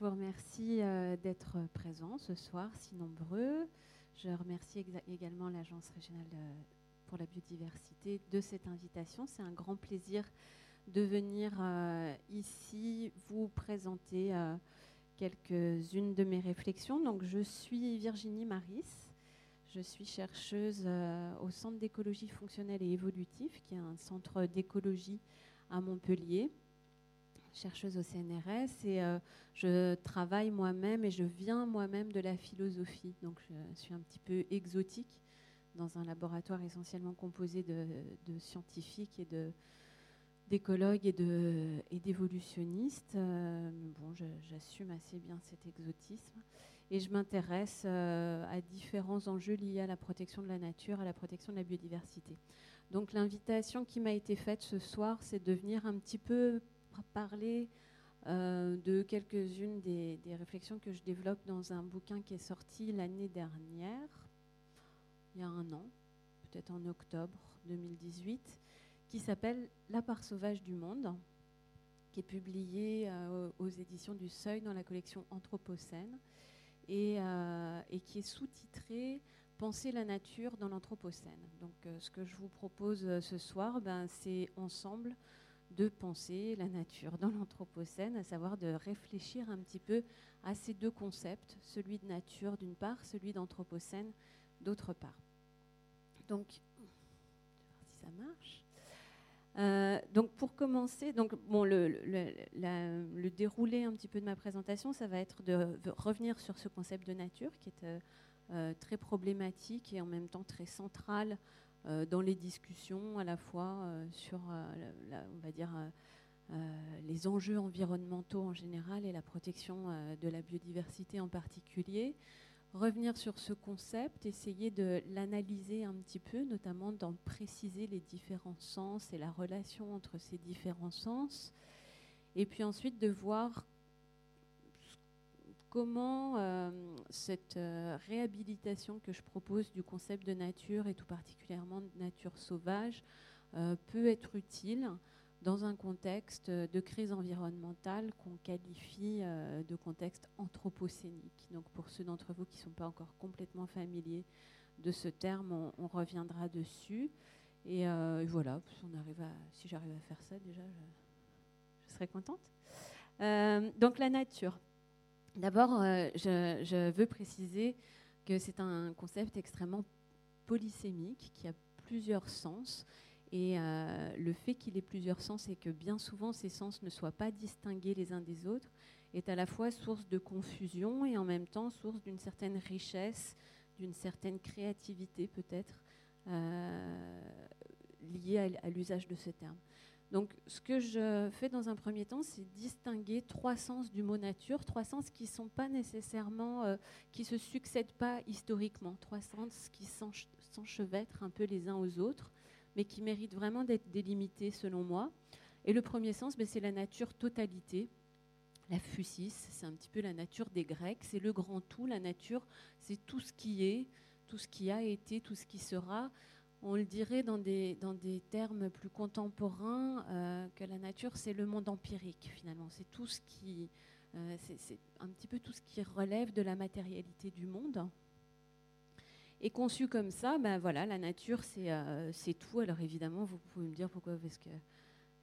je vous remercie d'être présents ce soir, si nombreux. Je remercie également l'Agence régionale pour la biodiversité de cette invitation. C'est un grand plaisir de venir ici vous présenter quelques-unes de mes réflexions. Donc, je suis Virginie Maris. Je suis chercheuse au Centre d'écologie fonctionnelle et évolutive, qui est un centre d'écologie à Montpellier chercheuse au CNRS et euh, je travaille moi-même et je viens moi-même de la philosophie. Donc je suis un petit peu exotique dans un laboratoire essentiellement composé de, scientifiques et de d'écologues et, d'évolutionnistes. Euh, bon, j'assume assez bien cet exotisme. Et je m'intéresse euh, à différents enjeux liés à la protection de la nature, à la protection de la biodiversité. Donc l'invitation qui m'a été faite ce soir, c'est de venir un petit peu parler euh, de quelques-unes des, réflexions que je développe dans un bouquin qui est sorti l'année dernière, il y a un an, peut-être en octobre 2018, qui s'appelle La part sauvage du monde, qui est publié euh, aux éditions du Seuil dans la collection Anthropocène et, euh, qui est sous-titré Penser la nature dans l'Anthropocène. Donc ce que je vous propose ce soir, ben, c'est ensemble de penser la nature dans l'Anthropocène, à savoir de réfléchir un petit peu à ces deux concepts, celui de nature d'une part, celui d'Anthropocène d'autre part. Donc, si ça marche. Euh, donc pour commencer, donc bon, le, déroulé un petit peu de ma présentation, ça va être de, revenir sur ce concept de nature qui est euh, euh, très problématique et en même temps très central dans les discussions à la fois euh, sur, euh, on va dire, les enjeux environnementaux en général et la protection de la biodiversité en particulier. Revenir sur ce concept, essayer de l'analyser un petit peu, notamment d'en préciser les différents sens et la relation entre ces différents sens. Et puis ensuite de voir comment euh, cette euh, réhabilitation que je propose du concept de nature et tout particulièrement de nature sauvage euh, peut être utile dans un contexte de crise environnementale qu'on qualifie de contexte anthropocénique. Donc pour ceux d'entre vous qui ne sont pas encore complètement familiers de ce terme, on, reviendra dessus. Et voilà, si j'arrive à faire ça déjà, je, je serais contente. donc la nature. D'abord, euh, je, veux préciser que c'est un concept extrêmement polysémique qui a plusieurs sens. Et euh, le fait qu'il ait plusieurs sens et que bien souvent ces sens ne soient pas distingués les uns des autres est à la fois source de confusion et en même temps source d'une certaine richesse, d'une certaine créativité peut-être euh, liée à l'usage de ce terme. Donc, ce que je fais dans un premier temps, c'est distinguer trois sens du mot nature, trois sens qui sont pas nécessairement, euh, qui se succèdent pas historiquement, trois sens qui s'enchevêtrent un peu les uns aux autres, mais qui méritent vraiment d'être délimités selon moi. Et le premier sens, ben, c'est la nature totalité. La fusis, c'est un petit peu la nature des Grecs, c'est le grand tout. La nature, c'est tout ce qui est, tout ce qui a été, tout ce qui sera on le dirait dans des, dans des termes plus contemporains, euh, que la nature, c'est le monde empirique, finalement. C'est tout ce qui. Euh, c'est un petit peu tout ce qui relève de la matérialité du monde. Et conçu comme ça, ben voilà, la nature, c'est euh, tout. Alors évidemment, vous pouvez me dire pourquoi, parce que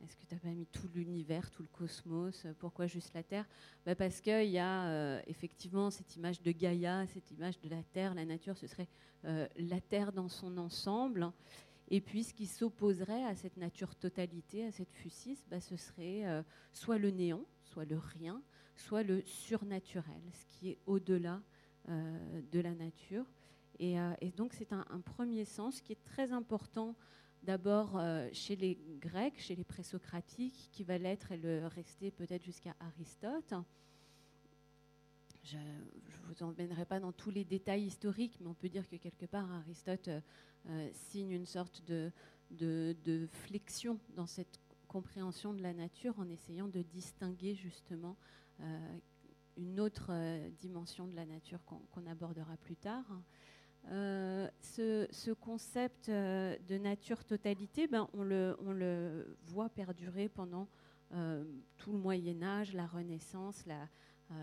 est-ce que tu n'as pas mis tout l'univers, tout le cosmos Pourquoi juste la Terre? Bah Parce qu'il y a euh, effectivement cette image de Gaïa, cette image de la Terre, la nature, ce serait euh, la Terre dans son ensemble. Et puis ce qui s'opposerait à cette nature totalité, à cette fusis, bah, ce serait euh, soit le néant, soit le rien, soit le surnaturel, ce qui est au-delà de la nature. Et, donc c'est un, premier sens qui est très important D'abord euh, chez les Grecs, chez les présocratiques, qui va l'être et le rester peut-être jusqu'à Aristote. Je ne vous emmènerai pas dans tous les détails historiques, mais on peut dire que quelque part Aristote euh, signe une sorte de, de, flexion dans cette compréhension de la nature en essayant de distinguer justement euh, une autre dimension de la nature qu'on abordera plus tard. Euh, ce, concept euh, de nature-totalité, ben, on, le, voit perdurer pendant euh, tout le Moyen Âge, la Renaissance,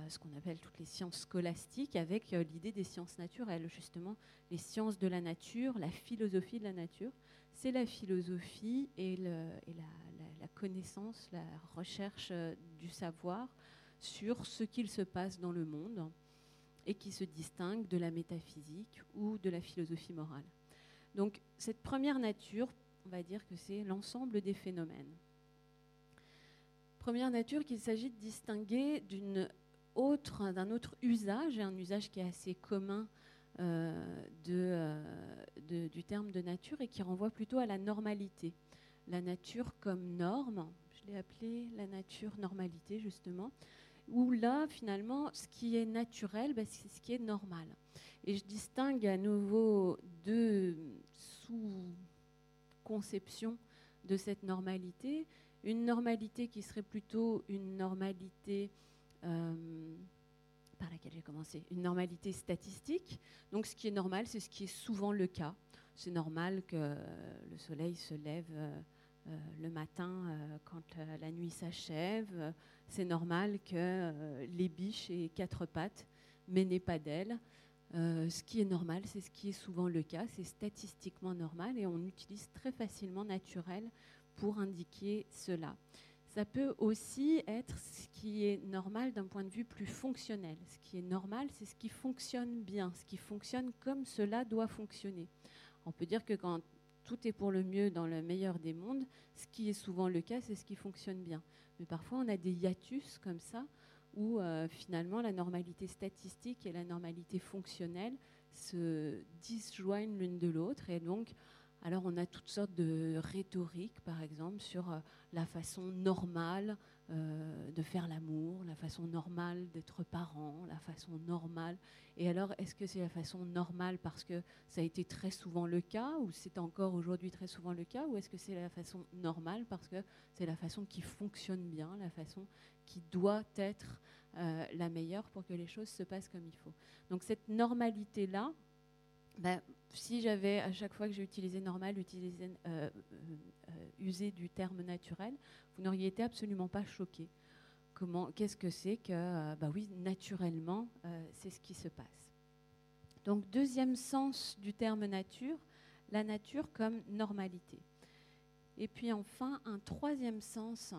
ce qu'on appelle toutes les sciences scolastiques, avec l'idée des sciences naturelles, justement, les sciences de la nature, la philosophie de la nature. C'est la philosophie et, la, connaissance, la recherche du savoir sur ce qu'il se passe dans le monde et qui se distingue de la métaphysique ou de la philosophie morale. Donc cette première nature, on va dire que c'est l'ensemble des phénomènes. Première nature qu'il s'agit de distinguer d'un autre usage, un usage qui est assez commun euh, euh, du terme de nature et qui renvoie plutôt à la normalité. La nature comme norme, je l'ai appelé la nature normalité justement, où là, finalement, ce qui est naturel, ben, c'est ce qui est normal. Et je distingue à nouveau deux sous-conceptions de cette normalité. Une normalité qui serait plutôt une normalité euh, par laquelle j'ai commencé, une normalité statistique. Donc ce qui est normal, c'est ce qui est souvent le cas. C'est normal que le soleil se lève euh, euh, le matin quand la nuit s'achève c'est normal que euh, les biches aient quatre pattes, mais n'aient pas d'ailes. Euh, ce qui est normal, c'est ce qui est souvent le cas, c'est statistiquement normal et on utilise très facilement naturel pour indiquer cela. Ça peut aussi être ce qui est normal d'un point de vue plus fonctionnel. Ce qui est normal, c'est ce qui fonctionne bien, ce qui fonctionne comme cela doit fonctionner. On peut dire que quand tout est pour le mieux dans le meilleur des mondes, ce qui est souvent le cas, c'est ce qui fonctionne bien. Mais parfois, on a des hiatus comme ça, où euh, finalement la normalité statistique et la normalité fonctionnelle se disjoignent l'une de l'autre. Et donc, alors on a toutes sortes de rhétoriques, par exemple, sur euh, la façon normale euh, de faire l'amour, la façon normale d'être parent, la façon normale. Et alors, est-ce que c'est la façon normale parce que ça a été très souvent le cas, ou c'est encore aujourd'hui très souvent le cas, ou est-ce que c'est la façon normale parce que c'est la façon qui fonctionne bien, la façon qui doit être euh, la meilleure pour que les choses se passent comme il faut Donc cette normalité-là, ben, si j'avais à chaque fois que j'ai utilisé normal, utilisé, euh, euh, usé du terme naturel, vous n'auriez été absolument pas choqué. Qu'est-ce que c'est que, euh, bah oui, naturellement, c'est ce qui se passe. Donc deuxième sens du terme nature, la nature comme normalité. Et puis enfin un troisième sens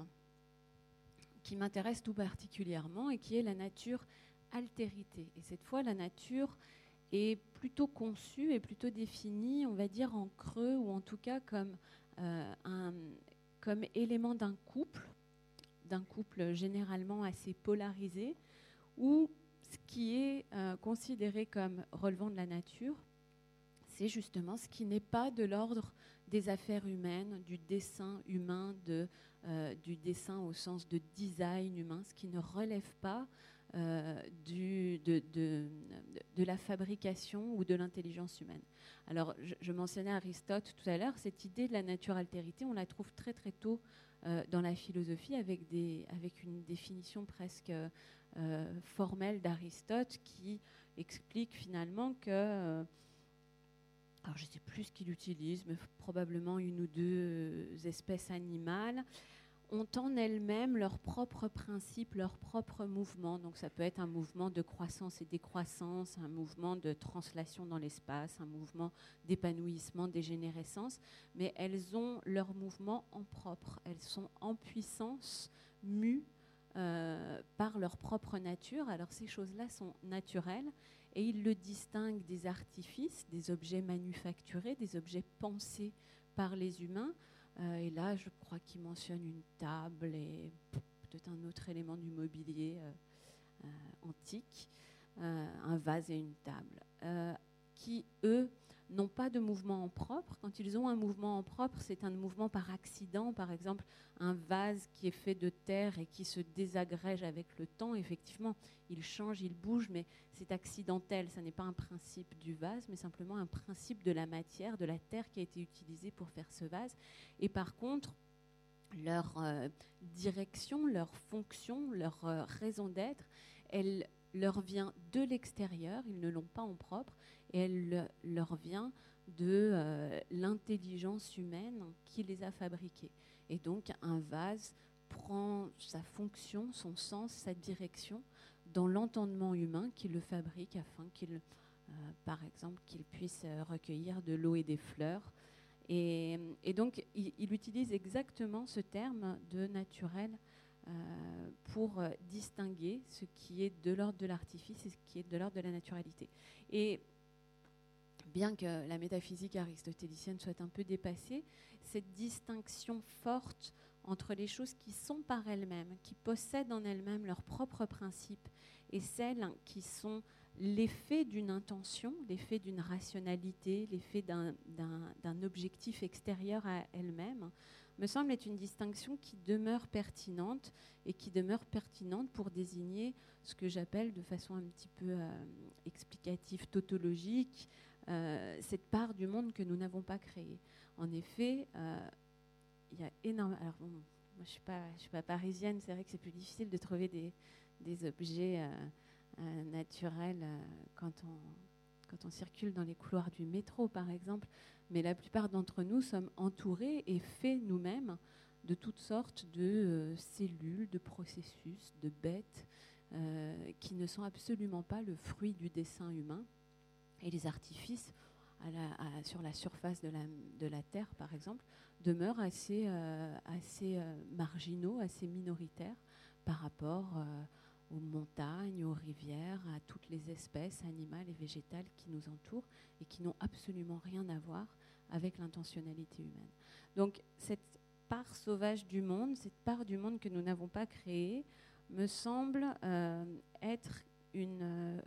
qui m'intéresse tout particulièrement et qui est la nature altérité. Et cette fois, la nature est plutôt conçu et plutôt défini, on va dire, en creux ou en tout cas comme, euh, un, comme élément d'un couple, d'un couple généralement assez polarisé, ou ce qui est euh, considéré comme relevant de la nature, c'est justement ce qui n'est pas de l'ordre des affaires humaines, du dessin humain, euh, du dessin au sens de design humain, ce qui ne relève pas euh, de, la fabrication ou de l'intelligence humaine. Alors, je, mentionnais Aristote tout à l'heure, cette idée de la nature altérité, on la trouve très très tôt euh, dans la philosophie avec, des, avec une définition presque euh, formelle d'Aristote qui explique finalement que alors je ne sais plus ce qu'il utilise, mais probablement une ou deux espèces animales, ont en elles-mêmes leurs propres principes, leurs propres mouvements. Donc ça peut être un mouvement de croissance et décroissance, un mouvement de translation dans l'espace, un mouvement d'épanouissement, dégénérescence, mais elles ont leur mouvement en propre. Elles sont en puissance, mues euh, par leur propre nature. Alors ces choses-là sont naturelles et ils le distinguent des artifices, des objets manufacturés, des objets pensés par les humains. Euh, et là, je crois qu'il mentionne une table et peut-être un autre élément du mobilier euh, euh, antique, un vase et une table, qui, eux, n'ont pas de mouvement en propre. Quand ils ont un mouvement en propre, c'est un mouvement par accident. Par exemple, un vase qui est fait de terre et qui se désagrège avec le temps, effectivement, il change, il bouge, mais c'est accidentel. Ce n'est pas un principe du vase, mais simplement un principe de la matière, de la terre qui a été utilisée pour faire ce vase. Et par contre, leur euh, direction, leur fonction, leur euh, raison d'être, elle leur vient de l'extérieur, ils ne l'ont pas en propre, et elle leur vient de euh, l'intelligence humaine qui les a fabriqués. Et donc un vase prend sa fonction, son sens, sa direction dans l'entendement humain qui le fabrique afin qu'il, par exemple, qu'il puisse recueillir de l'eau et des fleurs. Et, donc, il, utilise exactement ce terme de naturel pour distinguer ce qui est de l'ordre de l'artifice et ce qui est de l'ordre de la naturalité. Et bien que la métaphysique aristotélicienne soit un peu dépassée, cette distinction forte entre les choses qui sont par elles-mêmes, qui possèdent en elles-mêmes leurs propres principes, et celles qui sont l'effet d'une intention, l'effet d'une rationalité, l'effet d'un objectif extérieur à elle-même, me semble être une distinction qui demeure pertinente et qui demeure pertinente pour désigner ce que j'appelle de façon un petit peu euh, explicative, tautologique, euh, cette part du monde que nous n'avons pas créée. En effet, euh, il y a énormément. Alors, moi, je ne suis, suis pas parisienne, c'est vrai que c'est plus difficile de trouver des, objets naturels quand on circule dans les couloirs du métro, par exemple. Mais la plupart d'entre nous sommes entourés et faits nous-mêmes de toutes sortes de cellules, de processus, de bêtes qui ne sont absolument pas le fruit du dessin humain. Et les artifices sur la surface de la, Terre, par exemple, demeurent assez, euh, euh, marginaux, assez minoritaires par rapport euh, aux montagnes, aux rivières, à toutes les espèces animales et végétales qui nous entourent et qui n'ont absolument rien à voir avec l'intentionnalité humaine. Donc cette part sauvage du monde, cette part du monde que nous n'avons pas créée, me semble être une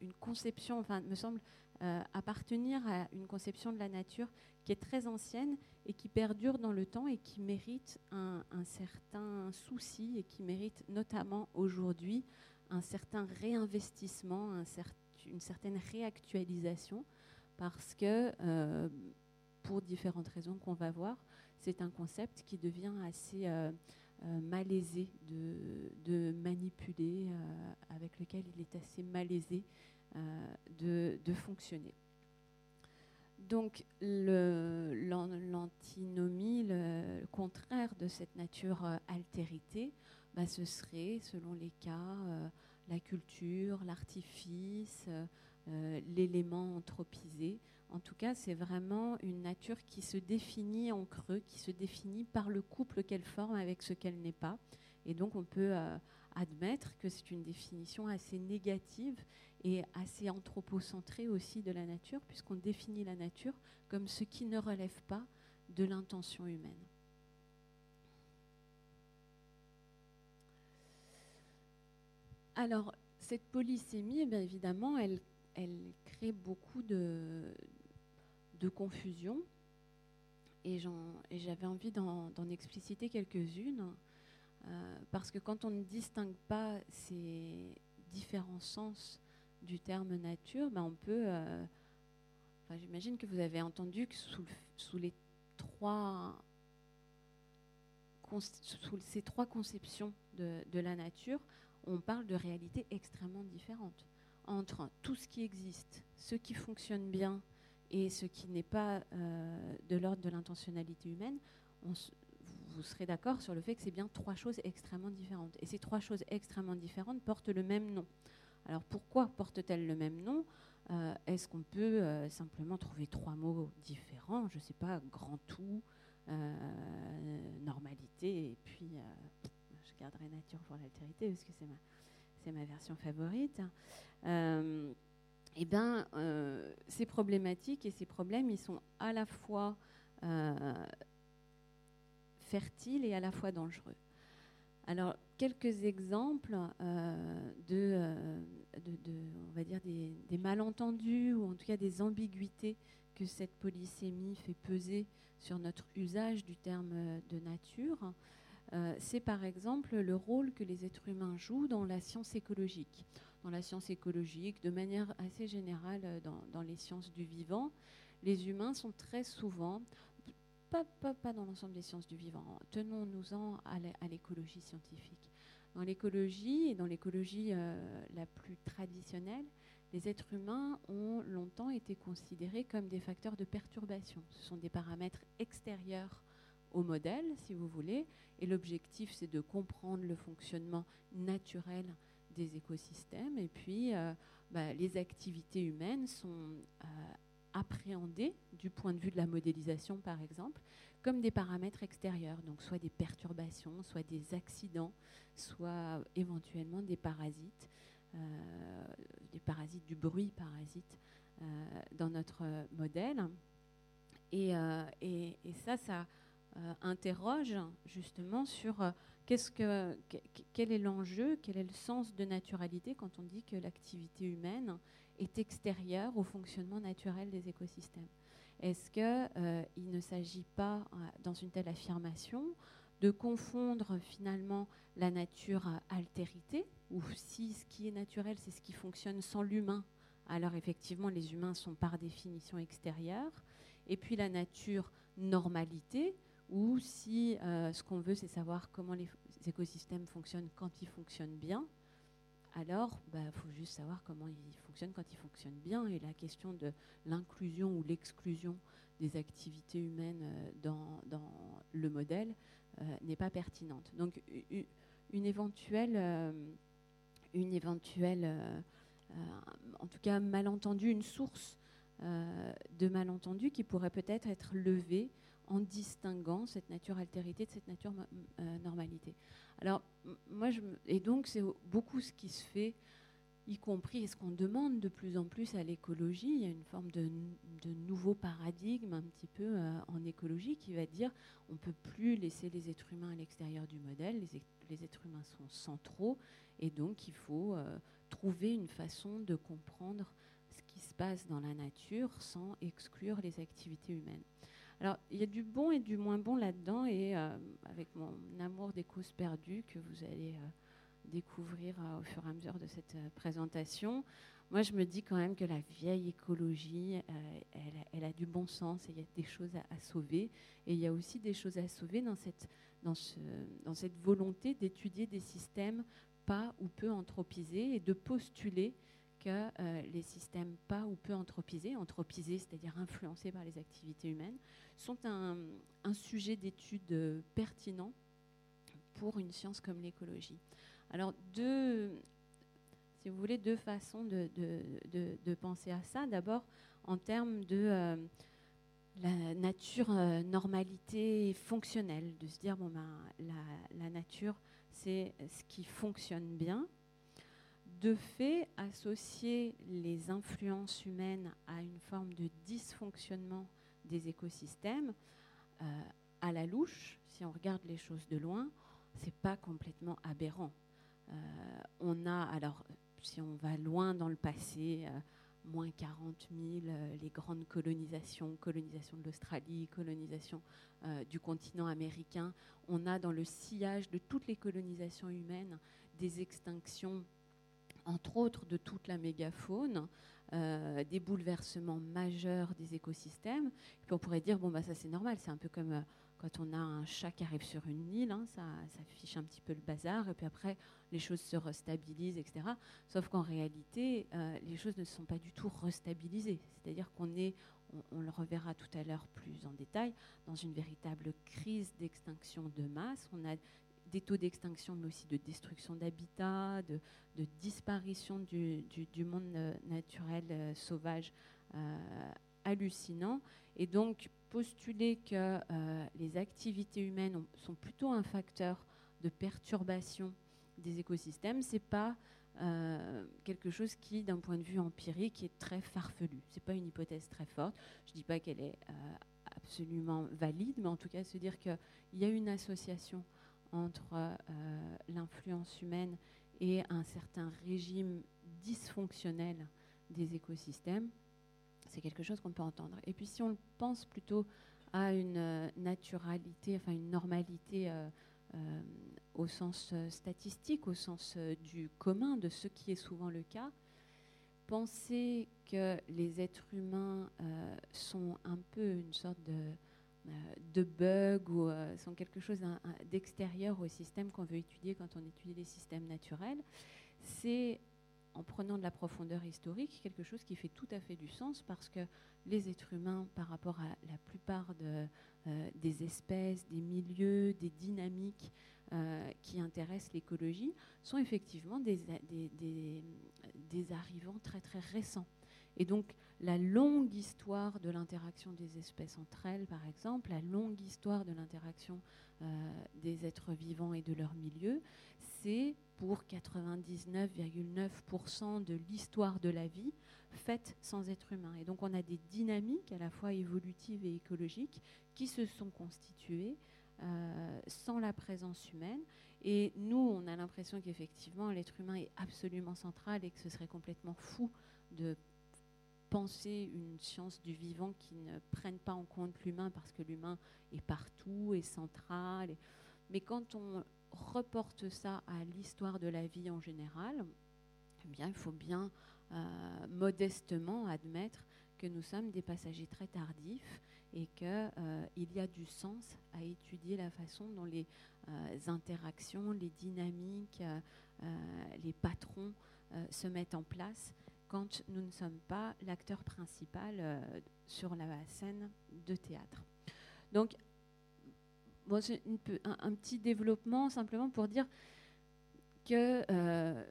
une conception, enfin, me semble euh, appartenir à une conception de la nature qui est très ancienne et qui perdure dans le temps et qui mérite un, certain souci et qui mérite notamment aujourd'hui un certain réinvestissement, une certaine réactualisation, parce que, euh, pour différentes raisons qu'on va voir, c'est un concept qui devient assez euh, euh, malaisé de, manipuler, avec lequel il est assez malaisé euh, de, fonctionner. Donc l'antinomie, le, contraire de cette nature altérité, bah, ce serait, selon les cas, la culture, l'artifice, l'élément anthropisé. En tout cas, c'est vraiment une nature qui se définit en creux, qui se définit par le couple qu'elle forme avec ce qu'elle n'est pas. Et donc, on peut euh, admettre que c'est une définition assez négative et assez anthropocentrée aussi de la nature, puisqu'on définit la nature comme ce qui ne relève pas de l'intention humaine. Alors, cette polysémie, eh bien évidemment, elle, crée beaucoup de, confusion. Et j'avais envie d'en expliciter quelques-unes, euh, parce que quand on ne distingue pas ces différents sens du terme nature, ben on peut... Euh, j'imagine que vous avez entendu que sous, ces trois conceptions de, de la nature, on parle de réalités extrêmement différentes entre tout ce qui existe, ce qui fonctionne bien et ce qui n'est pas euh, de l'ordre de l'intentionnalité humaine, vous serez d'accord sur le fait que c'est bien trois choses extrêmement différentes. Et ces trois choses extrêmement différentes portent le même nom. Alors pourquoi portent-elles le même nom? Euh, Est-ce qu'on peut euh, simplement trouver trois mots différents? Je ne sais pas, grand tout, normalité, et puis je garderai nature pour l'altérité parce que c'est ma, c'est ma version favorite. Eh bien, euh, ces problématiques et ces problèmes, ils sont à la fois euh, fertiles et à la fois dangereux. Alors, quelques exemples euh, de, on va dire des, malentendus ou en tout cas des ambiguïtés que cette polysémie fait peser sur notre usage du terme de nature. c'est par exemple le rôle que les êtres humains jouent dans la science écologique dans la science écologique, de manière assez générale euh, dans, les sciences du vivant, les humains sont très souvent, pas, dans l'ensemble des sciences du vivant, tenons-nous-en à l'écologie scientifique. Dans l'écologie et dans l'écologie euh, la plus traditionnelle, les êtres humains ont longtemps été considérés comme des facteurs de perturbation. Ce sont des paramètres extérieurs au modèle, si vous voulez, et l'objectif, c'est de comprendre le fonctionnement naturel des écosystèmes. Et puis, bah, les activités humaines sont appréhendées du point de vue de la modélisation, par exemple, comme des paramètres extérieurs, donc soit des perturbations, soit des accidents, soit éventuellement des parasites, des parasites du bruit parasites dans notre modèle. Et, et ça, ça euh, interroge justement sur euh, qu'est-ce que, quel est l'enjeu, quel est le sens de naturalité quand on dit que l'activité humaine est extérieure au fonctionnement naturel des écosystèmes. Est-ce qu'il euh, ne s'agit pas, dans une telle affirmation, de confondre finalement la nature altérité, ou si ce qui est naturel, c'est ce qui fonctionne sans l'humain, alors effectivement les humains sont par définition extérieurs, et puis la nature normalité, ou si euh, ce qu'on veut, c'est savoir comment les écosystèmes fonctionnent quand ils fonctionnent bien, alors il bah, faut juste savoir comment ils fonctionnent quand ils fonctionnent bien. Et la question de l'inclusion ou l'exclusion des activités humaines euh, dans, le modèle euh, n'est pas pertinente. Donc une éventuelle, une éventuelle en tout cas malentendu, une source de malentendu qui pourrait peut-être être levée en distinguant cette nature altérité de cette nature euh, normalité. Alors, moi, et donc, c'est beaucoup ce qui se fait, y compris, ce qu'on demande de plus en plus à l'écologie. Il y a une forme de, nouveau paradigme un petit peu euh, en écologie qui va dire on ne peut plus laisser les êtres humains à l'extérieur du modèle, les, les, êtres humains sont centraux, et donc il faut euh, trouver une façon de comprendre ce qui se passe dans la nature sans exclure les activités humaines. Alors, il y a du bon et du moins bon là-dedans, et euh, avec mon amour des causes perdues que vous allez euh, découvrir euh, au fur et à mesure de cette présentation, moi je me dis quand même que la vieille écologie, elle, a du bon sens et il y a des choses à, sauver. Et il y a aussi des choses à sauver dans cette, dans ce, dans cette volonté d'étudier des systèmes pas ou peu anthropisés et de postuler que les systèmes pas ou peu anthropisés, anthropisés c'est-à-dire influencés par les activités humaines, sont un, sujet d'étude euh, pertinent pour une science comme l'écologie. Alors, deux, si vous voulez, deux façons de, de, penser à ça. D'abord, en termes de euh, la nature euh, normalité fonctionnelle, de se dire, bon, ben, la, la nature, c'est ce qui fonctionne bien. De fait, associer les influences humaines à une forme de dysfonctionnement des écosystèmes, euh, à la louche, si on regarde les choses de loin, c'est pas complètement aberrant. Euh, on a, alors, si on va loin dans le passé, euh, moins 40 000, les grandes colonisations, colonisation de l'Australie, colonisation du continent américain, on a dans le sillage de toutes les colonisations humaines des extinctions, entre autres de toute la mégafaune, euh, des bouleversements majeurs des écosystèmes. puis on pourrait dire, bon, bah, ça c'est normal, c'est un peu comme euh, quand on a un chat qui arrive sur une île, hein, ça, ça, fiche un petit peu le bazar, et puis après les choses se restabilisent, etc. Sauf qu'en réalité, euh, les choses ne sont pas du tout restabilisées. C'est-à-dire qu'on est, on, le reverra tout à l'heure plus en détail, dans une véritable crise d'extinction de masse. On a des taux d'extinction, mais aussi de destruction d'habitats, de, disparition du, monde euh, naturel euh, sauvage euh, hallucinant. Et donc, postuler que les activités humaines sont plutôt un facteur de perturbation des écosystèmes, c'est pas quelque chose qui, d'un point de vue empirique, est très farfelu. C'est pas une hypothèse très forte. Je dis pas qu'elle est absolument valide, mais en tout cas se dire qu'il y a une association entre euh, l'influence humaine et un certain régime dysfonctionnel des écosystèmes, c'est quelque chose qu'on peut entendre. Et puis si on pense plutôt à une euh, naturalité, enfin une normalité euh, au sens statistique, au sens du commun, de ce qui est souvent le cas, penser que les êtres humains sont un peu une sorte de de bugs ou euh, sont quelque chose d'extérieur au système qu'on veut étudier quand on étudie les systèmes naturels, c'est en prenant de la profondeur historique quelque chose qui fait tout à fait du sens parce que les êtres humains, par rapport à la plupart euh, des espèces, des milieux, des dynamiques qui intéressent l'écologie sont effectivement des, arrivants très très récents. Et donc la longue histoire de l'interaction des espèces entre elles, par exemple, la longue histoire de l'interaction des êtres vivants et de leur milieu, c'est pour 99,9% de l'histoire de la vie faite sans être humain. Et donc on a des dynamiques à la fois évolutives et écologiques qui se sont constituées euh, sans la présence humaine. Et nous, on a l'impression qu'effectivement l'être humain est absolument central et que ce serait complètement fou de penser une science du vivant qui ne prenne pas en compte l'humain parce que l'humain est partout, est central. Mais quand on reporte ça à l'histoire de la vie en général, eh bien, il faut bien euh, modestement admettre que nous sommes des passagers très tardifs et qu'il euh, y a du sens à étudier la façon dont les euh, interactions, les dynamiques, les patrons se mettent en place quand nous ne sommes pas l'acteur principal sur la scène de théâtre. Donc c'est un, petit développement simplement pour dire que euh,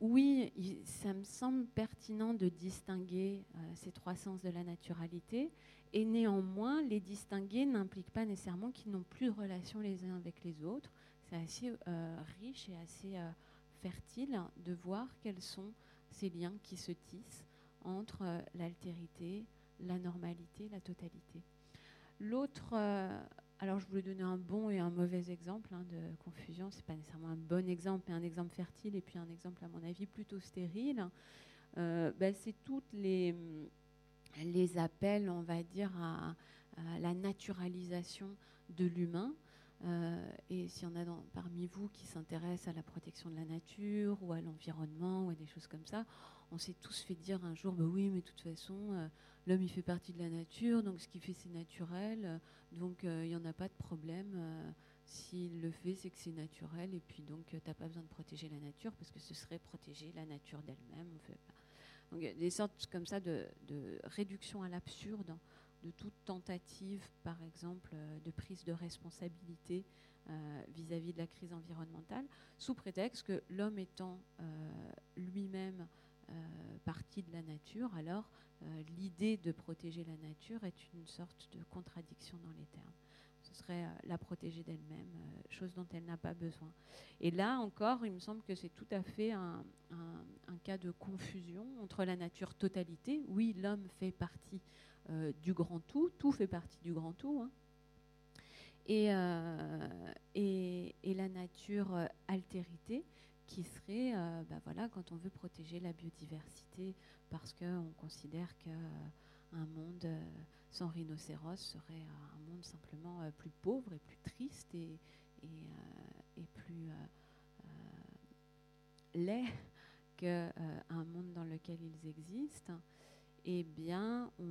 oui, ça me semble pertinent de distinguer euh, ces trois sens de la naturalité, et néanmoins, les distinguer n'implique pas nécessairement qu'ils n'ont plus de relation les uns avec les autres. C'est assez euh, riche et assez fertile de voir quels sont ces liens qui se tissent entre l'altérité, la normalité, la totalité. L'autre alors, je voulais donner un bon et un mauvais exemple hein, de confusion. Ce n'est pas nécessairement un bon exemple, mais un exemple fertile et puis un exemple, à mon avis, plutôt stérile. Euh, ben, c'est toutes les, les appels, on va dire, à, la naturalisation de l'humain. Euh, et s'il y en a parmi vous qui s'intéressent à la protection de la nature ou à l'environnement ou à des choses comme ça, on s'est tous fait dire un jour, bah oui, mais de toute façon, euh, l'homme il fait partie de la nature, donc ce qu'il fait c'est naturel, donc euh, il n'y en a pas de problème. S'il le fait, c'est que c'est naturel, et puis donc tu n'as pas besoin de protéger la nature parce que ce serait protéger la nature d'elle-même. Donc des sortes comme ça de, réduction à l'absurde de toute tentative, par exemple, de prise de responsabilité vis-à-vis -vis de la crise environnementale, sous prétexte que l'homme étant lui-même euh, partie de la nature, alors euh, l'idée de protéger la nature est une sorte de contradiction dans les termes. Ce serait euh, la protéger d'elle-même, chose dont elle n'a pas besoin. Et là encore, il me semble que c'est tout à fait un, cas de confusion entre la nature totalité, oui, l'homme fait partie du grand tout, tout fait partie du grand tout, hein, et, et, et, la nature altérité, qui serait, euh, bah voilà, quand on veut protéger la biodiversité, parce qu'on considère qu'un euh, monde euh, sans rhinocéros serait un monde simplement plus pauvre et plus triste et, et, plus laid qu'un monde dans lequel ils existent, eh bien, on,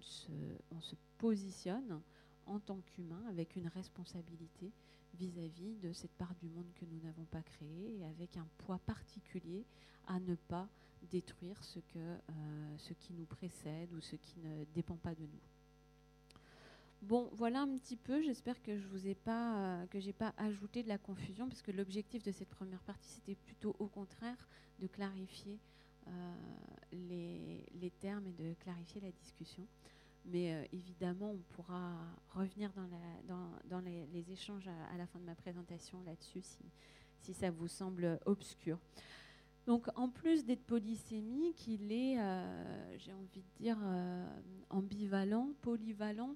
se, on se positionne en tant qu'humain avec une responsabilité vis-à-vis de cette part du monde que nous n'avons pas créée et avec un poids particulier à ne pas détruire ce, euh, qui nous précède ou ce qui ne dépend pas de nous. Bon, voilà un petit peu. J'espère que je vous ai pas euh, que j'ai pas ajouté de la confusion parce que l'objectif de cette première partie c'était plutôt au contraire de clarifier les, les, termes et de clarifier la discussion. Mais euh, évidemment, on pourra revenir dans, les, échanges à, la fin de ma présentation là-dessus si, ça vous semble obscur. Donc, en plus d'être polysémique, il est, euh, j'ai envie de dire, euh, ambivalent, polyvalent,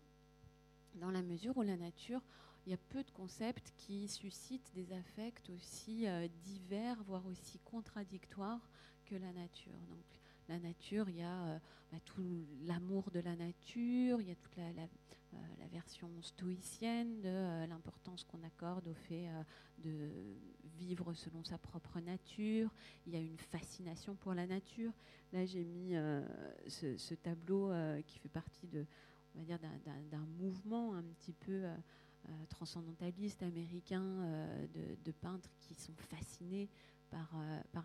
dans la mesure où la nature, il y a peu de concepts qui suscitent des affects aussi divers, voire aussi contradictoires que la nature. Donc, la nature, il y a euh, bah, tout l'amour de la nature, il y a toute la, euh, version stoïcienne de euh, l'importance qu'on accorde au fait de vivre selon sa propre nature. Il y a une fascination pour la nature. Là, j'ai mis ce, tableau qui fait partie de, on va dire, d'un mouvement un petit peu transcendentaliste américain de, peintres qui sont fascinés par, euh, par,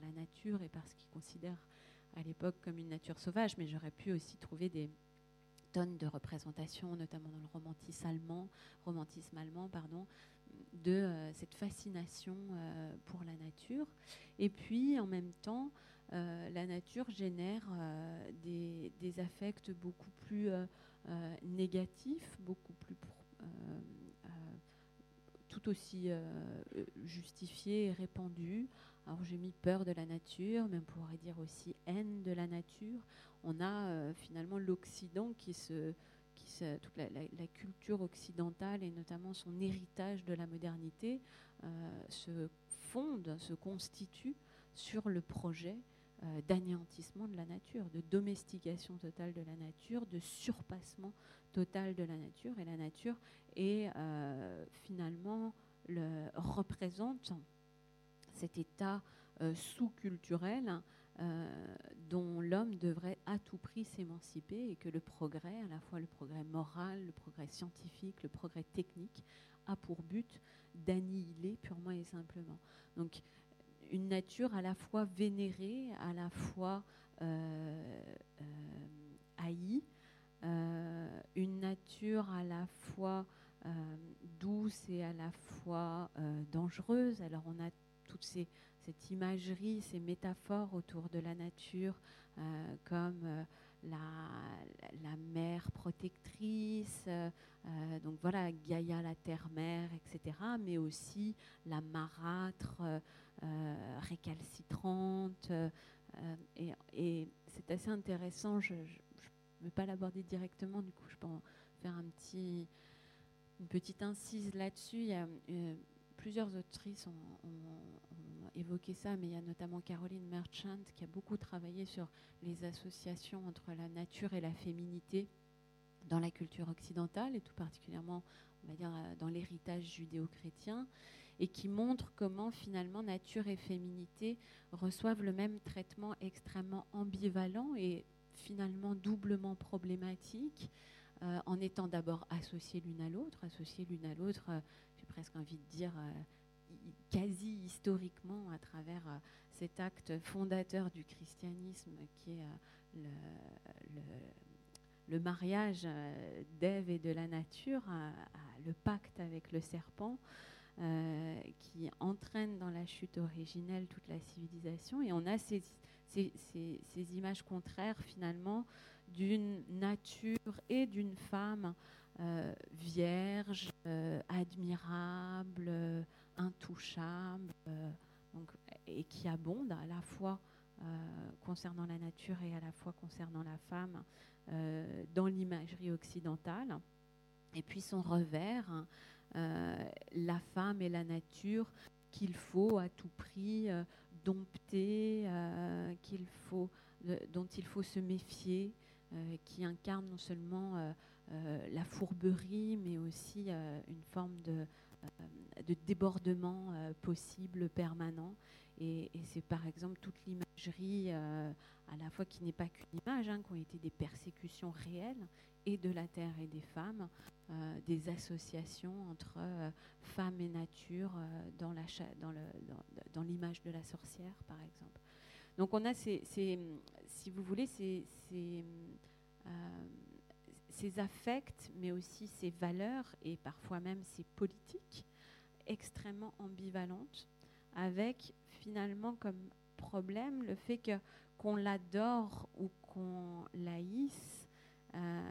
la, nature et par ce qu'ils considèrent à l'époque comme une nature sauvage, mais j'aurais pu aussi trouver des tonnes de représentations, notamment dans le romantisme allemand, romantisme allemand pardon, de euh, cette fascination euh, pour la nature. Et puis, en même temps, la nature génère des, des, affects beaucoup plus négatifs, beaucoup plus aussi justifiés et répandus. Alors j'ai mis peur de la nature, mais on pourrait dire aussi haine de la nature. On a finalement l'Occident qui se, toute la, culture occidentale et notamment son héritage de la modernité euh, se fonde, se constitue sur le projet euh, d'anéantissement de la nature, de domestication totale de la nature, de surpassement total de la nature. Et la nature est euh, finalement le, représente cet état sous-culturel euh, dont l'homme devrait à tout prix s'émanciper et que le progrès, à la fois le progrès moral, le progrès scientifique, le progrès technique, a pour but d'annihiler purement et simplement. Donc une nature à la fois vénérée, à la fois euh, euh, haïe, une nature à la fois douce et à la fois dangereuse. Alors on a toutes ces cette imagerie, ces métaphores autour de la nature, euh, comme euh, la, mère protectrice, euh, donc voilà, Gaïa la terre-mère, etc., mais aussi la marâtre récalcitrante. et, c'est assez intéressant, je ne veux pas l'aborder directement, du coup je peux faire une petite incise là-dessus. Plusieurs autrices ont, évoqué ça, mais il y a notamment Caroline Merchant qui a beaucoup travaillé sur les associations entre la nature et la féminité dans la culture occidentale, et tout particulièrement, on va dire, euh, dans l'héritage judéo-chrétien, et qui montre comment finalement nature et féminité reçoivent le même traitement extrêmement ambivalent et finalement doublement problématique, euh, en étant d'abord associées l'une à l'autre, associées l'une à l'autre, euh, j'ai presque envie de dire quasi historiquement à travers euh, cet acte fondateur du christianisme qui est euh, le, mariage euh, d'Ève et de la nature, le pacte avec le serpent. Qui entraîne dans la chute originelle toute la civilisation. Et on a ces, images contraires finalement d'une nature et d'une femme vierge, admirable, intouchable, euh, et qui abonde à la fois euh, concernant la nature et à la fois concernant la femme euh, dans l'imagerie occidentale. Et puis son revers, hein, la femme et la nature qu'il faut à tout prix dompter, qu'il faut, dont il faut se méfier, qui incarne non seulement la fourberie, mais aussi une forme de, euh, de débordement euh, possible, permanent. Et, c'est par exemple toute l'imagerie, euh, à la fois qui n'est pas qu'une image, hein, qui ont été des persécutions réelles, et de la terre et des femmes, des associations entre femmes et nature dans, la dans, l'image de la sorcière, par exemple. Donc on a ces, si vous voulez, ces, ces, affects, mais aussi ces valeurs et parfois même ces politiques extrêmement ambivalentes, avec finalement comme problème le fait qu'on l'adore ou qu'on l'haïsse, euh,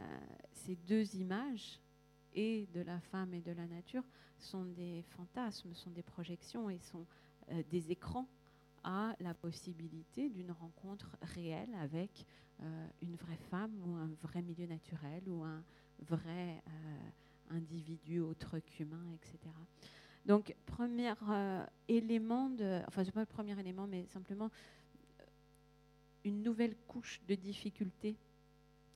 ces deux images, et de la femme et de la nature, sont des fantasmes, sont des projections et sont euh, des écrans à la possibilité d'une rencontre réelle avec euh, une vraie femme ou un vrai milieu naturel ou un vrai euh, individu autre qu'humain, etc. Donc, premier élément de. Enfin, c'est pas le premier élément, mais simplement une nouvelle couche de difficulté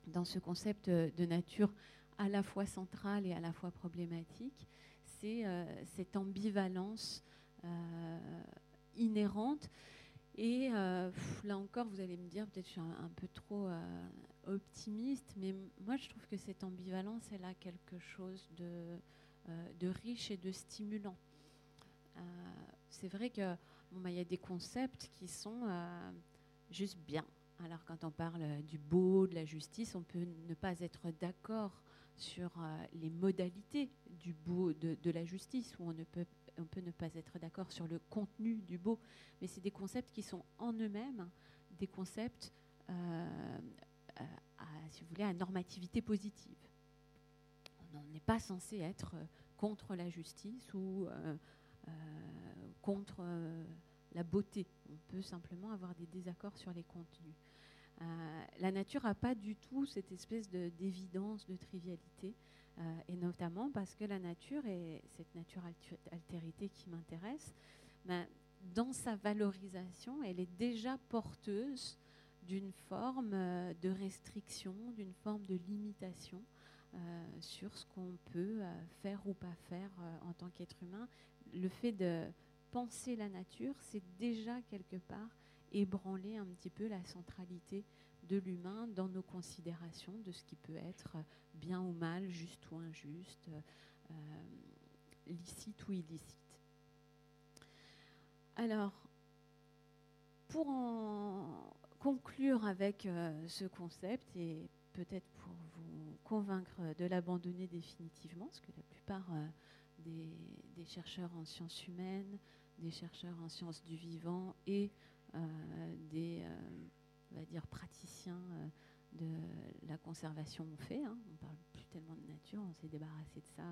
dans ce concept de nature à la fois centrale et à la fois problématique, c'est cette ambivalence inhérente et euh, là encore, vous allez me dire, peut-être je suis un, peu trop euh, optimiste, mais moi je trouve que cette ambivalence, elle a quelque chose de, euh, riche et de stimulant. c'est vrai que bah, y a des concepts qui sont juste bien. Alors quand on parle du beau, de la justice, on peut ne pas être d'accord sur euh, les modalités de, la justice, ou on, ne peut, on ne pas être d'accord sur le contenu du beau, mais c'est des concepts qui sont en eux-mêmes des concepts, euh, voulez, à normativité positive. On n'est pas censé être contre la justice ou euh, contre la beauté. On peut simplement avoir des désaccords sur les contenus. Euh, la nature n'a pas du tout cette espèce d'évidence, de, trivialité, euh, et notamment parce que la nature, et cette nature altérité qui m'intéresse, ben, dans sa valorisation, elle est déjà porteuse d'une forme euh, de restriction, d'une forme de limitation sur ce qu'on peut faire ou pas faire en tant qu'être humain. Le fait de penser la nature, c'est déjà quelque part ébranler un petit peu la centralité de l'humain dans nos considérations de ce qui peut être bien ou mal, juste ou injuste, euh, licite ou illicite. Alors, pour en conclure avec euh, ce concept et peut-être pour vous convaincre de l'abandonner définitivement, parce que la plupart euh, des, chercheurs en sciences humaines, des chercheurs en sciences du vivant et des euh, on va dire, praticiens euh, de la conservation ont fait. Hein. On parle plus tellement de nature, on s'est débarrassé de ça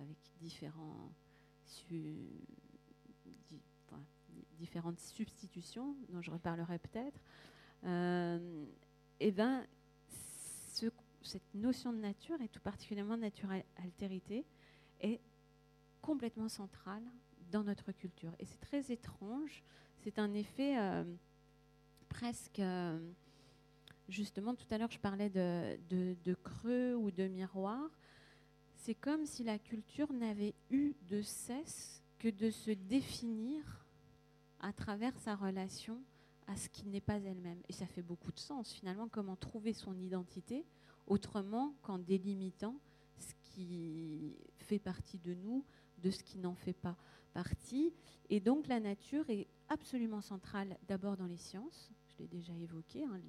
avec différentes substitutions dont je reparlerai peut-être. et ben, cette notion de nature, et tout particulièrement de nature altérité, est complètement centrale dans notre culture. Et c'est très étrange c'est un effet euh, presque... Euh, justement, tout à l'heure, je parlais de, creux ou de miroir. C'est comme si la culture n'avait eu de cesse que de se définir à travers sa relation à ce qui n'est pas elle-même. Et ça fait beaucoup de sens, finalement, comment trouver son identité autrement qu'en délimitant ce qui fait partie de nous de ce qui n'en fait pas partie. Et donc la nature est absolument centrale d'abord dans les sciences, je l'ai déjà évoqué, hein,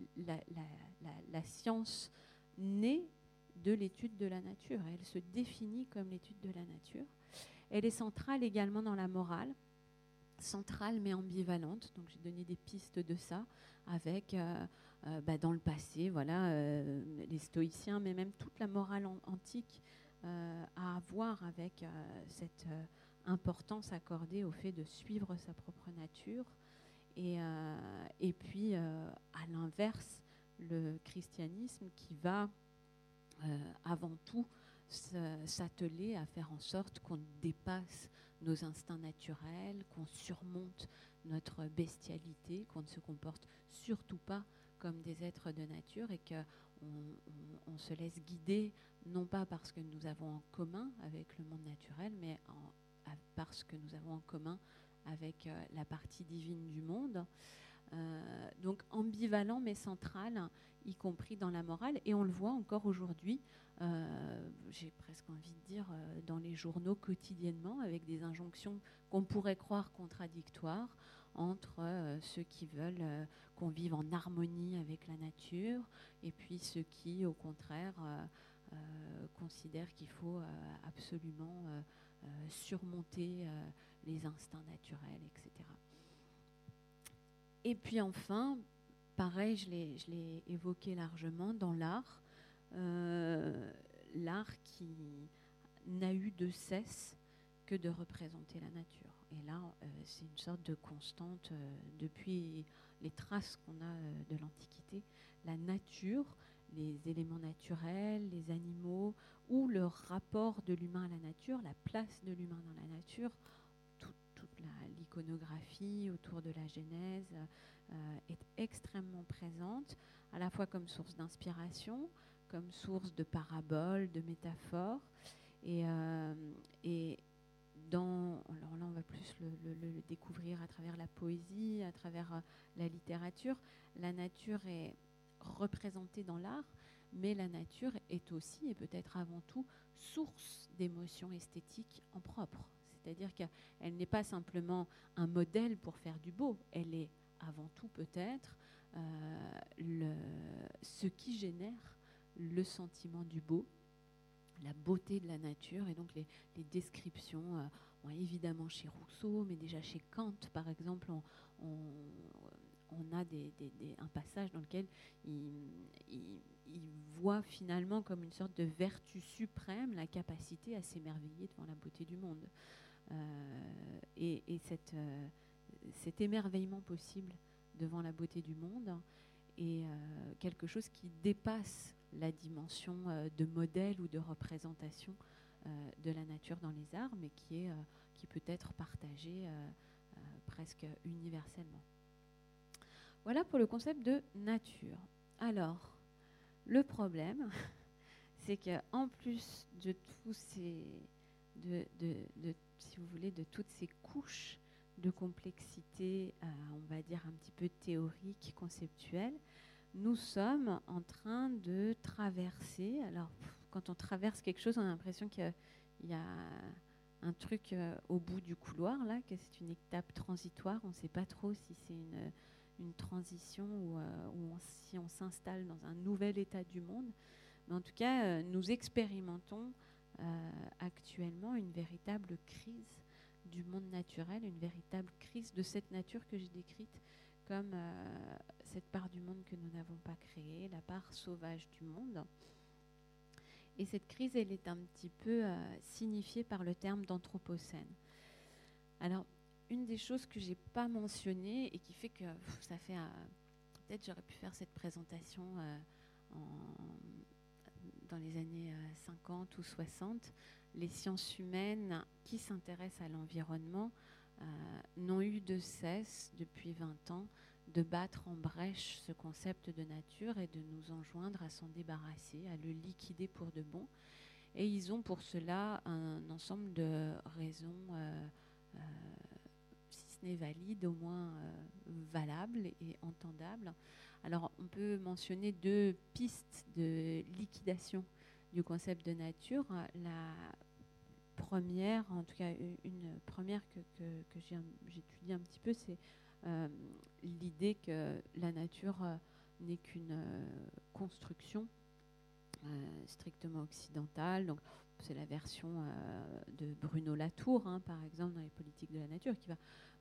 la, science naît de l'étude de la nature, elle se définit comme l'étude de la nature. Elle est centrale également dans la morale, centrale mais ambivalente, donc j'ai donné des pistes de ça avec euh, euh, bah, dans le passé, voilà, euh, les stoïciens, mais même toute la morale antique à voir avec cette importance accordée au fait de suivre sa propre nature. Et, euh, et puis, euh, à l'inverse, le christianisme qui va euh, avant tout s'atteler à faire en sorte qu'on dépasse nos instincts naturels, qu'on surmonte notre bestialité, qu'on ne se comporte surtout pas comme des êtres de nature et qu'on on, se laisse guider non pas parce que nous avons en commun avec le monde naturel, mais en, parce que nous avons en commun avec euh, la partie divine du monde. Euh, donc ambivalent mais central, y compris dans la morale, et on le voit encore aujourd'hui, euh, j'ai presque envie de dire, dans les journaux quotidiennement, avec des injonctions qu'on pourrait croire contradictoires entre ceux qui veulent qu'on vive en harmonie avec la nature et puis ceux qui, au contraire, considèrent qu'il faut absolument surmonter euh, les instincts naturels, etc. Et puis enfin, pareil, je l'ai évoqué largement, dans l'art, euh, l'art qui n'a eu de cesse que de représenter la nature. Et là, c'est une sorte de constante depuis les traces qu'on a de l'Antiquité. La nature les éléments naturels, les animaux, ou le rapport de l'humain à la nature, la place de l'humain dans la nature, toute, l'iconographie autour de la Genèse euh, est extrêmement présente, à la fois comme source d'inspiration, comme source de paraboles, de métaphores. Et, euh, dans, alors là, on va plus le, découvrir à travers la poésie, à travers euh, la littérature. La nature est représentée dans l'art, mais la nature est aussi et peut-être avant tout source d'émotions esthétiques en propre. C'est-à-dire qu'elle n'est pas simplement un modèle pour faire du beau, elle est avant tout peut-être ce qui génère le sentiment du beau, la beauté de la nature et donc les, descriptions, évidemment chez Rousseau, mais déjà chez Kant par exemple, on a des, un passage dans lequel il, voit finalement comme une sorte de vertu suprême la capacité à s'émerveiller devant la beauté du monde. Euh, et, euh, cet émerveillement possible devant la beauté du monde est euh, quelque chose qui dépasse la dimension de modèle ou de représentation de la nature dans les arts, mais qui, qui peut être partagé presque universellement. Voilà pour le concept de nature. Alors, le problème, c'est qu'en plus de tous ces, toutes ces couches de complexité, euh, on va dire un petit peu théorique, conceptuelle, nous sommes en train de traverser. Alors, quand on traverse quelque chose, on a l'impression qu'il y a un truc euh, au bout du couloir, là, que c'est une étape transitoire. On ne sait pas trop si c'est une une transition ou euh, si on s'installe dans un nouvel état du monde. Mais en tout cas, euh, nous expérimentons euh, actuellement une véritable crise du monde naturel, une véritable crise de cette nature que j'ai décrite comme cette part du monde que nous n'avons pas créée, la part sauvage du monde. Et cette crise, elle est un petit peu signifiée par le terme d'anthropocène. Alors, une des choses que j'ai pas mentionnées et qui fait que ça fait peut-être j'aurais pu faire cette présentation euh, dans les années 50 euh, ou 60 les sciences humaines qui s'intéressent à l'environnement euh, n'ont eu de cesse depuis 20 ans de battre en brèche ce concept de nature et de nous enjoindre à s'en débarrasser, à le liquider pour de bon. Et ils ont pour cela un ensemble de raisons valide, au moins euh, valable et entendable. Alors on peut mentionner deux pistes de liquidation du concept de nature. La première, en tout cas une première que, j'étudie un petit peu, c'est euh, l'idée que la nature euh, n'est qu'une construction strictement occidentale. C'est la version de Bruno Latour, hein, par exemple, dans les politiques de la nature, qui va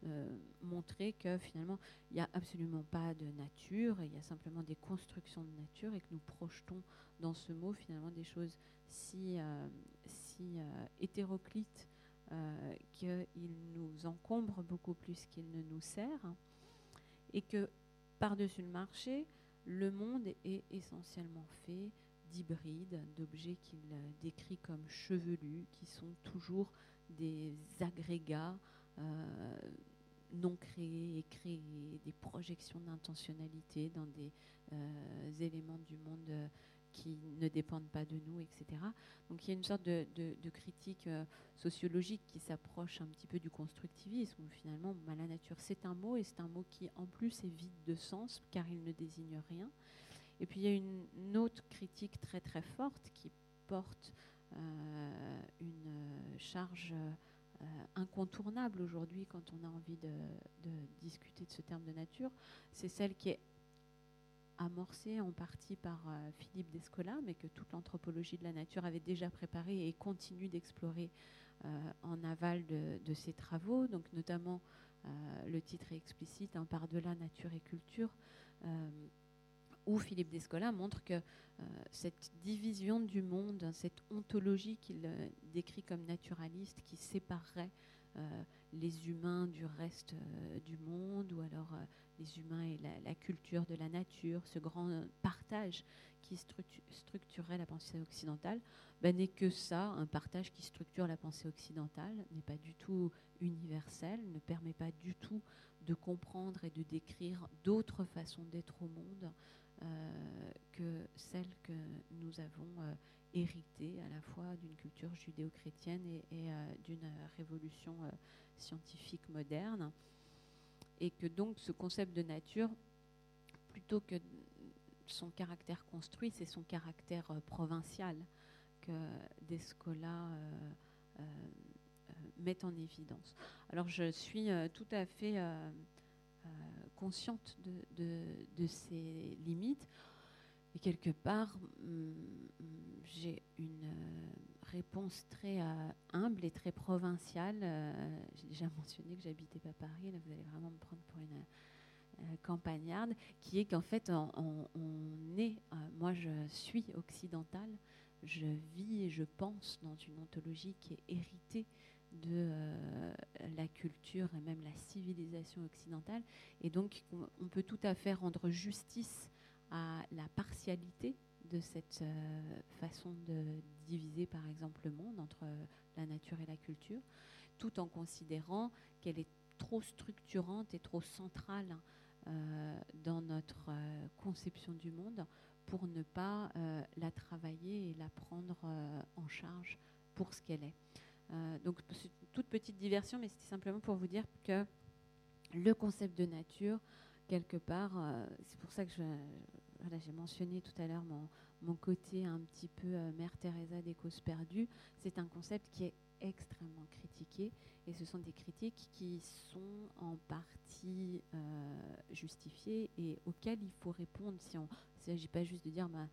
euh, montrer que finalement, il n'y a absolument pas de nature, il y a simplement des constructions de nature et que nous projetons dans ce mot finalement des choses si, euh, euh, hétéroclites qu'il nous encombre beaucoup plus qu'il ne nous sert et que par-dessus le marché, le monde est essentiellement fait d'hybrides, d'objets qu'il décrit comme chevelus, qui sont toujours des agrégats non créés et créés, des projections d'intentionnalité dans des euh, éléments du monde euh, qui ne dépendent pas de nous, etc. Donc il y a une sorte de, critique euh, sociologique qui s'approche un petit peu du constructivisme, où finalement la nature c'est un mot, et c'est un mot qui en plus est vide de sens, car il ne désigne rien. Et puis il y a une, autre critique très très forte qui porte une charge incontournable aujourd'hui quand on a envie de, discuter de ce terme de nature, c'est celle qui est amorcée en partie par euh, Philippe Descola, mais que toute l'anthropologie de la nature avait déjà préparée et continue d'explorer euh, en aval de, ses travaux, donc notamment le titre est explicite, hein, Par-delà nature et culture où Philippe Descola montre que euh, cette division du monde, cette ontologie qu'il euh, décrit comme naturaliste, qui séparerait euh, les humains du reste du monde, ou alors les humains et la, culture de la nature, ce grand partage qui structurerait la pensée occidentale, ben, n'est que ça, un partage qui structure la pensée occidentale, n'est pas du tout universel, ne permet pas du tout de comprendre et de décrire d'autres façons d'être au monde que celle que nous avons euh, héritée à la fois d'une culture judéo-chrétienne et, euh, d'une révolution scientifique moderne. Et que donc ce concept de nature, plutôt que son caractère construit, c'est son caractère provincial que Descola met en évidence. Alors je suis tout à fait consciente de, de, ces limites. Et quelque part, hum, j'ai une réponse très humble et très provinciale. j'ai déjà mentionné que j'habitais pas Paris, là vous allez vraiment me prendre pour une campagnarde, qui est qu'en fait on est, moi je suis occidentale, je vis et je pense dans une ontologie qui est héritée de euh, la culture et même la civilisation occidentale. Et donc, on peut tout à fait rendre justice à la partialité de cette euh, façon de diviser, par exemple, le monde entre la nature et la culture, tout en considérant qu'elle est trop structurante et trop centrale euh, dans notre conception du monde pour ne pas la travailler et la prendre en charge pour ce qu'elle est. Euh, donc c'est une toute petite diversion, mais c'était simplement pour vous dire que le concept de nature, quelque part, c'est pour ça que j'ai mentionné tout à l'heure mon, mon, côté un petit peu Mère Teresa des causes perdues, c'est un concept qui est extrêmement critiqué et ce sont des critiques qui sont en partie justifiées et auxquelles il faut répondre si on ne s'agit pas juste de dire bah,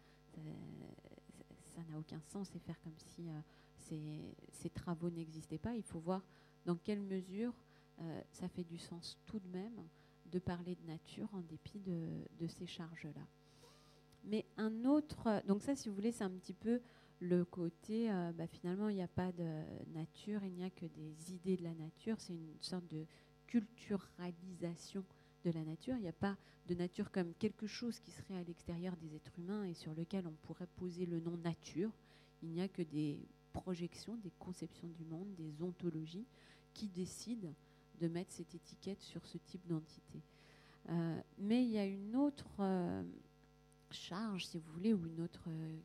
ça n'a aucun sens et faire comme si ces, travaux n'existaient pas. Il faut voir dans quelle mesure euh, ça fait du sens tout de même de parler de nature en dépit de, ces charges-là. Mais un autre, donc ça si vous voulez c'est un petit peu le côté, euh, bah, finalement il n'y a pas de nature, il n'y a que des idées de la nature, c'est une sorte de culturalisation de la nature. Il n'y a pas de nature comme quelque chose qui serait à l'extérieur des êtres humains et sur lequel on pourrait poser le nom nature. Il n'y a que des projections, des conceptions du monde, des ontologies qui décident de mettre cette étiquette sur ce type d'entité. Euh, mais il y a une autre euh, charge, si vous voulez, ou une autre euh,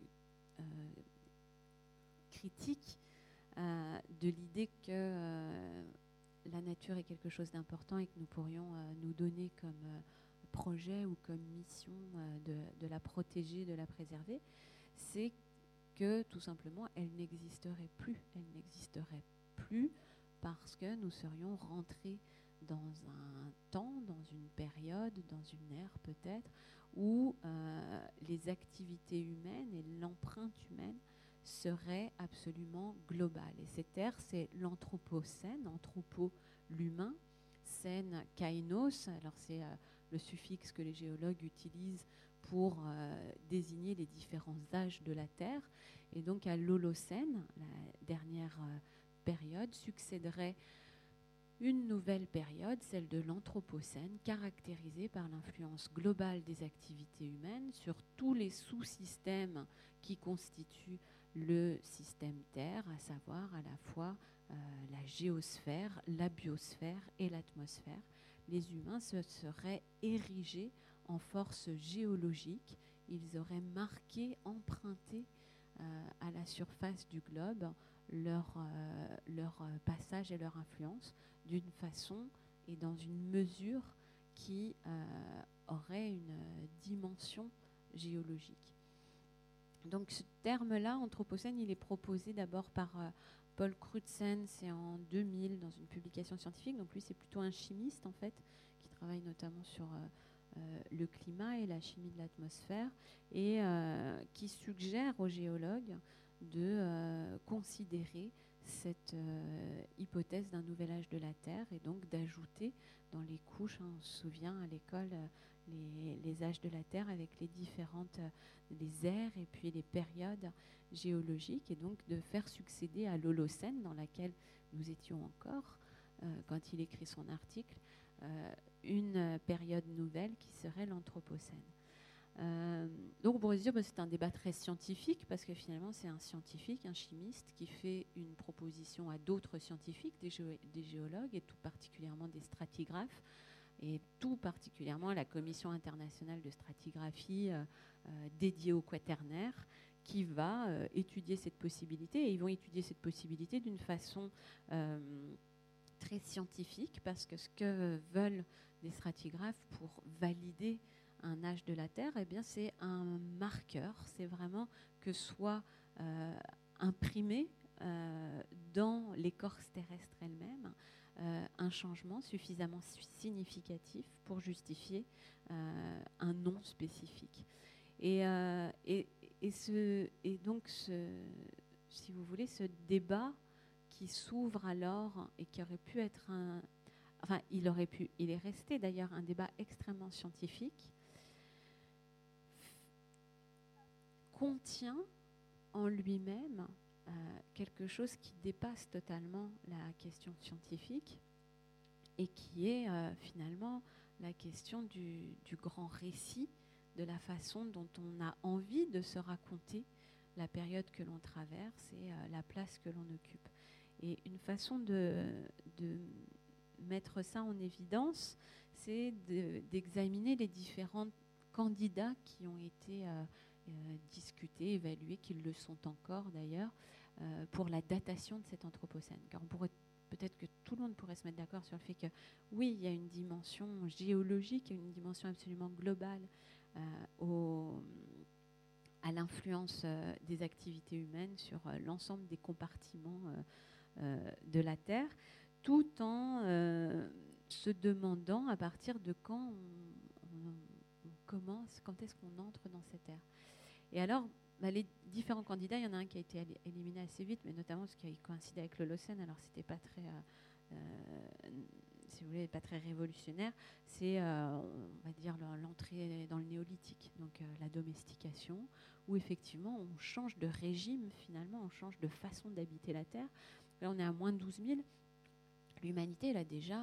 critique de l'idée que la nature est quelque chose d'important et que nous pourrions nous donner comme projet ou comme mission de, la protéger, de la préserver, c'est que tout simplement elle n'existerait plus. Elle n'existerait plus parce que nous serions rentrés dans un temps, dans une période, dans une ère peut-être, où les activités humaines et l'empreinte humaine serait absolument globale. Et cette ère, c'est l'anthropocène, anthropo l'humain, scène kainos, alors c'est euh, le suffixe que les géologues utilisent pour euh, désigner les différents âges de la Terre. Et donc à l'Holocène, la dernière euh, période, succéderait une nouvelle période, celle de l'Anthropocène, caractérisée par l'influence globale des activités humaines sur tous les sous-systèmes qui constituent le système Terre, à savoir à la fois euh, la géosphère, la biosphère et l'atmosphère. Les humains se seraient érigés en force géologique, ils auraient marqué, emprunté euh, à la surface du globe leur, euh, leur passage et leur influence d'une façon et dans une mesure qui aurait une dimension géologique. Donc ce terme-là, anthropocène, il est proposé d'abord par euh, Paul Crutzen, c'est en 2000 dans une publication scientifique. Donc lui, c'est plutôt un chimiste en fait, qui travaille notamment sur euh, euh, le climat et la chimie de l'atmosphère, et qui suggère aux géologues de considérer cette hypothèse d'un nouvel âge de la Terre et donc d'ajouter dans les couches, hein, on se souvient à l'école, les, âges de la Terre avec les différentes les ères et puis les périodes géologiques et donc de faire succéder à l'Holocène dans laquelle nous étions encore euh, quand il écrit son article euh, une période nouvelle qui serait l'Anthropocène. Euh, donc on pourrait dire c'est un débat très scientifique parce que finalement c'est un scientifique, un chimiste qui fait une proposition à d'autres scientifiques, des, géologues et tout particulièrement des stratigraphes et tout particulièrement la Commission internationale de stratigraphie euh, euh, dédiée au quaternaire qui va euh, étudier cette possibilité. Et ils vont étudier cette possibilité d'une façon très scientifique parce que ce que veulent des stratigraphes pour valider un âge de la Terre, eh bien, c'est un marqueur. C'est vraiment que soit imprimé dans l'écorce terrestre elle-même un changement suffisamment significatif pour justifier un nom spécifique. Et, et, et, ce, et donc, si vous voulez, ce débat qui s'ouvre alors et qui aurait pu être un, enfin, il aurait pu, il est resté d'ailleurs un débat extrêmement scientifique, contient en lui-même euh, quelque chose qui dépasse totalement la question scientifique et qui est euh, finalement la question du, grand récit, de la façon dont on a envie de se raconter la période que l'on traverse et euh, la place que l'on occupe. Et une façon de, mettre ça en évidence, c'est d'examiner les différents candidats qui ont été euh, euh, discutés, évalués, qui le sont encore d'ailleurs, euh, pour la datation de cet anthropocène. Car peut-être que tout le monde pourrait se mettre d'accord sur le fait que oui, il y a une dimension géologique, une dimension absolument globale à l'influence des activités humaines sur l'ensemble des compartiments de la Terre tout en euh, se demandant à partir de quand on, commence, quand est-ce qu'on entre dans cette ère. Et alors, bah, les différents candidats, il y en a un qui a été éliminé assez vite, mais notamment parce qu'il coïncidait avec le Locène, alors c'était pas très, euh, euh, si vous voulez, pas très révolutionnaire. C'est, on va dire, l'entrée dans le néolithique, donc la domestication, où effectivement on change de régime finalement, on change de façon d'habiter la Terre. Là, on est à moins de 12 000 l'humanité, elle a déjà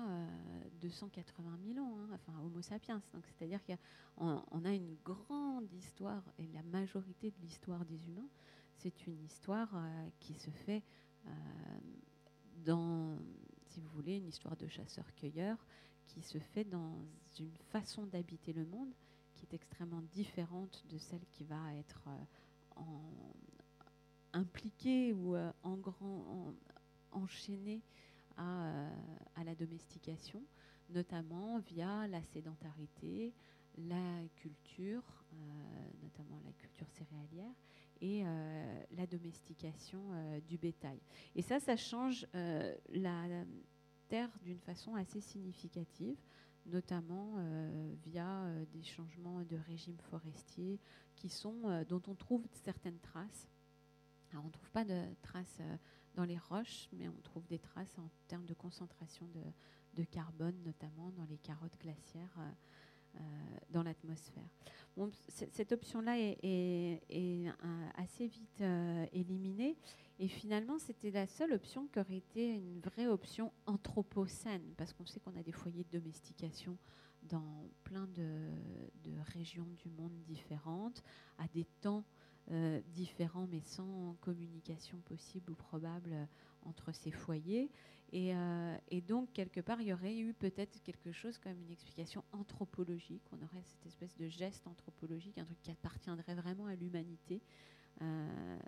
280 euh, 000 ans, hein, enfin Homo sapiens. C'est-à-dire qu'on a une grande histoire, et la majorité de l'histoire des humains, c'est une histoire euh, qui se fait euh, dans, si vous voulez, une histoire de chasseurs-cueilleurs, qui se fait dans une façon d'habiter le monde qui est extrêmement différente de celle qui va être impliquée ou en grand, enchaînée euh, à, la domestication, notamment via la sédentarité, la culture, euh, notamment la culture céréalière, et euh, la domestication du bétail. Et ça, ça change la terre d'une façon assez significative, notamment via des changements de régime forestier qui sont, dont on trouve certaines traces. Alors, on ne trouve pas de traces dans les roches, mais on trouve des traces en termes de concentration de, carbone, notamment dans les carottes glaciaires euh, euh, dans l'atmosphère. cette option-là est, euh, assez vite éliminée. Et finalement, c'était la seule option qui aurait été une vraie option anthropocène, parce qu'on sait qu'on a des foyers de domestication dans plein de, de régions du monde différentes, à des temps euh, différents mais sans communication possible ou probable euh, entre ces foyers. Euh, et, donc, quelque part, il y aurait eu peut-être quelque chose comme une explication anthropologique. On aurait cette espèce de geste anthropologique, un truc qui appartiendrait vraiment à l'humanité, un,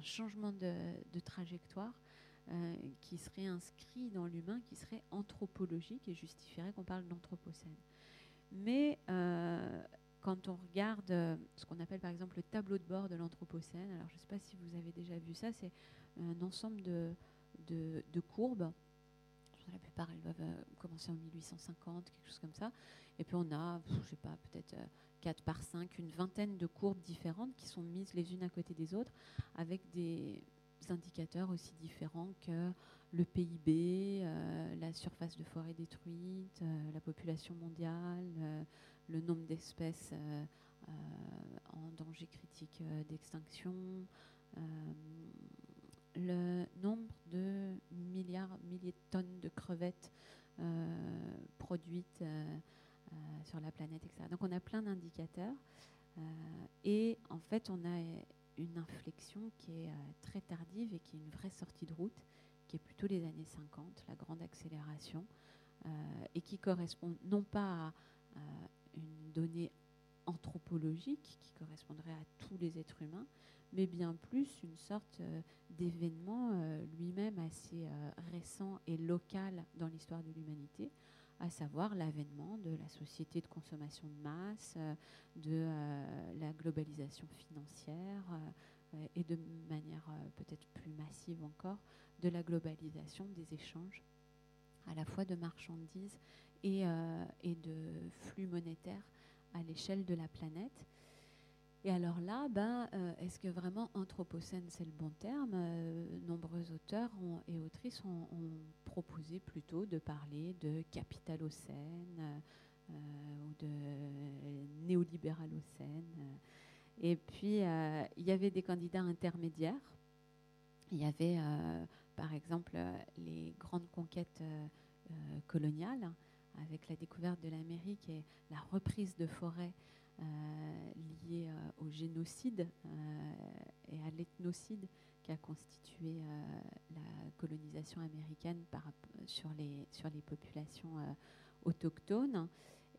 changement de, trajectoire. qui serait inscrit dans l'humain, qui serait anthropologique et justifierait qu'on parle d'anthropocène. Mais quand on regarde euh, ce qu'on appelle par exemple le tableau de bord de l'Anthropocène, alors je ne sais pas si vous avez déjà vu ça, c'est un ensemble de, courbes. La plupart, elles doivent euh, commencer en 1850, quelque chose comme ça. Et puis on a, je ne sais pas, peut-être 4 euh, par 5, une vingtaine de courbes différentes qui sont mises les unes à côté des autres, avec des indicateurs aussi différents que le PIB, la surface de forêt détruite, la population mondiale, le nombre d'espèces euh, euh, en danger critique euh, d'extinction, le nombre de milliards, milliers de tonnes de crevettes produites sur la planète, etc. Donc on a plein d'indicateurs et en fait on a une inflexion qui est très tardive et qui est une vraie sortie de route, qui est plutôt les années 50, la grande accélération, et qui correspond non pas à, une donnée anthropologique qui correspondrait à tous les êtres humains, mais bien plus une sorte euh, d'événement euh, lui-même assez euh, récent et local dans l'histoire de l'humanité, à savoir l'avènement de la société de consommation de masse, de la globalisation financière et de manière peut-être plus massive encore, de la globalisation des échanges à la fois de marchandises et, et de flux monétaires à l'échelle de la planète. Et alors là, ben, est-ce que vraiment anthropocène, c'est le bon terme? Nombreux auteurs et autrices ont, proposé plutôt de parler de capitalocène ou de néolibéralocène. Et puis, il y avait des candidats intermédiaires. Il y avait, par exemple, les grandes conquêtes coloniales, avec la découverte de l'Amérique et la reprise de forêts euh, lié euh, au génocide euh, et à l'ethnocide qui a constitué la colonisation américaine par, sur, les, sur les populations autochtones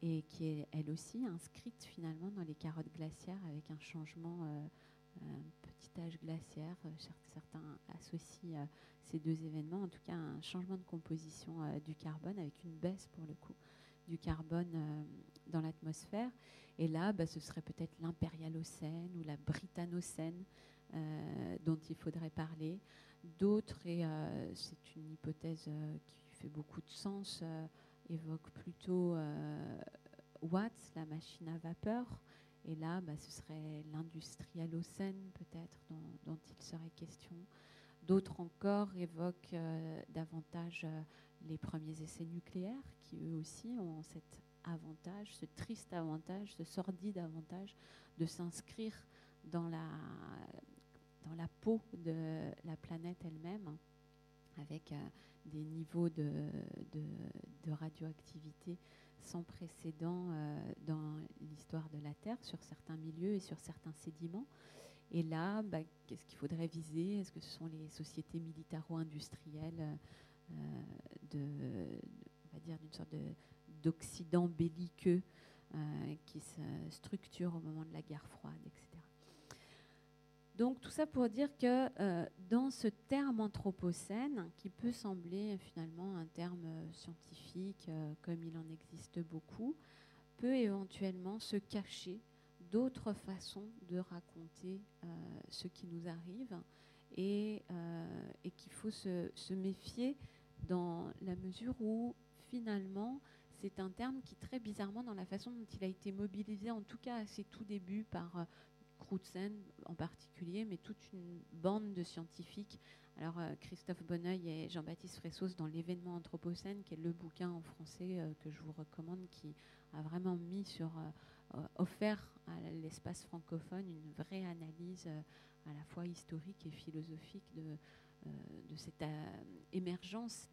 et qui est elle aussi inscrite finalement dans les carottes glaciaires avec un changement, un petit âge glaciaire. Certains associent ces deux événements, en tout cas un changement de composition du carbone avec une baisse pour le coup du carbone dans l'atmosphère. Et là, bah, ce serait peut-être l'impérialocène ou la britanocène euh, dont il faudrait parler. D'autres, et euh, c'est une hypothèse euh, qui fait beaucoup de sens, évoquent plutôt Watts, la machine à vapeur. Et là, bah, ce serait l'industrialocène peut-être dont, il serait question. D'autres encore évoquent davantage les premiers essais nucléaires qui eux aussi ont cette avantage, ce triste avantage, ce sordide avantage de s'inscrire dans la, dans la peau de la planète elle-même, avec euh, des niveaux de, de, radioactivité sans précédent euh, dans l'histoire de la Terre, sur certains milieux et sur certains sédiments. Et là, bah, qu'est-ce qu'il faudrait viser? Est-ce que ce sont les sociétés militaro-industrielles euh, de, on va dire, d'une sorte de d'Occident belliqueux euh, qui se structure au moment de la guerre froide, etc. Donc tout ça pour dire que euh, dans ce terme anthropocène, qui peut sembler finalement un terme scientifique, euh, comme il en existe beaucoup, peut éventuellement se cacher d'autres façons de raconter ce qui nous arrive et, qu'il faut se, méfier dans la mesure où finalement c'est un terme qui, très bizarrement, dans la façon dont il a été mobilisé, en tout cas à ses tout débuts, par euh, Crutzen en particulier, mais toute une bande de scientifiques. Alors, euh, Christophe Bonneuil et Jean-Baptiste Fressos dans L'événement Anthropocène, qui est le bouquin en français euh, que je vous recommande, qui a vraiment mis sur, offert à l'espace francophone une vraie analyse à la fois historique et philosophique de, cette émergence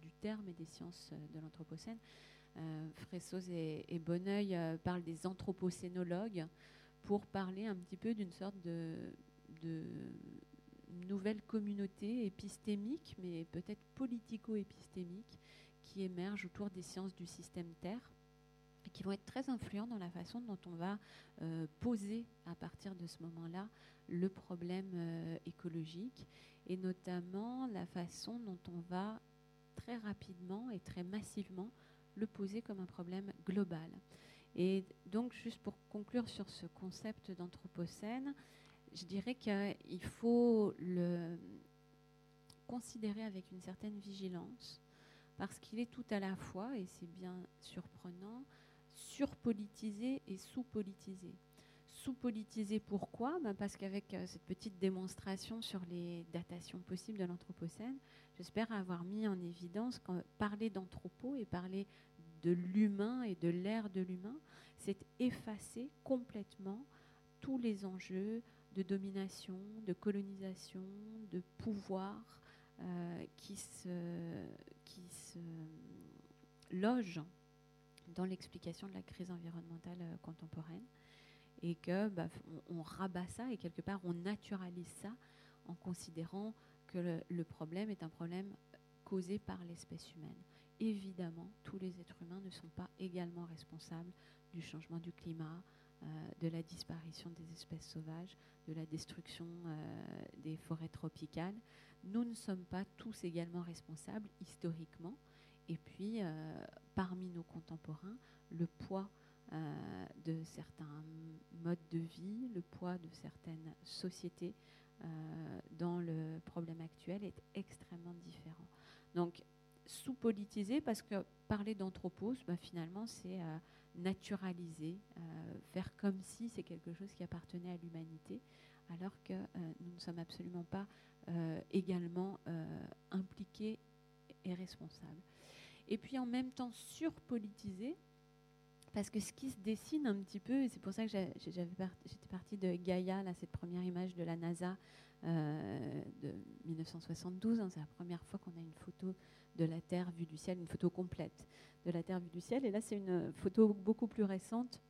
du terme et des sciences euh, de l'Anthropocène. Euh, et, Bonneuil euh, parlent des anthropocénologues pour parler un petit peu d'une sorte de, nouvelle communauté épistémique, mais peut-être politico-épistémique, qui émerge autour des sciences du système Terre et qui vont être très influents dans la façon dont on va poser à partir de ce moment-là le problème écologique et notamment la façon dont on va très rapidement et très massivement le poser comme un problème global. Et donc, juste pour conclure sur ce concept d'anthropocène, je dirais qu'il faut le considérer avec une certaine vigilance, parce qu'il est tout à la fois, et c'est bien surprenant, surpolitisé et sous-politisé. Sous-politisé pourquoi? Ben Parce qu'avec euh, cette petite démonstration sur les datations possibles de l'Anthropocène, j'espère avoir mis en évidence que parler d'anthropo et parler de l'humain et de l'ère de l'humain, c'est effacer complètement tous les enjeux de domination, de colonisation, de pouvoir euh, qui, se, qui logent dans l'explication de la crise environnementale euh, contemporaine et que bah, on, rabat ça et quelque part on naturalise ça en considérant que le, problème est un problème causé par l'espèce humaine. Évidemment, tous les êtres humains ne sont pas également responsables du changement du climat, euh, de la disparition des espèces sauvages, de la destruction euh, des forêts tropicales. Nous ne sommes pas tous également responsables historiquement. Et puis, euh, parmi nos contemporains, le poids de certains modes de vie, le poids de certaines sociétés dans le problème actuel est extrêmement différent. Donc, sous-politisé parce que parler d'anthropos, bah, finalement, c'est naturaliser, faire comme si c'est quelque chose qui appartenait à l'humanité, alors que nous ne sommes absolument pas également impliqués et responsables. Et puis en même temps surpolitiser, parce que ce qui se dessine un petit peu, et c'est pour ça que j'étais partie de Gaïa, là, cette première image de la NASA euh, de 1972, hein, c'est la première fois qu'on a une photo de la Terre vue du ciel, une photo complète de la Terre vue du ciel. Et là, c'est une photo beaucoup plus récente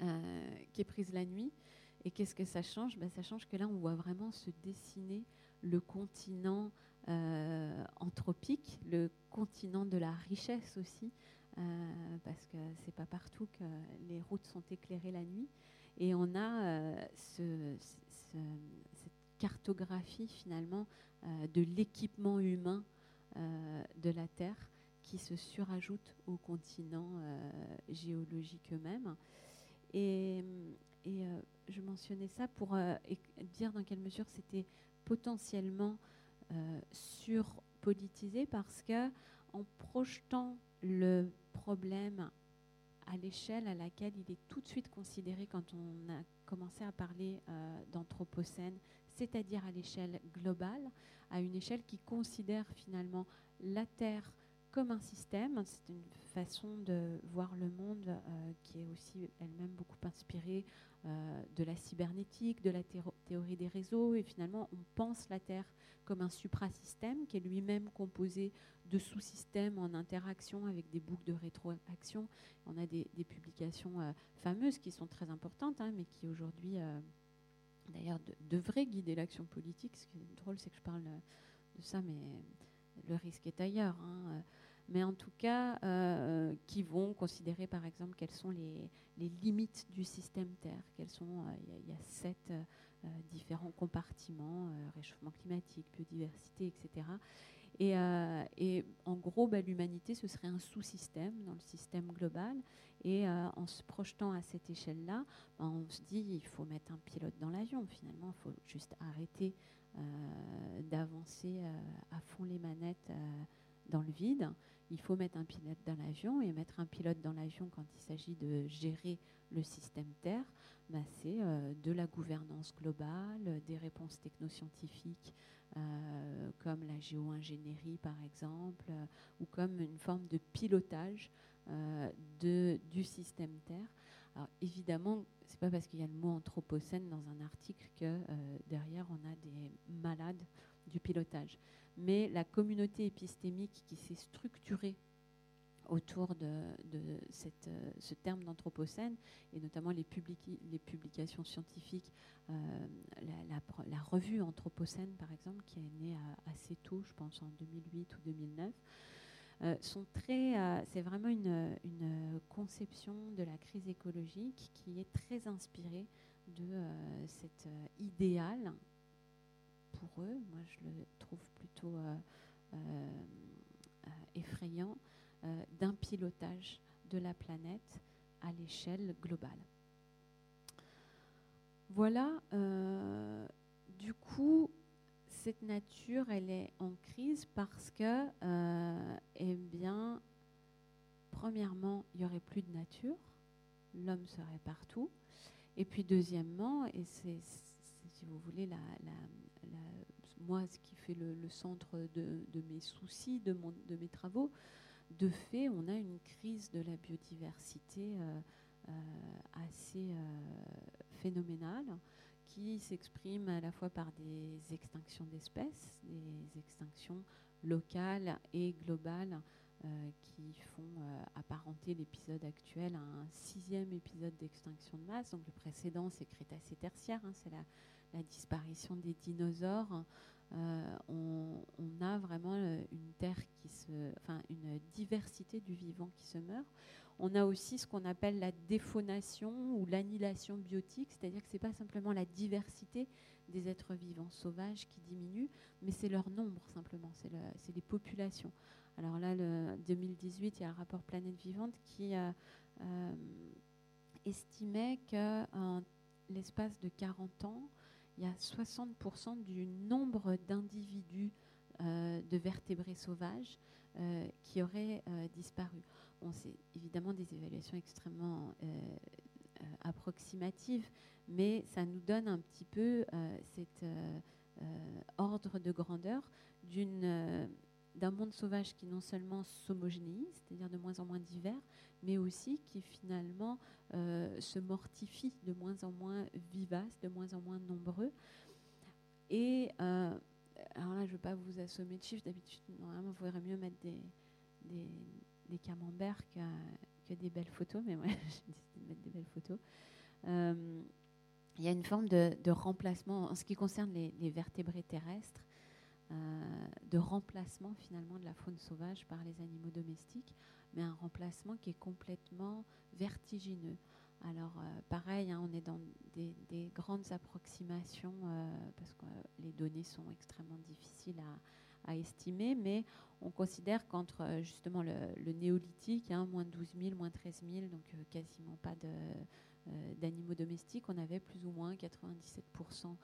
euh, qui est prise la nuit. Et qu'est-ce que ça change? Ben, Ça change que là, on voit vraiment se dessiner le continent euh, anthropique, le continent de la richesse aussi, euh, parce que c'est pas partout que les routes sont éclairées la nuit. Et on a cette cartographie finalement de l'équipement humain de la Terre qui se surajoute aux continents géologiques eux-mêmes. Et, et je mentionnais ça pour dire dans quelle mesure c'était potentiellement surpolitisé parce que en projetant le problème à l'échelle à laquelle il est tout de suite considéré quand on a commencé à parler euh, d'anthropocène, c'est-à-dire à, l'échelle globale, à une échelle qui considère finalement la Terre comme un système. C'est une façon de voir le monde euh, qui est aussi elle-même beaucoup inspirée euh, de la cybernétique, de la théorie des réseaux, et finalement on pense la Terre comme un suprasystème qui est lui-même composé de sous-systèmes en interaction avec des boucles de rétroaction. On a des, publications euh, fameuses qui sont très importantes, hein, mais qui aujourd'hui, d'ailleurs, devraient guider l'action politique. Ce qui est drôle, c'est que je parle de ça, mais le risque est ailleurs. Hein mais en tout cas euh, qui vont considérer par exemple quelles sont les, limites du système Terre, sont, euh, il y, a sept euh, différents compartiments, réchauffement climatique, biodiversité, etc. Et, en gros, bah, l'humanité, ce serait un sous-système dans le système global. Et en se projetant à cette échelle-là, bah, on se dit il faut mettre un pilote dans l'avion. Finalement, il faut juste arrêter d'avancer à fond les manettes dans le vide il faut mettre un pilote dans l'avion. Et mettre un pilote dans l'avion quand il s'agit de gérer le système Terre, bah, c'est euh, de la gouvernance globale, des réponses technoscientifiques euh, comme la géo-ingénierie par exemple, euh, ou comme une forme de pilotage de, du système Terre. Alors évidemment, c'est pas parce qu'il y a le mot anthropocène dans un article que derrière on a des malades du pilotage mais la communauté épistémique qui s'est structurée autour de, euh, ce terme d'anthropocène, et notamment les, publications scientifiques, euh, la, revue Anthropocène, par exemple, qui est née assez tôt, je pense en 2008 ou 2009, euh, sont très, c'est vraiment une, une, conception de la crise écologique qui est très inspirée de cet idéal pour eux. Moi, je le trouve plutôt euh, euh, euh, effrayant d'un pilotage de la planète à l'échelle globale. Voilà, du coup, cette nature, elle est en crise parce que, eh bien, premièrement, il n'y aurait plus de nature, l'homme serait partout. Et puis, deuxièmement, et c'est, si vous voulez, moi, ce qui fait le, centre de, mes soucis, de, mes travaux, de fait, on a une crise de la biodiversité euh, euh, assez euh, phénoménale qui s'exprime à la fois par des extinctions d'espèces, des extinctions locales et globales qui font apparenter l'épisode actuel à un sixième épisode d'extinction de masse. Donc le précédent, c'est Crétacé tertiaire, hein, c'est la, disparition des dinosaures. Euh, on, a vraiment euh, une terre qui se, enfin une diversité du vivant qui se meurt. On a aussi ce qu'on appelle la défaunation ou l'annihilation biotique, c'est-à-dire que c'est pas simplement la diversité des êtres vivants sauvages qui diminue, mais c'est leur nombre simplement, c'est les populations. Alors là, le 2018, il y a un rapport Planète Vivante qui euh, estimait qu'en l'espace de 40 ans, il y a 60% du nombre d'individus euh, de vertébrés sauvages qui auraient disparu. Bon, c'est évidemment des évaluations extrêmement approximatives, mais ça nous donne un petit peu cet ordre de grandeur d'un monde sauvage qui non seulement s'homogénéise, c'est-à-dire de moins en moins divers, mais aussi qui finalement euh, se mortifie de moins en moins vivace, de moins en moins nombreux. Et euh, alors là, je ne veux pas vous assommer de chiffres, d'habitude, normalement, il faudrait mieux mettre des, des, camemberts que, des belles photos, mais moi, j'ai décidé de mettre des belles photos. Euh, il y a une forme de, remplacement en ce qui concerne les vertébrés terrestres. Euh, de remplacement finalement de la faune sauvage par les animaux domestiques, mais un remplacement qui est complètement vertigineux. Alors euh, pareil, hein, on est dans des, grandes approximations parce que les données sont extrêmement difficiles à, estimer, mais on considère qu'entre justement le, néolithique, hein, moins 12 000, moins 13 000, donc quasiment pas d'animaux domestiques, on avait plus ou moins 97%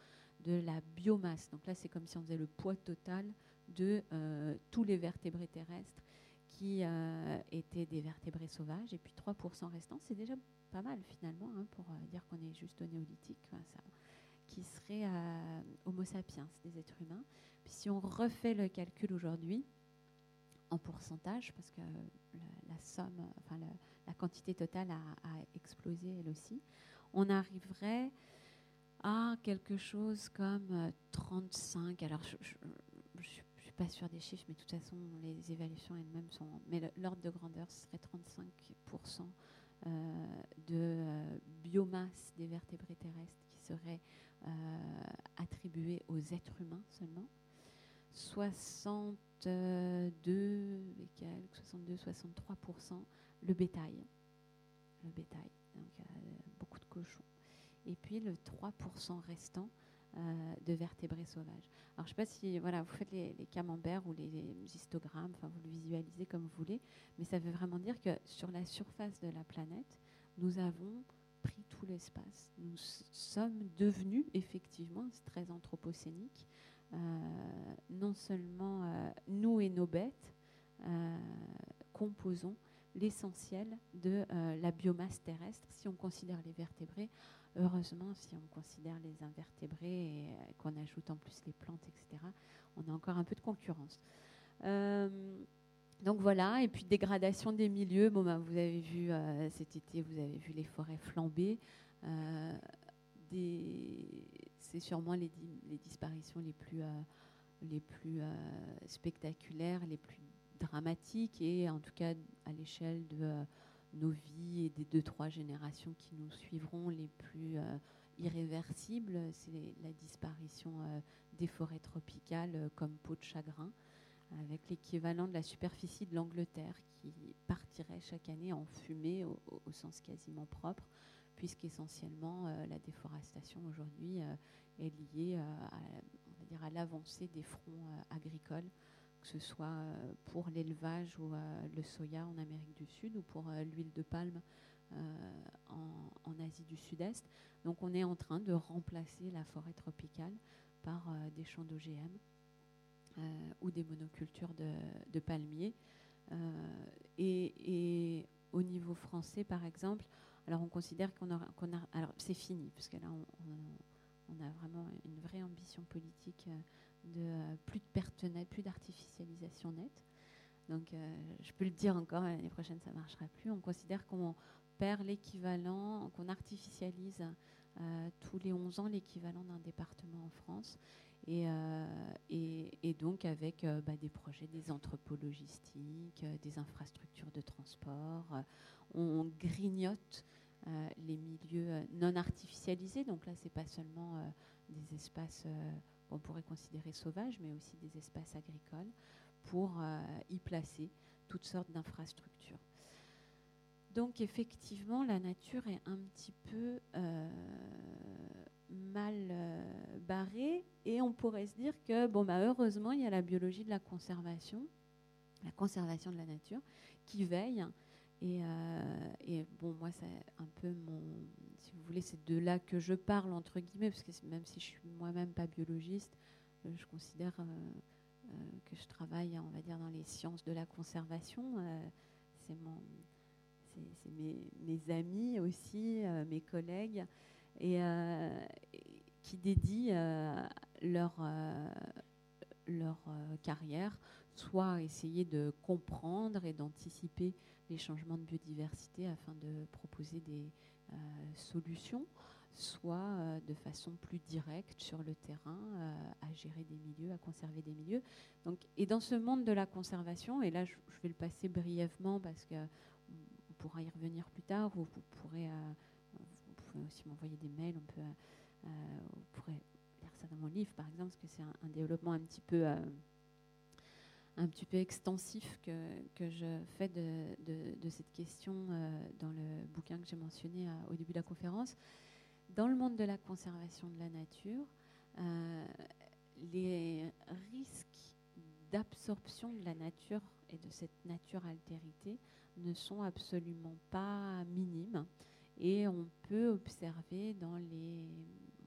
de la biomasse. Donc là, c'est comme si on faisait le poids total de euh, tous les vertébrés terrestres qui euh, étaient des vertébrés sauvages. Et puis 3% restants, c'est déjà pas mal finalement hein, pour euh, dire qu'on est juste au néolithique, qui serait Sapiens, des êtres humains. Puis si on refait le calcul aujourd'hui, en pourcentage, parce que la, somme, enfin la quantité totale a, explosé elle aussi, on arriverait à quelque chose comme 35. Euh, Alors, je ne suis pas sûre des chiffres, mais de toute façon, les évaluations elles-mêmes sont. Mais l'ordre de grandeur, serait 35% euh, de euh, biomasse des vertébrés terrestres qui serait attribuée aux êtres humains seulement. 62, 62, 63% le bétail. Le bétail, donc beaucoup de cochons et puis le 3% restant euh, de vertébrés sauvages. Alors je ne sais pas si voilà, vous faites les, camemberts ou les, histogrammes, enfin vous le visualisez comme vous voulez, mais ça veut vraiment dire que sur la surface de la planète, nous avons l'espace. Nous sommes devenus effectivement, très anthropocénique, euh, non seulement euh, nous et nos bêtes composons l'essentiel de la biomasse terrestre si on considère les vertébrés heureusement, si on considère les invertébrés et euh, qu'on ajoute en plus les plantes, etc., on a encore un peu de concurrence. Euh, donc voilà, et puis dégradation des milieux. Bon, ben, vous avez vu euh, cet été, vous avez vu les forêts flamber. c'est sûrement les, disparitions les plus, les plus spectaculaires, les plus dramatiques, et en tout cas à l'échelle de nos vies et des deux, trois générations qui nous suivront les plus euh, irréversibles, c'est la disparition euh, des forêts tropicales euh, comme peau de chagrin, avec l'équivalent de la superficie de l'Angleterre qui partirait chaque année en fumée au, sens quasiment propre, puisqu'essentiellement la déforestation aujourd'hui est liée à, à l'avancée des fronts agricoles que ce soit euh, pour l'élevage ou euh, le soya en Amérique du Sud ou pour euh, l'huile de palme en, Asie du Sud-Est. Donc on est en train de remplacer la forêt tropicale par des champs d'OGM ou des monocultures de, palmiers. Et, au niveau français, par exemple, alors on considère qu'on a, alors c'est fini, parce que là on, a vraiment une vraie ambition politique de euh, plus de pertes nettes, plus d'artificialisation nette. Donc euh, je peux le dire encore, l'année prochaine ça ne marchera plus. On considère qu'on perd l'équivalent, qu'on artificialise euh, tous les 11 ans l'équivalent d'un département en France. Et, et, donc avec bah, des projets, des entrepôts logistiques, des infrastructures de transport. on grignote les milieux non artificialisés. Donc là, c'est pas seulement des espaces qu'on pourrait considérer sauvages, mais aussi des espaces agricoles, pour euh, y placer toutes sortes d'infrastructures. Donc effectivement, la nature est un petit peu euh, mal euh, barrée et on pourrait se dire que, bon, bah, heureusement, il y a la biologie de la conservation, la conservation de la nature, qui veille. Et, et bon, moi, c'est un peu mon, si vous voulez, c'est de là que je parle, entre guillemets, parce que même si je suis moi-même pas biologiste, euh, je considère euh, que je travaille, on va dire, dans les sciences de la conservation. c'est mon, c'est mes, amis aussi, mes collègues, et, qui dédient leur, leur carrière soit à essayer de comprendre et d'anticiper les changements de biodiversité afin de proposer des solutions, soit euh, de façon plus directe sur le terrain euh, à gérer des milieux, à conserver des milieux. Donc, et dans ce monde de la conservation, et là je, vais le passer brièvement parce qu'on pourra y revenir plus tard, ou vous pourrez, euh, vous pouvez aussi m'envoyer des mails, on peut, vous pourrez lire ça dans mon livre par exemple, parce que c'est un, développement un petit peu un petit peu extensif que, que je fais de, de, cette question dans le bouquin que j'ai mentionné au début de la conférence dans le monde de la conservation de la nature, euh, les risques d'absorption de la nature et de cette nature altérité ne sont absolument pas minimes. Et on peut observer dans les,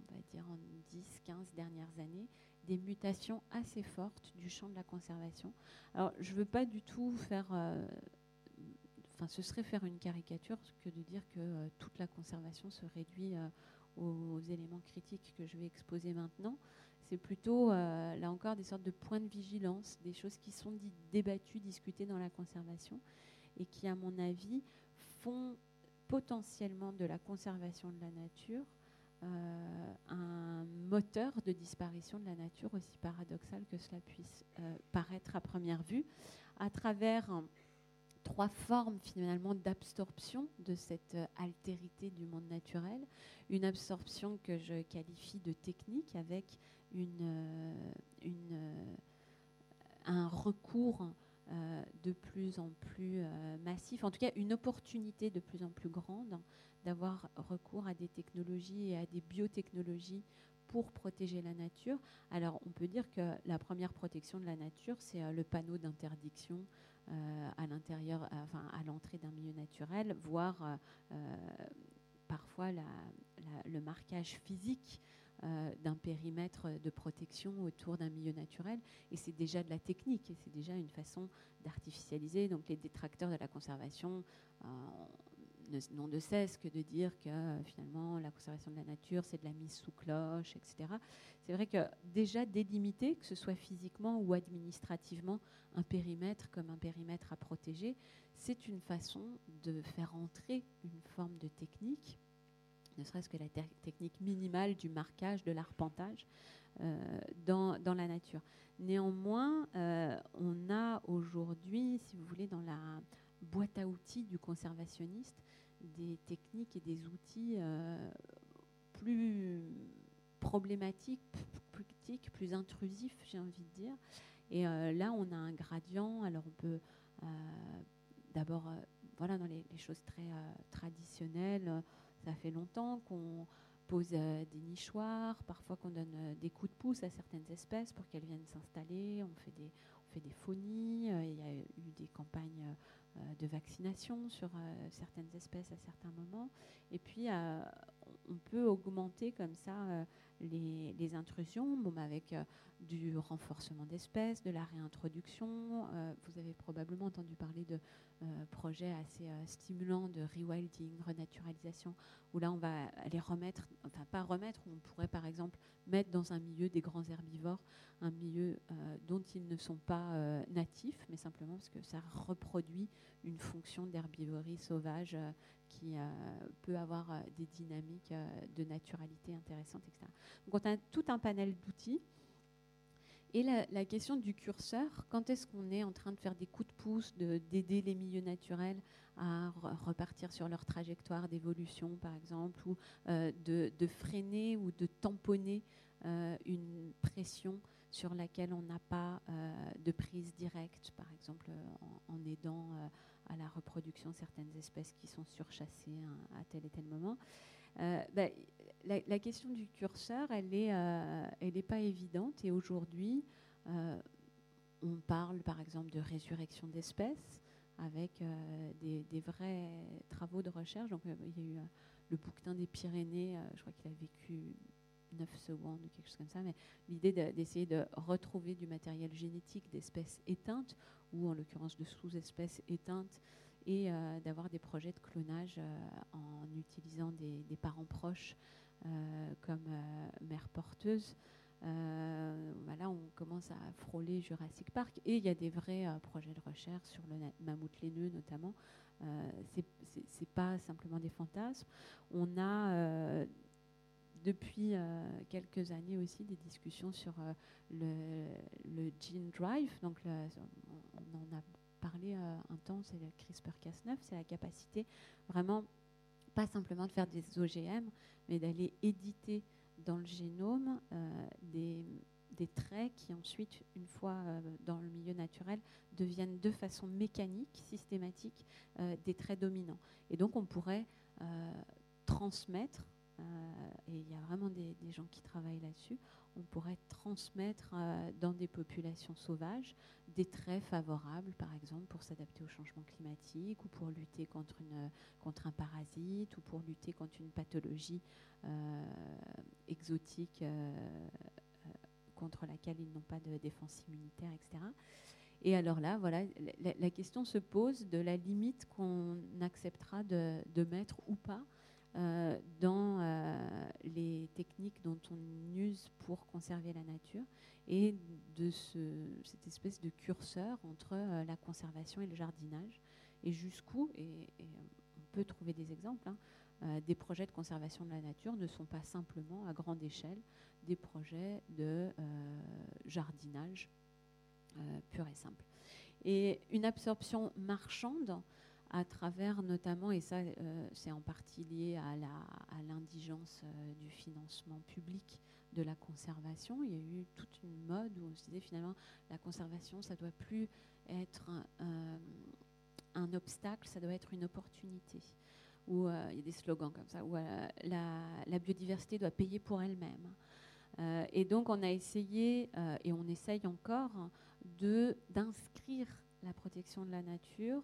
on va dire, en 10-15 dernières années, des mutations assez fortes du champ de la conservation. Alors, je ne veux pas du tout faire euh, ce serait faire une caricature que de dire que euh, toute la conservation se réduit euh, aux, éléments critiques que je vais exposer maintenant. C'est plutôt, là encore, des sortes de points de vigilance, des choses qui sont débattues, discutées dans la conservation et qui, à mon avis, font potentiellement de la conservation de la nature un moteur de disparition de la nature, aussi paradoxal que cela puisse paraître à première vue, à travers trois formes finalement d'absorption de cette euh, altérité du monde naturel. Une absorption que je qualifie de technique avec euh, euh, un recours de plus en plus massif, en tout cas une opportunité de plus en plus grande d'avoir recours à des technologies et à des biotechnologies pour protéger la nature. Alors on peut dire que la première protection de la nature, c'est le panneau d'interdiction euh, à l'intérieur, à l'entrée d'un milieu naturel, voire euh, euh, parfois le marquage physique d'un périmètre de protection autour d'un milieu naturel. Et c'est déjà de la technique, et c'est déjà une façon d'artificialiser. Donc les détracteurs de la conservation n'ont de cesse que de dire que finalement la conservation de la nature, c'est de la mise sous cloche, etc. C'est vrai que déjà délimiter, que ce soit physiquement ou administrativement, un périmètre comme un périmètre à protéger, c'est une façon de faire entrer une forme de technique, ne serait-ce que la technique minimale du marquage, de l'arpentage, euh, dans, la nature. Néanmoins, euh, on a aujourd'hui, si vous voulez, dans la boîte à outils du conservationniste, des techniques et des outils euh, plus problématiques, plus critiques, plus intrusifs, j'ai envie de dire, et là, on a un gradient. Alors, on peut d'abord, dans les, choses très traditionnelles, ça fait longtemps qu'on pose des nichoirs, parfois qu'on donne des coups de pouce à certaines espèces pour qu'elles viennent s'installer. On fait des, on fait des phonies. il y a eu des campagnes de vaccination sur certaines espèces à certains moments. Et puis, on peut augmenter comme ça les, les, intrusions, bon, avec du renforcement d'espèces, de la réintroduction. Euh, vous avez probablement entendu parler de euh, projets assez euh, stimulants de rewilding, renaturalisation, où là on va les remettre, enfin pas remettre, on pourrait par exemple mettre dans un milieu des grands herbivores, un milieu dont ils ne sont pas natifs, mais simplement parce que ça reproduit une fonction d'herbivorie sauvage qui peut avoir des dynamiques de naturalité intéressantes, etc. Donc on a tout un panel d'outils et la, question du curseur, quand est-ce qu'on est en train de faire des coups de pouce, d'aider les milieux naturels à repartir sur leur trajectoire d'évolution, par exemple, ou euh, de, freiner ou de tamponner euh, une pression sur laquelle on n'a pas euh, de prise directe, par exemple en, aidant à la reproduction certaines espèces qui sont surchassées à tel et tel moment. Ben, la, question du curseur, elle n'est euh, pas évidente. Et aujourd'hui, euh, on parle par exemple de résurrection d'espèces avec euh, des, vrais travaux de recherche. Donc, il y a eu le bouquetin des Pyrénées, je crois qu'il a vécu 9 secondes ou quelque chose comme ça, mais l'idée d'essayer de, retrouver du matériel génétique d'espèces éteintes, ou en l'occurrence de sous-espèces éteintes, et d'avoir des projets de clonage en utilisant des, parents proches comme mère porteuse. Euh, voilà, on commence à frôler Jurassic Park et il y a des vrais euh, projets de recherche sur le mammouth laineux notamment. Euh, c'est pas simplement des fantasmes. On a depuis quelques années aussi des discussions sur le, le, gene drive. Donc, on en a parlé un temps, c'est le CRISPR-Cas9, c'est la capacité vraiment pas simplement de faire des OGM, mais d'aller éditer dans le génome euh, des, traits qui ensuite, une fois euh, dans le milieu naturel, deviennent de façon mécanique, systématique, euh, des traits dominants. Et donc on pourrait transmettre, et il y a vraiment des, gens qui travaillent là-dessus, on pourrait transmettre dans des populations sauvages des traits favorables, par exemple, pour s'adapter au changement climatique ou pour lutter contre, un parasite ou pour lutter contre une pathologie euh, exotique euh, euh, contre laquelle ils n'ont pas de défense immunitaire, etc. Et alors là, voilà, la, question se pose de la limite qu'on acceptera de, mettre ou pas dans les techniques dont on use pour conserver la nature et de ce, cette espèce de curseur entre la conservation et le jardinage et jusqu'où, et, on peut trouver des exemples, hein, euh, des projets de conservation de la nature ne sont pas simplement à grande échelle des projets de euh, jardinage euh, pur et simple. Et une absorption marchande à travers notamment, et ça c'est en partie lié à l'indigence du financement public de la conservation. Il y a eu toute une mode où on se disait finalement la conservation, ça doit plus être un obstacle, ça doit être une opportunité euh, il y a des slogans comme ça, où euh, la, biodiversité doit payer pour elle-même. Euh, et donc on a essayé, et on essaye encore, de, d'inscrire la protection de la nature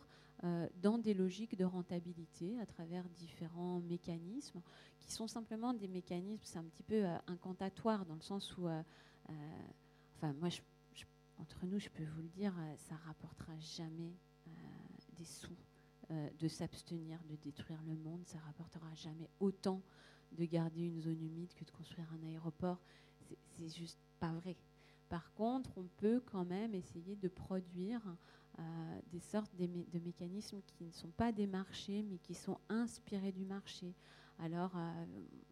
dans des logiques de rentabilité à travers différents mécanismes qui sont simplement des mécanismes, c'est un petit peu incantatoires dans le sens où, enfin moi, entre nous, je peux vous le dire, ça rapportera jamais des sous euh, de s'abstenir de détruire le monde. Ça rapportera jamais autant de garder une zone humide que de construire un aéroport. C'est juste pas vrai. Par contre, on peut quand même essayer de produire euh, des sortes de, mécanismes qui ne sont pas des marchés, mais qui sont inspirés du marché. Alors, euh,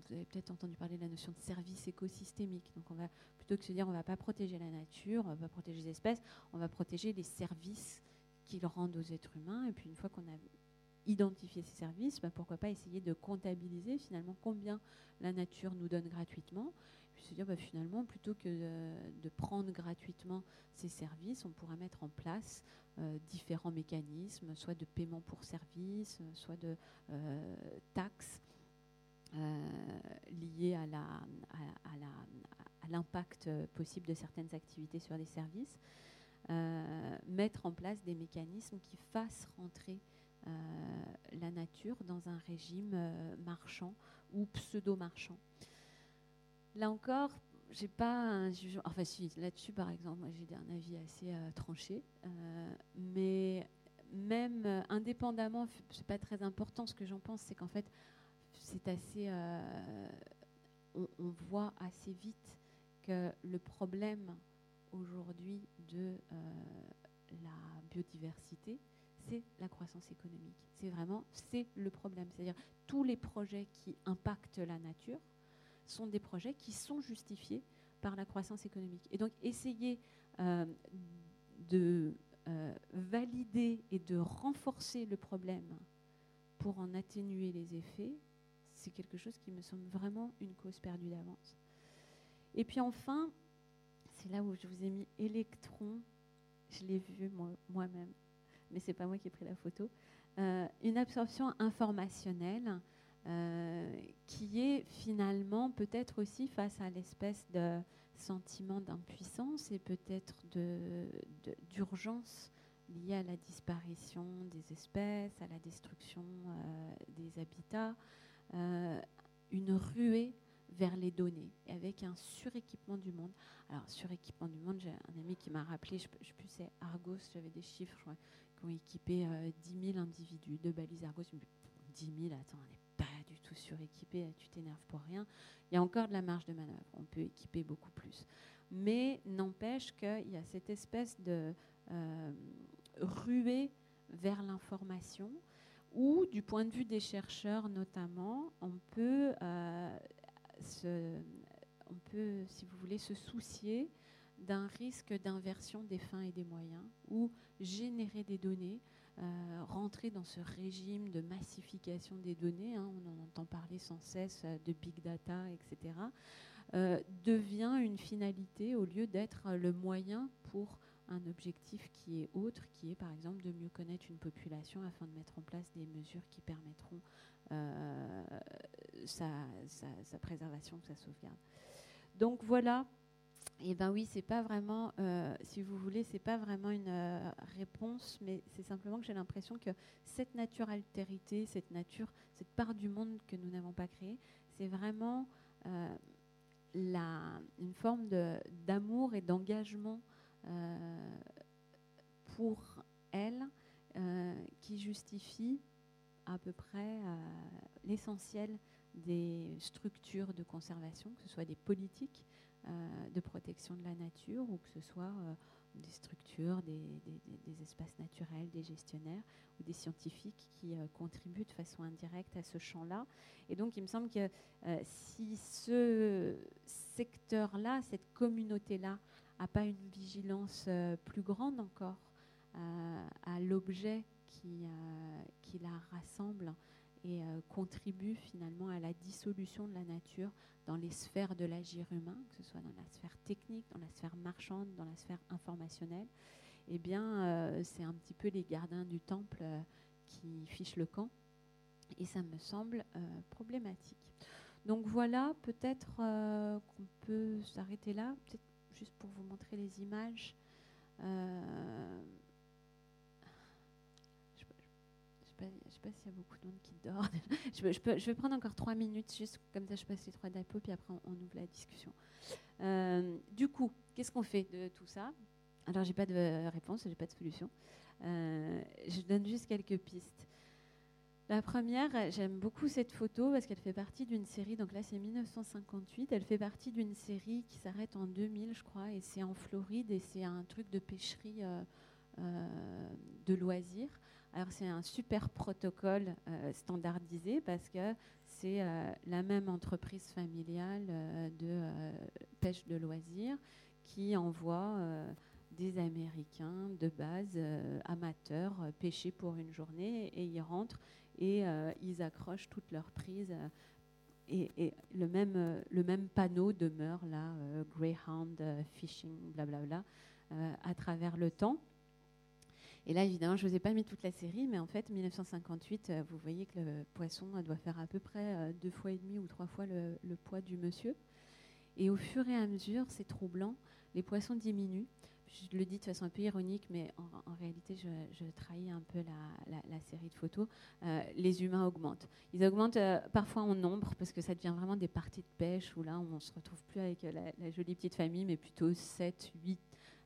vous avez peut-être entendu parler de la notion de service écosystémique. Donc, on va plutôt que se dire on ne va pas protéger la nature, on va protéger les espèces, on va protéger les services qu'ils rendent aux êtres humains. Et puis une fois qu'on a identifié ces services, bah, pourquoi pas essayer de comptabiliser finalement combien la nature nous donne gratuitement. Puis se dire bah, finalement, plutôt que de, prendre gratuitement ces services, on pourrait mettre en place euh, différents mécanismes, soit de paiement pour services, soit de euh, taxes euh, liées à, à l'impact possible de certaines activités sur les services. Euh, mettre en place des mécanismes qui fassent rentrer euh, la nature dans un régime euh, marchand ou pseudo-marchand. Là encore, j'ai pas un jugement. Enfin, là-dessus, par exemple, moi, j'ai un avis assez tranché. mais même indépendamment, c'est pas très important. Ce que j'en pense, c'est qu'en fait, c'est assez. on, voit assez vite que le problème aujourd'hui de euh, la biodiversité, c'est la croissance économique. C'est vraiment, c'est le problème. C'est-à-dire tous les projets qui impactent la nature sont des projets qui sont justifiés par la croissance économique. Et donc essayer euh, de euh, valider et de renforcer le problème pour en atténuer les effets, c'est quelque chose qui me semble vraiment une cause perdue d'avance. Et puis enfin, c'est là où je vous ai mis électron. Je l'ai vu moi-même, mais c'est pas moi qui ai pris la photo. Euh, une absorption informationnelle euh, qui est finalement peut-être aussi face à l'espèce de sentiment d'impuissance et peut-être d'urgence liée à la disparition des espèces, à la destruction euh, des habitats, une ruée vers les données, avec un suréquipement du monde. Alors, suréquipement du monde, j'ai un ami qui m'a rappelé, je sais plus, c'est Argos, j'avais des chiffres, qui ont équipé 10 000 individus de balises Argos. 10 000, attends, on du tout suréquipé, tu t'énerves pour rien. Il y a encore de la marge de manœuvre, on peut équiper beaucoup plus. Mais n'empêche qu'il y a cette espèce de euh, ruée vers l'information où, du point de vue des chercheurs notamment, on peut, euh, on peut, si vous voulez, se soucier d'un risque d'inversion des fins et des moyens, ou générer des données, euh, rentrer dans ce régime de massification des données, hein, on en entend parler sans cesse euh, de big data, etc., devient une finalité au lieu d'être le moyen pour un objectif qui est autre, qui est par exemple de mieux connaître une population afin de mettre en place des mesures qui permettront euh, sa, préservation, sa sauvegarde. Donc voilà. Eh ben oui, c'est pas vraiment, euh, si vous voulez, c'est pas vraiment une euh, réponse, mais c'est simplement que j'ai l'impression que cette nature altérité, cette nature, cette part du monde que nous n'avons pas créée, c'est vraiment la, une forme d'amour et d'engagement euh, pour elle euh, qui justifie à peu près euh, l'essentiel des structures de conservation, que ce soit des politiques de protection de la nature ou que ce soit des structures, des, espaces naturels, des gestionnaires ou des scientifiques qui contribuent de façon indirecte à ce champ-là. Et donc, il me semble que si ce secteur-là, cette communauté-là, n'a pas une vigilance euh, plus grande encore euh, à l'objet euh, qui, la rassemble et contribue finalement à la dissolution de la nature dans les sphères de l'agir humain, que ce soit dans la sphère technique, dans la sphère marchande, dans la sphère informationnelle, eh bien, c'est un petit peu les gardiens du temple qui fichent le camp. Et ça me semble problématique. Donc voilà, peut-être qu'on peut s'arrêter là. Peut-être juste pour vous montrer les images. Euh, je ne sais pas, s'il y a beaucoup de monde qui dort. je, vais prendre encore trois minutes, juste comme ça je passe les trois diapos, puis après on, ouvre la discussion. Euh, du coup, qu'est-ce qu'on fait de tout ça? Alors, j'ai pas de réponse, j'ai pas de solution. Euh, je donne juste quelques pistes. La première, j'aime beaucoup cette photo parce qu'elle fait partie d'une série, donc là c'est 1958, elle fait partie d'une série qui s'arrête en 2000 je crois, et c'est en Floride et c'est un truc de pêcherie euh, de loisirs. Alors c'est un super protocole euh, standardisé parce que c'est la même entreprise familiale de pêche de loisirs qui envoie des Américains de base amateurs pêcher pour une journée et ils rentrent et euh, ils accrochent toutes leurs prises. Euh, et, le, même, euh, le même panneau demeure là, Greyhound Fishing, blablabla, à travers le temps. Et là, évidemment, je ne vous ai pas mis toute la série, mais en fait, 1958, vous voyez que le poisson doit faire à peu près deux fois et demi ou trois fois le, poids du monsieur. Et au fur et à mesure, c'est troublant, les poissons diminuent je le dis de façon un peu ironique, mais en, réalité, je, trahis un peu la, série de photos. Euh, les humains augmentent. Ils augmentent euh, parfois en nombre, parce que ça devient vraiment des parties de pêche où là, on ne se retrouve plus avec la, jolie petite famille, mais plutôt 7, 8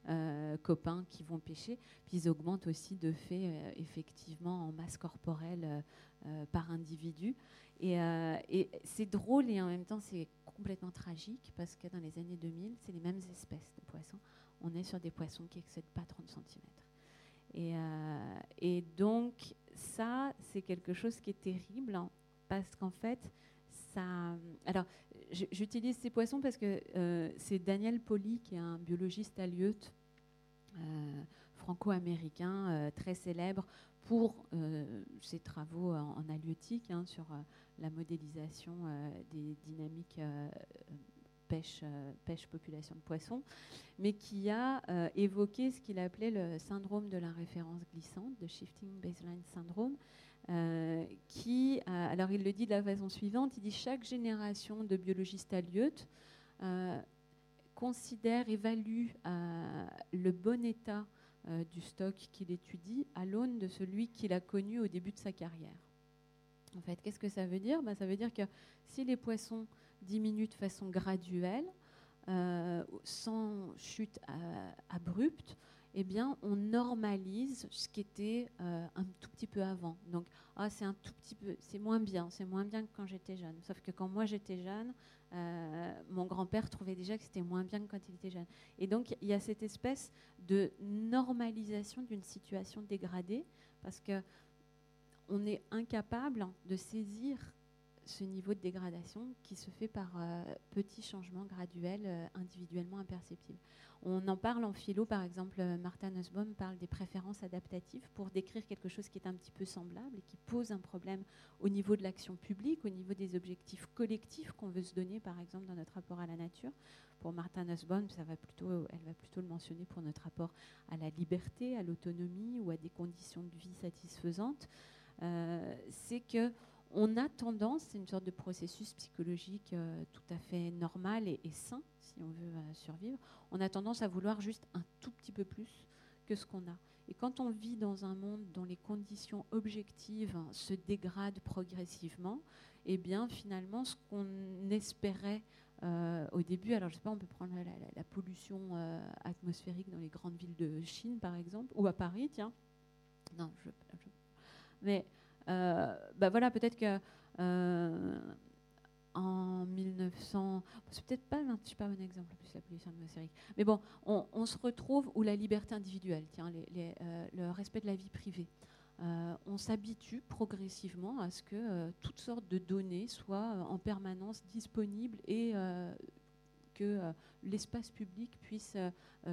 euh, copains qui vont pêcher. Puis ils augmentent aussi de fait, effectivement, en masse corporelle par individu. Et, c'est drôle et en même temps, c'est complètement tragique, parce que dans les années 2000, c'est les mêmes espèces de poissons on est sur des poissons qui excèdent pas 30 cm. Et, euh, donc, ça, c'est quelque chose qui est terrible, hein, parce qu'en fait, ça. Alors, j'utilise ces poissons parce que euh, c'est Daniel Poli, qui est un biologiste à euh, franco-américain, très célèbre pour ses travaux en, halieutique hein, sur la modélisation des dynamiques pêche, euh, pêche population de poissons, mais qui a euh, évoqué ce qu'il appelait le syndrome de la référence glissante, de Shifting Baseline Syndrome, euh, qui, alors il le dit de la façon suivante, il dit chaque génération de biologistes à considère, évalue le bon état du stock qu'il étudie à l'aune de celui qu'il a connu au début de sa carrière. En fait, qu'est-ce que ça veut dire? Bah, Ça veut dire que si les poissons diminuent de façon graduelle, euh, sans chute euh, abrupte, eh bien, on normalise ce qui était euh, un tout petit peu avant. Donc, ah, c'est un tout petit peu, c'est moins bien, c'est moins bien que quand j'étais jeune. Sauf que quand moi j'étais jeune, mon grand-père trouvait déjà que c'était moins bien que quand il était jeune. Et donc, il y a cette espèce de normalisation d'une situation dégradée, parce que on est incapable de saisir ce niveau de dégradation qui se fait par euh, petits changements graduels, euh, individuellement imperceptibles. On en parle en philo, par exemple, euh, Martha Nussbaum parle des préférences adaptatives pour décrire quelque chose qui est un petit peu semblable et qui pose un problème au niveau de l'action publique, au niveau des objectifs collectifs qu'on veut se donner, par exemple, dans notre rapport à la nature. Pour Martha Nussbaum, ça va plutôt, elle va plutôt le mentionner pour notre rapport à la liberté, à l'autonomie ou à des conditions de vie satisfaisantes. c'est que on a tendance, c'est une sorte de processus psychologique euh, tout à fait normal et, sain, si on veut euh, survivre, on a tendance à vouloir juste un tout petit peu plus que ce qu'on a. Et quand on vit dans un monde dont les conditions objectives se dégradent progressivement, eh bien finalement ce qu'on espérait euh, au début, alors je sais pas, on peut prendre la, pollution atmosphérique dans les grandes villes de Chine par exemple, ou à Paris, tiens. Non, je, mais euh, bah voilà, peut-être que euh, en 1900, c'est peut-être pas, je suis pas un exemple plus la pollution atmosphérique, mais bon, on, se retrouve où la liberté individuelle, tiens, euh, le respect de la vie privée. on s'habitue progressivement à ce que toutes sortes de données soient en permanence disponibles et que l'espace public puisse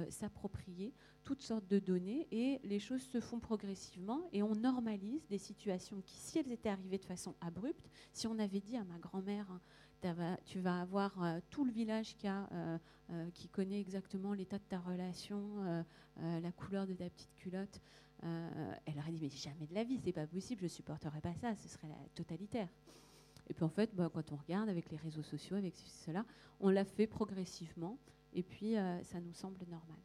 s'approprier toutes sortes de données et les choses se font progressivement et on normalise des situations qui, si elles étaient arrivées de façon abrupte, si on avait dit à ma grand-mère, hein, tu vas avoir euh, tout le village euh, euh, qui connaît exactement l'état de ta relation, la couleur de ta petite culotte, elle aurait dit mais jamais de la vie, c'est pas possible, je supporterais pas ça, ce serait la totalitaire. Et puis en fait, bah, quand on regarde avec les réseaux sociaux, avec cela, on l'a fait progressivement et puis ça nous semble normal.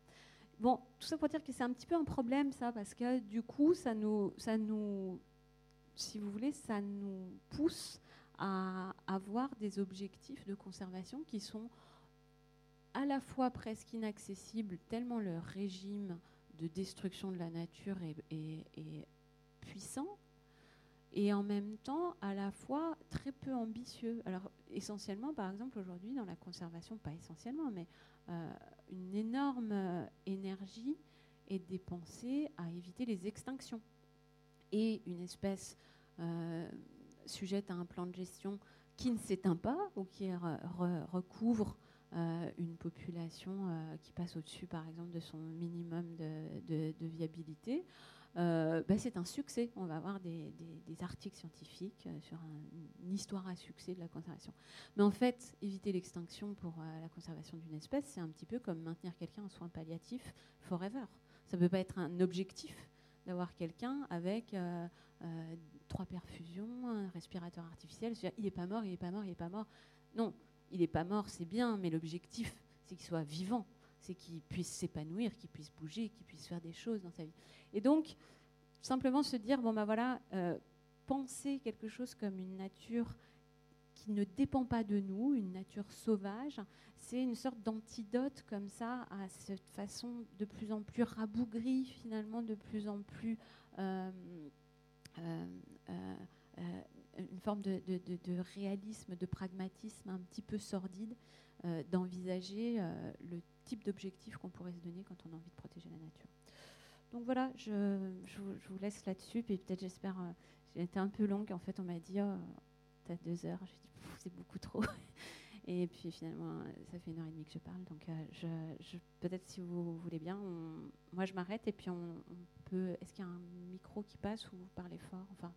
Bon, tout ça pour dire que c'est un petit peu un problème, ça, parce que du coup, ça nous, si vous voulez, ça nous pousse à avoir des objectifs de conservation qui sont à la fois presque inaccessibles, tellement le régime de destruction de la nature est, est puissant, et en même temps à la fois très peu ambitieux. Alors essentiellement, par exemple, aujourd'hui, dans la conservation, pas essentiellement, mais euh, une énorme euh, énergie est dépensée à éviter les extinctions. Et une espèce euh, sujette à un plan de gestion qui ne s'éteint pas ou qui recouvre une population qui passe au-dessus, par exemple, de son minimum de viabilité, euh, ben, c'est un succès. On va avoir des, articles scientifiques euh, sur une histoire à succès de la conservation. Mais en fait, éviter l'extinction pour euh, la conservation d'une espèce, c'est un petit peu comme maintenir quelqu'un en soins palliatifs forever. Ça ne peut pas être un objectif d'avoir quelqu'un avec trois perfusions, un respirateur artificiel. Il n'est pas mort, il n'est pas mort, il n'est pas mort. Non, il n'est pas mort, c'est bien, mais l'objectif, c'est qu'il soit vivant c'est qu'il puisse s'épanouir, qu'il puisse bouger, qu'il puisse faire des choses dans sa vie. Et donc, simplement se dire, bon ben voilà, euh, penser quelque chose comme une nature qui ne dépend pas de nous, une nature sauvage, c'est une sorte d'antidote comme ça à cette façon de plus en plus rabougrie, finalement, de plus en plus... Euh, euh, une forme de, réalisme, de pragmatisme un petit peu sordide, d'envisager le type d'objectif qu'on pourrait se donner quand on a envie de protéger la nature. Donc voilà, je, vous laisse là-dessus, puis peut-être j'espère, euh, j'ai été un peu longue, en fait on m'a dit, oh, t'as deux heures, j'ai dit, c'est beaucoup trop. Et puis finalement, ça fait une heure et demie que je parle, donc euh, peut-être si vous voulez bien, moi je m'arrête et puis on, peut, est-ce qu'il y a un micro qui passe ou vous parlez fort Enfin,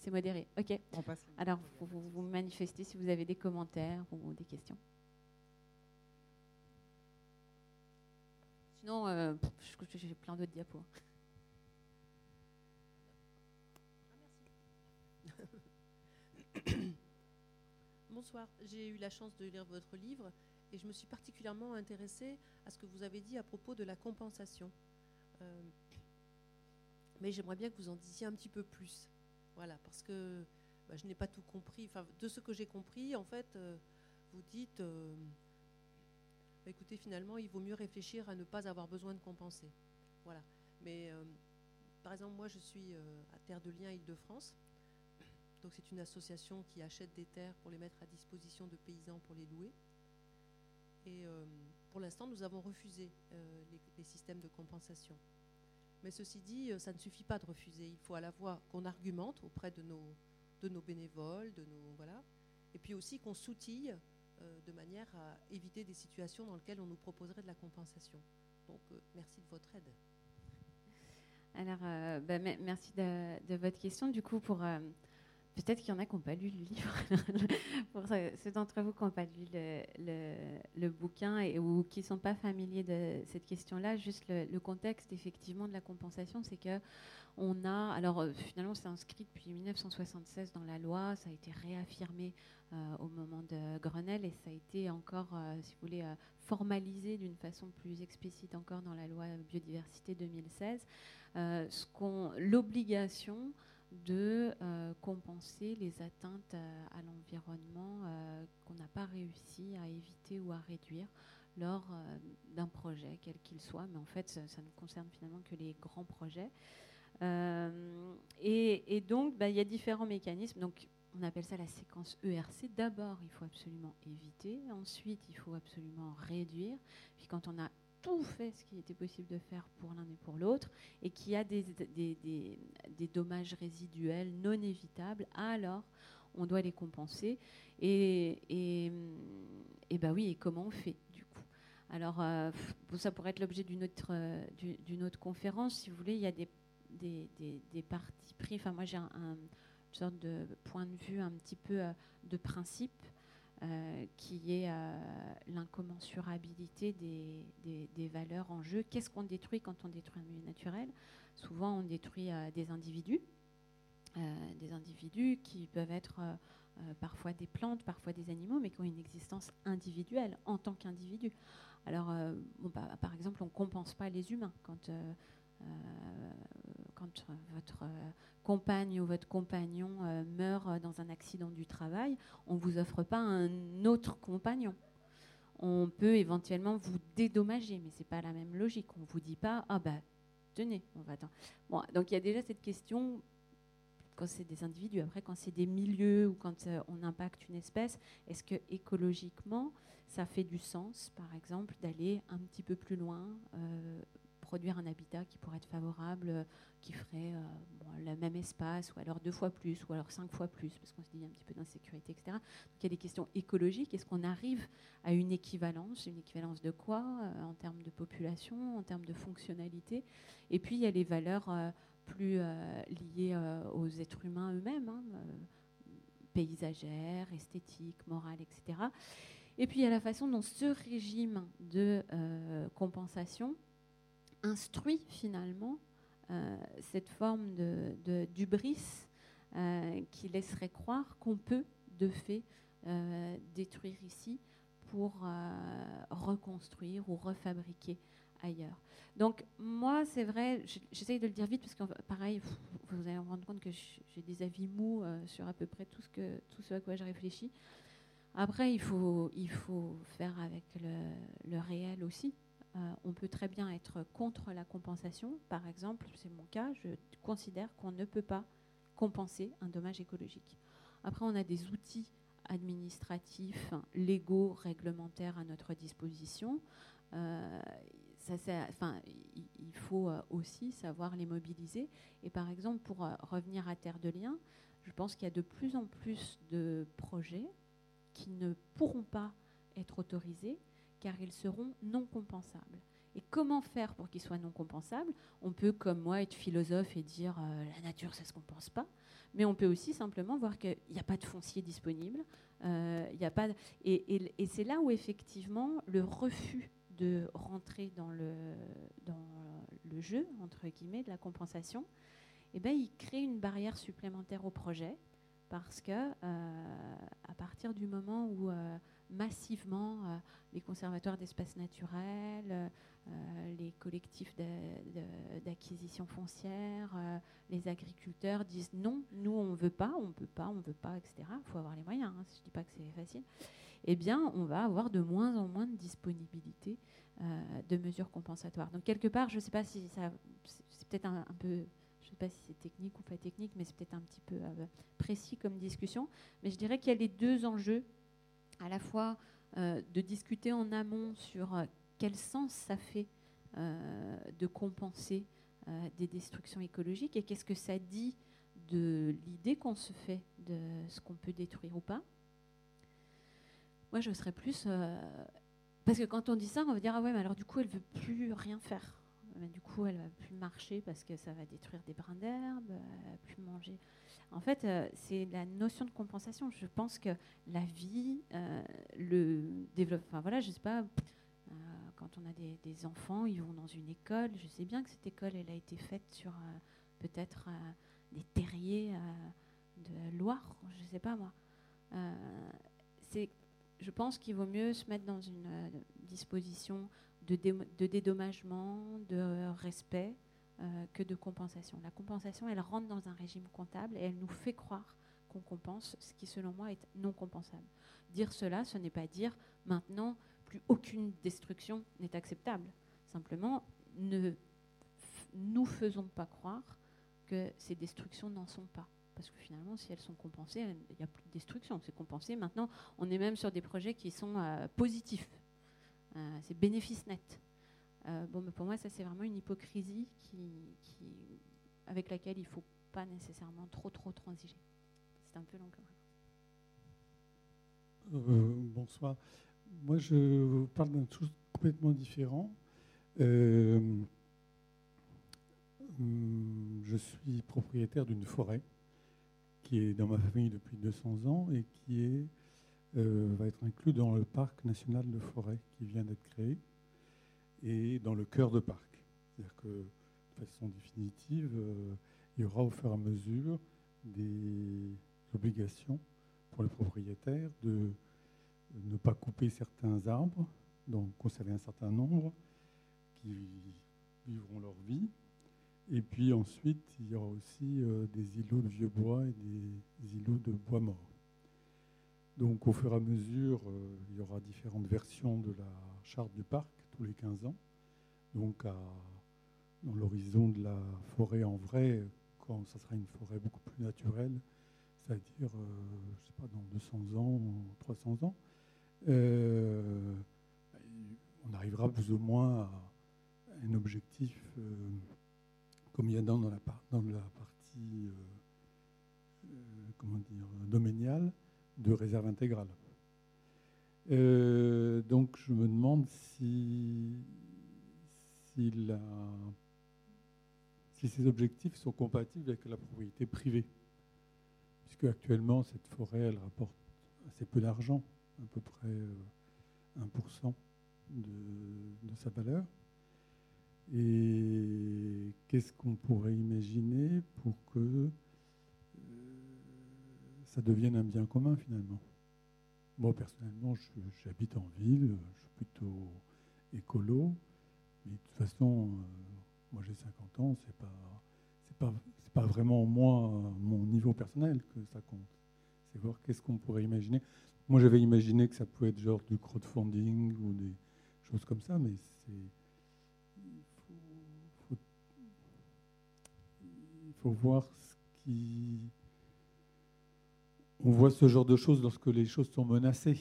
c'est modéré. Ok. On passe. Alors vous, vous manifestez si vous avez des commentaires ou des questions. Sinon, euh, j'ai plein d'autres diapos. Bonsoir, j'ai eu la chance de lire votre livre et je me suis particulièrement intéressée à ce que vous avez dit à propos de la compensation. Euh, mais j'aimerais bien que vous en disiez un petit peu plus. Voilà, parce que bah, je n'ai pas tout compris. Enfin, de ce que j'ai compris, en fait, euh, vous dites, euh, bah, écoutez, finalement, il vaut mieux réfléchir à ne pas avoir besoin de compenser. Voilà. Mais euh, par exemple, moi, je suis à Terre de Liens, Île-de-France. Donc, c'est une association qui achète des terres pour les mettre à disposition de paysans pour les louer. Et pour l'instant, nous avons refusé les, systèmes de compensation. Mais ceci dit, ça ne suffit pas de refuser. Il faut à la fois qu'on argumente auprès de nos, de bénévoles, de nos voilà, et puis aussi qu'on s'outille euh, de manière à éviter des situations dans lesquelles on nous proposerait de la compensation. Donc, euh, merci de votre aide. Alors, euh, bah, merci de, votre question. Du coup, pour Peut-être qu'il y en a qui n'ont pas lu le livre. Pour ceux d'entre vous qui n'ont pas lu le, bouquin et, ou qui ne sont pas familiers de cette question-là, juste le, contexte effectivement de la compensation, c'est que on a, alors euh, finalement c'est inscrit depuis 1976 dans la loi, ça a été réaffirmé euh, au moment de Grenelle et ça a été encore, euh, si vous voulez, formalisé d'une façon plus explicite encore dans la loi biodiversité 2016. L'obligation de euh, compenser les atteintes euh, à l'environnement euh, qu'on n'a pas réussi à éviter ou à réduire lors d'un projet, quel qu'il soit. Mais en fait, ça, ne concerne finalement que les grands projets. Et, donc, bah, il y a différents mécanismes. Donc, on appelle ça la séquence ERC. D'abord, il faut absolument éviter. Ensuite, il faut absolument réduire. Puis quand on a tout fait ce qui était possible de faire pour l'un et pour l'autre, et qu'il y a des, des, dommages résiduels non évitables, alors on doit les compenser. Et, et, et bah oui, et comment on fait du coup? Alors, euh, ça pourrait être l'objet d'une autre, euh, d'une autre conférence, si vous voulez. Il y a des, des, parties pris. Enfin, moi, j'ai un, une sorte de point de vue un petit peu euh, de principe euh, qui est euh, l'incommensurabilité des, valeurs en jeu. Qu'est-ce qu'on détruit quand on détruit un milieu naturel? Souvent, on détruit euh, des individus, des individus qui peuvent être parfois des plantes, parfois des animaux, mais qui ont une existence individuelle en tant qu'individu. Alors, bah, par exemple, on ne compense pas les humains quand quand votre compagne ou votre compagnon euh, meurt dans un accident du travail, on ne vous offre pas un autre compagnon. On peut éventuellement vous dédommager, mais ce n'est pas la même logique. On ne vous dit pas, ah bah tenez, on va attendre. Bon, donc il y a déjà cette question quand c'est des individus. Après, quand c'est des milieux ou quand euh, on impacte une espèce, est-ce que écologiquement, ça fait du sens, par exemple, d'aller un petit peu plus loin, euh, produire un habitat qui pourrait être favorable, qui ferait le même espace, ou alors deux fois plus, ou alors cinq fois plus, parce qu'on se dit un petit peu d'insécurité, etc. Donc il y a des questions écologiques. Est-ce qu'on arrive à une équivalence Une équivalence de quoi euh, En termes de population, en termes de fonctionnalité? Et puis il y a les valeurs euh, plus euh, liées aux êtres humains eux-mêmes, hein, paysagères, esthétiques, morales, etc. Et puis il y a la façon dont ce régime de compensation instruit finalement euh, cette forme de, d'ubris euh, qui laisserait croire qu'on peut de fait euh, détruire ici pour reconstruire ou refabriquer ailleurs. Donc moi, c'est vrai, j'essaye de le dire vite parce que pareil, vous allez vous rendre compte que j'ai des avis mous sur à peu près tout ce, que, tout ce à quoi je réfléchis. Après, il faut, il faut faire avec le réel aussi. Euh, on peut très bien être contre la compensation. Par exemple, c'est mon cas, je considère qu'on ne peut pas compenser un dommage écologique. Après, on a des outils administratifs, légaux, réglementaires à notre disposition. Euh, il faut euh, aussi savoir les mobiliser. Et par exemple, pour revenir à Terre de Liens, je pense qu'il y a de plus en plus de projets qui ne pourront pas être autorisés car ils seront non compensables. Et comment faire pour qu'ils soient non compensables? On peut, comme moi, être philosophe et dire euh, la nature, ça ne se compense pas. Mais on peut aussi simplement voir qu'il n'y a pas de foncier disponible. Euh, il a pas et, c'est là où, effectivement, le refus de rentrer dans le, jeu, entre guillemets, de la compensation, eh ben, il crée une barrière supplémentaire au projet. Parce que, euh, à partir du moment où massivement les conservatoires d'espaces naturels, les collectifs d'acquisition foncière, les agriculteurs disent non, nous on ne veut pas, on ne peut pas, on ne veut pas, etc. Il faut avoir les moyens, hein, je ne dis pas que c'est facile. Eh bien, on va avoir de moins en moins de disponibilité de mesures compensatoires. Donc quelque part, je ne sais pas si c'est peut-être un, peu je ne sais pas si c'est technique ou pas technique, mais c'est peut-être un petit peu euh, précis comme discussion. Mais je dirais qu'il y a les deux enjeux, à la fois euh, de discuter en amont sur euh, quel sens ça fait de compenser des destructions écologiques et qu'est-ce que ça dit de l'idée qu'on se fait de ce qu'on peut détruire ou pas. Moi, je serais plus... parce que quand on dit ça, on va dire, ah ouais, mais alors du coup, elle veut plus rien faire du coup, elle va plus marcher parce que ça va détruire des brins d'herbe, plus manger. En fait, euh, c'est la notion de compensation. Je pense que la vie, euh, le développement, enfin voilà, je sais pas, euh, quand on a des, enfants, ils vont dans une école. Je sais bien que cette école, elle a été faite sur peut-être des terriers de Loire, je sais pas moi. c'est, je pense qu'il vaut mieux se mettre dans une disposition de, dédommagement, de respect, euh, que de compensation. La compensation, elle rentre dans un régime comptable et elle nous fait croire qu'on compense, ce qui selon moi est non compensable. Dire cela, ce n'est pas dire maintenant plus aucune destruction n'est acceptable. Simplement, ne nous faisons pas croire que ces destructions n'en sont pas. Parce que finalement, si elles sont compensées, il n'y a plus de destruction, c'est compensé. Maintenant, on est même sur des projets qui sont euh, positifs. Euh, c'est bénéfice net. Euh, bon, mais pour moi, ça, c'est vraiment une hypocrisie avec laquelle il ne faut pas nécessairement trop, trop transiger. C'est un peu long comme euh, bonsoir. Moi, je parle d'un truc complètement différent. Hum, je suis propriétaire d'une forêt qui est dans ma famille depuis 200 ans et qui euh, va être inclus dans le parc national de forêt qui vient d'être créé et dans le cœur de parc. C'est-à-dire que de façon définitive, euh, il y aura au fur et à mesure des obligations pour les propriétaires de ne pas couper certains arbres, donc conserver un certain nombre qui vivront leur vie. Et puis ensuite, il y aura aussi euh, des îlots de vieux bois et des îlots de bois mort. Donc au fur et à mesure, euh, il y aura différentes versions de la charte du parc tous les 15 ans. Donc dans l'horizon de la forêt en vrai, quand ça sera une forêt beaucoup plus naturelle, c'est-à-dire, euh, je sais pas, dans 200 ans, 300 ans, euh, on arrivera plus ou moins à un objectif, comme il y a dans la, dans la partie, comment dire, doméniale, de réserve intégrale. Euh, donc je me demande si, si, ces objectifs sont compatibles avec la propriété privée. Puisque actuellement, cette forêt, elle rapporte assez peu d'argent, à peu près 1% euh, de, de, sa valeur. Et qu'est-ce qu'on pourrait imaginer pour que ça devienne un bien commun finalement? Moi personnellement, j'habite en ville, je suis plutôt écolo, mais de toute façon, euh, moi j'ai 50 ans, c'est pas, pas, pas vraiment moi, mon niveau personnel que ça compte. C'est voir qu'est-ce qu'on pourrait imaginer. Moi j'avais imaginé que ça pouvait être genre du crowdfunding ou des choses comme ça, mais c'est il faut voir ce qui on voit ce genre de choses lorsque les choses sont menacées,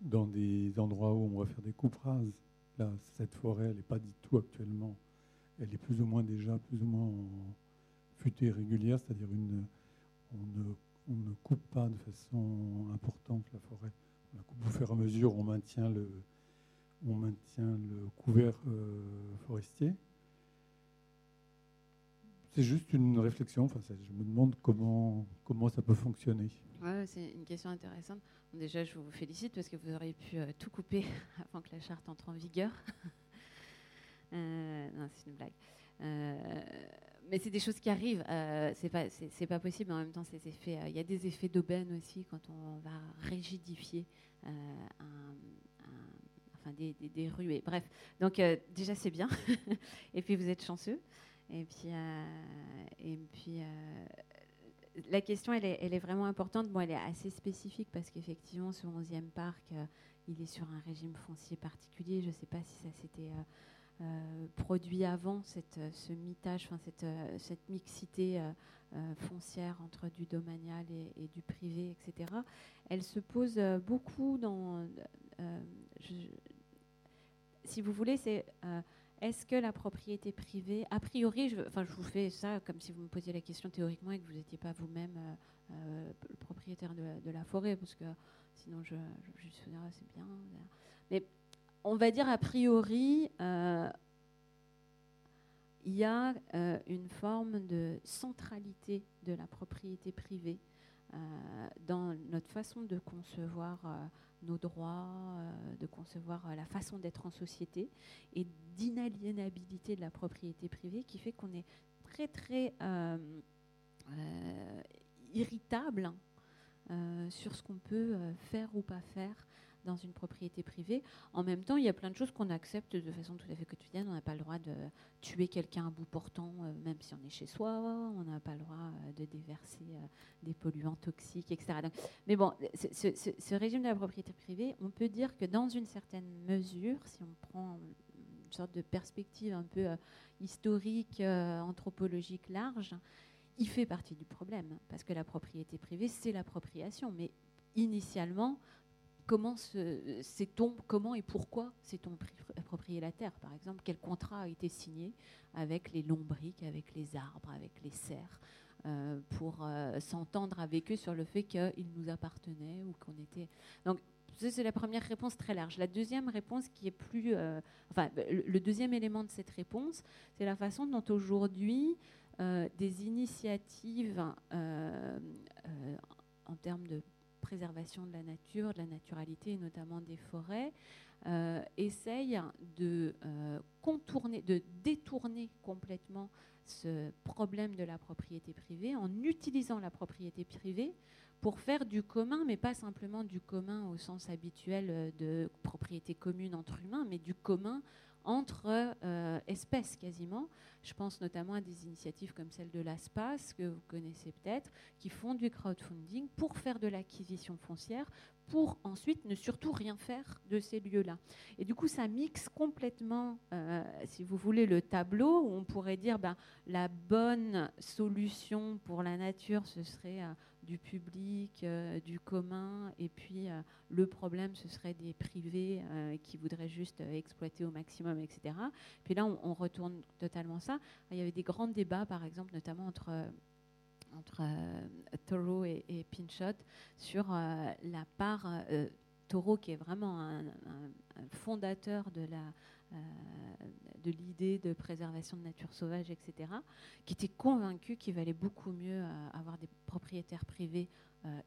dans des endroits où on va faire des coupes rases. Là, cette forêt, elle n'est pas du tout actuellement. Elle est plus ou moins déjà, plus ou moins en futée régulière, c'est-à-dire une, on ne, coupe pas de façon importante la forêt. On la coupe au fur et à mesure, on maintient le, couvert euh, forestier. C'est juste une réflexion. Enfin, je me demande comment, comment ça peut fonctionner. Ouais, c'est une question intéressante. déjà, je vous félicite parce que vous auriez pu euh, tout couper avant que la charte entre en vigueur. Euh, non, c'est une blague. Euh, mais c'est des choses qui arrivent. C'est pas, pas possible. En même temps, ces effets, il y a des effets d'aubaine aussi quand on va rigidifier enfin des, des, ruées. Bref, donc déjà c'est bien. et puis vous êtes chanceux. Et puis, et puis la question, elle est, vraiment importante. Bon, elle est assez spécifique parce qu'effectivement, ce 11e parc, il est sur un régime foncier particulier. Je ne sais pas si ça s'était euh, produit avant cette, euh, ce mitage, enfin cette, euh, cette mixité foncière entre du domanial et, du privé, etc. Elle se pose beaucoup dans, si vous voulez, c'est est-ce que la propriété privée, a priori, je, enfin, vous fais ça comme si vous me posiez la question théoriquement et que vous n'étiez pas vous-même le propriétaire de, la forêt, parce que sinon je, je, je suis c'est bien. Mais on va dire a priori, euh, il y a euh, une forme de centralité de la propriété privée euh, dans notre façon de concevoir nos droits, de concevoir la façon d'être en société et d'inaliénabilité de la propriété privée qui fait qu'on est très très irritable sur ce qu'on peut faire ou pas faire dans une propriété privée. En même temps, il y a plein de choses qu'on accepte de façon tout à fait quotidienne. On n'a pas le droit de tuer quelqu'un à bout portant, euh, même si on est chez soi. On n'a pas le droit euh, de déverser euh, des polluants toxiques, etc. mais bon, ce, régime de la propriété privée, on peut dire que dans une certaine mesure, si on prend une sorte de perspective un peu historique, anthropologique large, il fait partie du problème, parce que la propriété privée, c'est l'appropriation. Mais initialement, comment sait-on, comment et pourquoi s'est-on approprié la terre, par exemple? Quel contrat a été signé avec les lombriques, avec les arbres, avec les cerfs, euh, pour euh, s'entendre avec eux sur le fait qu'ils nous appartenaient ou qu'on était? Donc, c'est la première réponse très large. La deuxième réponse qui est plus. Euh, enfin, le, deuxième élément de cette réponse, c'est la façon dont aujourd'hui des initiatives en termes de de la nature, de la naturalité, et notamment des forêts, euh, essaye de euh, contourner, de détourner complètement ce problème de la propriété privée en utilisant la propriété privée pour faire du commun, mais pas simplement du commun au sens habituel euh, de propriété commune entre humains, mais du commun entre euh, espèces quasiment. Je pense notamment à des initiatives comme celle de l'ASPAS, que vous connaissez peut-être, qui font du crowdfunding pour faire de l'acquisition foncière, pour ensuite ne surtout rien faire de ces lieux-là. Et du coup, ça mixe complètement, euh, si vous voulez, le tableau où on pourrait dire ben, la bonne solution pour la nature, ce serait euh, du public, euh, du commun, et puis le problème, ce serait des privés qui voudraient juste exploiter au maximum, etc. Puis là, on, retourne totalement ça. Il y avait des grands débats, par exemple, notamment entre entre euh, Taureau et, Pinchot sur euh, la part. Euh, Taureau, qui est vraiment un, fondateur de la, de l'idée de préservation de nature sauvage, etc., qui était convaincu qu'il valait beaucoup mieux avoir des propriétaires privés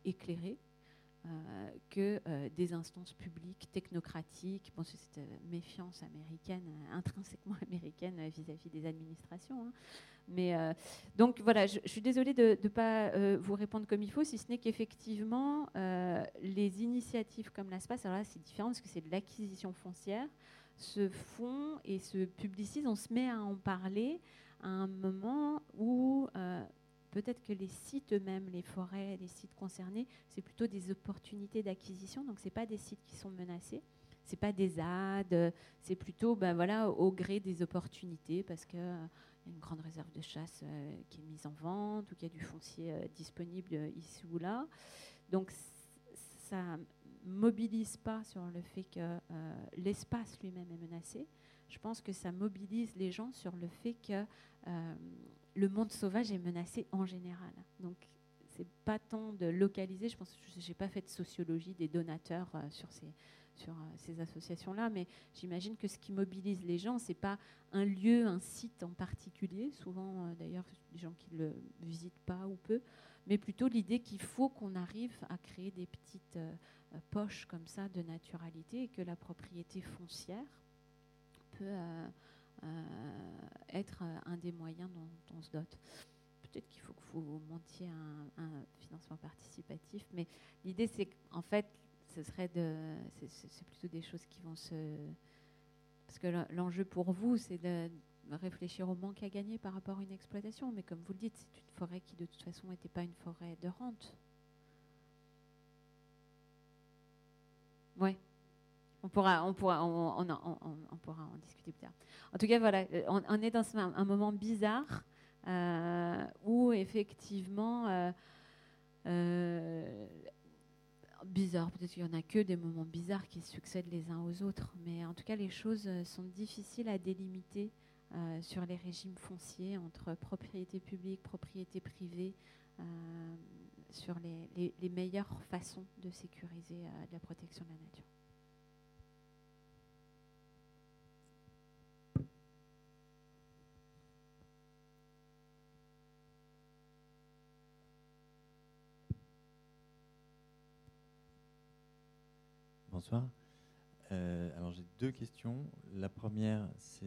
éclairés euh, que euh, des instances publiques technocratiques. Bon, c'est cette euh, méfiance américaine, intrinsèquement américaine vis-à-vis des administrations. Hein. Mais donc voilà, je, suis désolée de ne pas vous répondre comme il faut, si ce n'est qu'effectivement, les initiatives comme l'ASPAS, alors là c'est différent parce que c'est de l'acquisition foncière, se font et se publicisent, on se met à en parler à un moment où peut-être que les sites eux-mêmes, les forêts, les sites concernés, c'est plutôt des opportunités d'acquisition. Donc, ce pas des sites qui sont menacés. Ce pas des ZAD, c'est plutôt ben voilà, au gré des opportunités parce qu'il euh, y a une grande réserve de chasse euh, qui est mise en vente ou qu'il y a du foncier euh, disponible ici ou là. Donc, ça mobilise pas sur le fait que l'espace lui-même est menacé. Je pense que ça mobilise les gens sur le fait que le monde sauvage est menacé en général. Donc, c'est pas tant de localiser. Je pense que je n'ai pas fait de sociologie des donateurs euh, sur ces, euh, associations-là, mais j'imagine que ce qui mobilise les gens, c'est pas un lieu, un site en particulier, souvent euh, d'ailleurs des gens qui ne le visitent pas ou peu, mais plutôt l'idée qu'il faut qu'on arrive à créer des petites poches comme ça de naturalité et que la propriété foncière peut être un des moyens dont, on se dote. Peut-être qu'il faut que vous montiez un, financement participatif, mais l'idée c'est qu'en fait, ce serait de, c'est plutôt des choses qui vont se, parce que l'enjeu pour vous, c'est de réfléchir au manque à gagner par rapport à une exploitation. Mais comme vous le dites, c'est une forêt qui de toute façon n'était pas une forêt de rente. Ouais. On pourra, on, pourra, on, pourra en discuter plus tard. En tout cas, voilà, on, est dans un, moment bizarre euh, où effectivement, euh, euh, bizarre, peut-être qu'il n'y en a que des moments bizarres qui succèdent les uns aux autres, mais en tout cas, les choses sont difficiles à délimiter euh, sur les régimes fonciers entre propriété publique, propriété privée, euh, sur les, meilleures façons de sécuriser euh, la protection de la nature. Bonsoir. Euh, alors j'ai deux questions. La première, c'est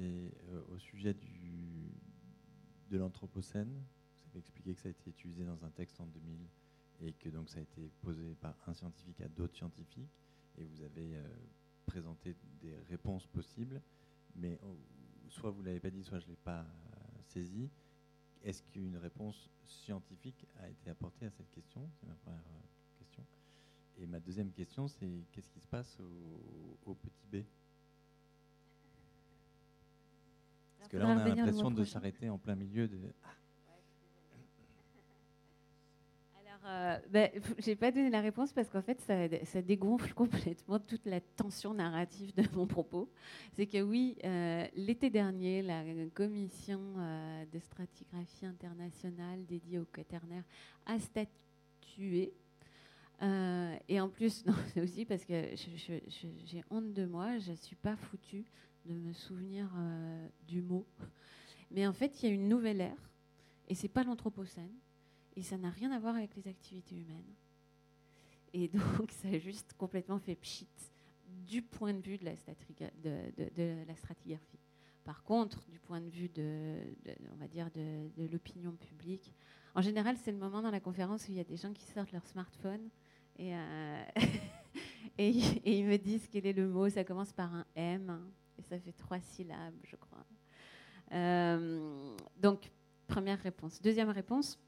euh, au sujet du, de l'Anthropocène. Vous avez expliqué que ça a été utilisé dans un texte en 2000 et que donc ça a été posé par un scientifique à d'autres scientifiques. Et vous avez euh, présenté des réponses possibles, mais oh, soit vous ne l'avez pas dit, soit je ne l'ai pas saisi. Est-ce qu'une réponse scientifique a été apportée à cette question? C'est ma première question. Et ma deuxième question, c'est qu'est-ce qui se passe au, petit B? Parce que là, on a l'impression de s'arrêter en plein milieu de. Ah. Alors, euh, ben, j'ai pas donné la réponse parce qu'en fait, ça, dégonfle complètement toute la tension narrative de mon propos. C'est que oui, euh, l'été dernier, la commission euh, de stratigraphie internationale dédiée au quaternaire a statué euh, et en plus, c'est aussi parce que j'ai honte de moi, je ne suis pas foutue de me souvenir du mot. Mais en fait, il y a une nouvelle ère, et c'est pas l'anthropocène, et ça n'a rien à voir avec les activités humaines. Et donc, ça a juste complètement fait pchit du point de vue de la, stratigraphie. Par contre, du point de vue de, on va dire de, l'opinion publique, en général, c'est le moment dans la conférence où il y a des gens qui sortent leur smartphone euh, et, et, ils me disent quel est le mot. Ça commence par un M et ça fait trois syllabes, je crois. Euh, donc, première réponse. Deuxième réponse,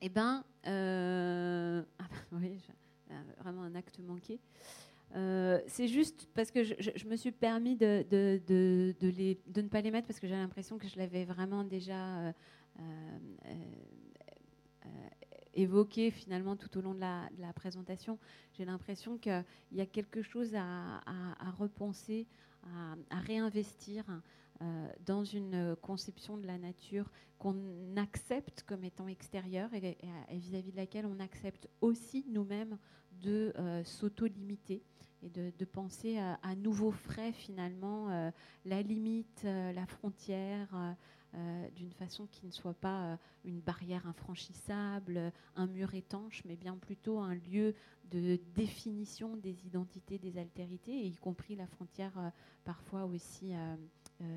eh ben, euh, ah oui, vraiment un acte manqué. c'est juste parce que je, me suis permis de, de, de, de, ne pas les mettre parce que j'ai l'impression que je l'avais vraiment déjà évoqué finalement tout au long de la, présentation. J'ai l'impression qu'il y a quelque chose à, repenser, à, réinvestir euh, dans une conception de la nature qu'on accepte comme étant extérieure et vis-à-vis de laquelle on accepte aussi nous-mêmes de euh, s'auto-limiter et de, penser à, nouveaux frais finalement euh, la limite, la frontière, euh, d'une façon qui ne soit pas euh, une barrière infranchissable, un mur étanche, mais bien plutôt un lieu de définition des identités, des altérités, y compris la frontière euh, parfois aussi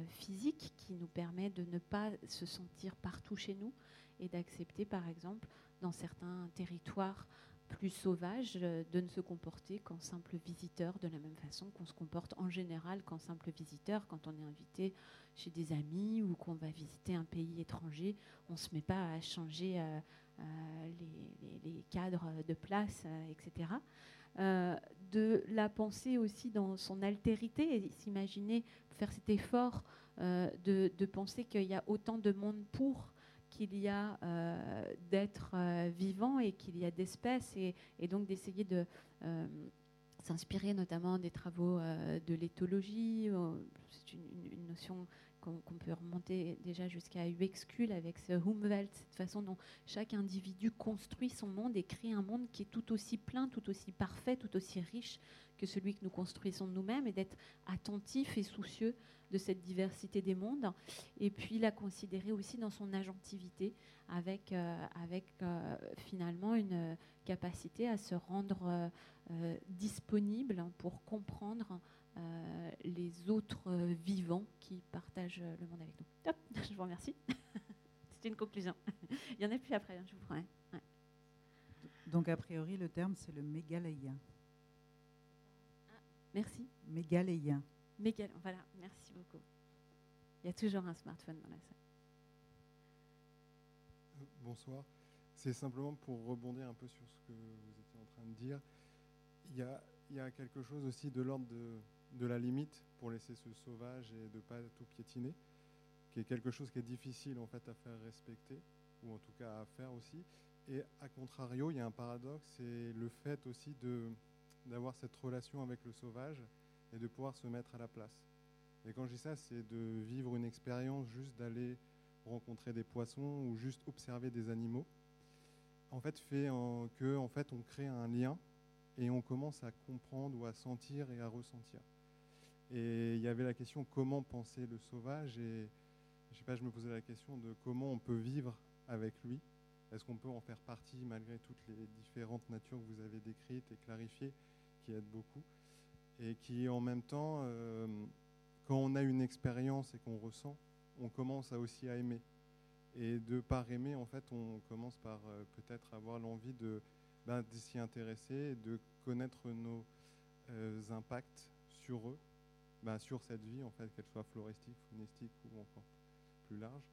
physique qui nous permet de ne pas se sentir partout chez nous et d'accepter par exemple dans certains territoires plus sauvage euh, de ne se comporter qu'en simple visiteur, de la même façon qu'on se comporte en général qu'en simple visiteur quand on est invité chez des amis ou qu'on va visiter un pays étranger. On ne se met pas à changer euh, euh, les, cadres de place, etc. de la penser aussi dans son altérité et s'imaginer faire cet effort de, de, penser qu'il y a autant de monde pour qu'il y a euh, d'êtres euh, vivants et qu'il y a d'espèces, et, donc d'essayer de euh, s'inspirer notamment des travaux de l'éthologie. C'est une, notion qu'on peut remonter déjà jusqu'à Uexcul avec ce Humboldt, cette façon dont chaque individu construit son monde et crée un monde qui est tout aussi plein, tout aussi parfait, tout aussi riche que celui que nous construisons nous-mêmes, et d'être attentif et soucieux de cette diversité des mondes, et puis la considérer aussi dans son agentivité, avec, euh, avec euh, finalement une capacité à se rendre euh, disponible pour comprendre les autres vivants qui partagent le monde avec nous. Top, je vous remercie. C'est une conclusion. Il y en a plus après, hein, je vous promets. Donc, a priori, le terme, c'est le mégaléien. Ah, merci. Mégaléien. Mégal, voilà, merci beaucoup. Il y a toujours un smartphone dans la salle. Euh, bonsoir. C'est simplement pour rebondir un peu sur ce que vous étiez en train de dire. Il y a, il y a quelque chose aussi de l'ordre de, de, la limite pour laisser ce sauvage et de ne pas tout piétiner, qui est quelque chose qui est difficile en fait à faire respecter, ou en tout cas à faire aussi. Et à contrario, il y a un paradoxe, c'est le fait aussi d'avoir cette relation avec le sauvage et de pouvoir se mettre à la place. Et quand je dis ça, c'est de vivre une expérience, juste d'aller rencontrer des poissons ou juste observer des animaux. En fait, fait que en fait, on crée un lien et on commence à comprendre ou à sentir et à ressentir. Et il y avait la question comment penser le sauvage? Et je sais pas, je me posais la question de comment on peut vivre avec lui. Est-ce qu'on peut en faire partie malgré toutes les différentes natures que vous avez décrites et clarifiées, qui aident beaucoup? Et qui en même temps, euh, quand on a une expérience et qu'on ressent, on commence à aussi à aimer. Et de par aimer, en fait, on commence par euh, peut-être avoir l'envie de, ben, s'y intéresser, de connaître nos euh, impacts sur eux, ben, sur cette vie, en fait, qu'elle soit floristique, faunistique ou encore plus large.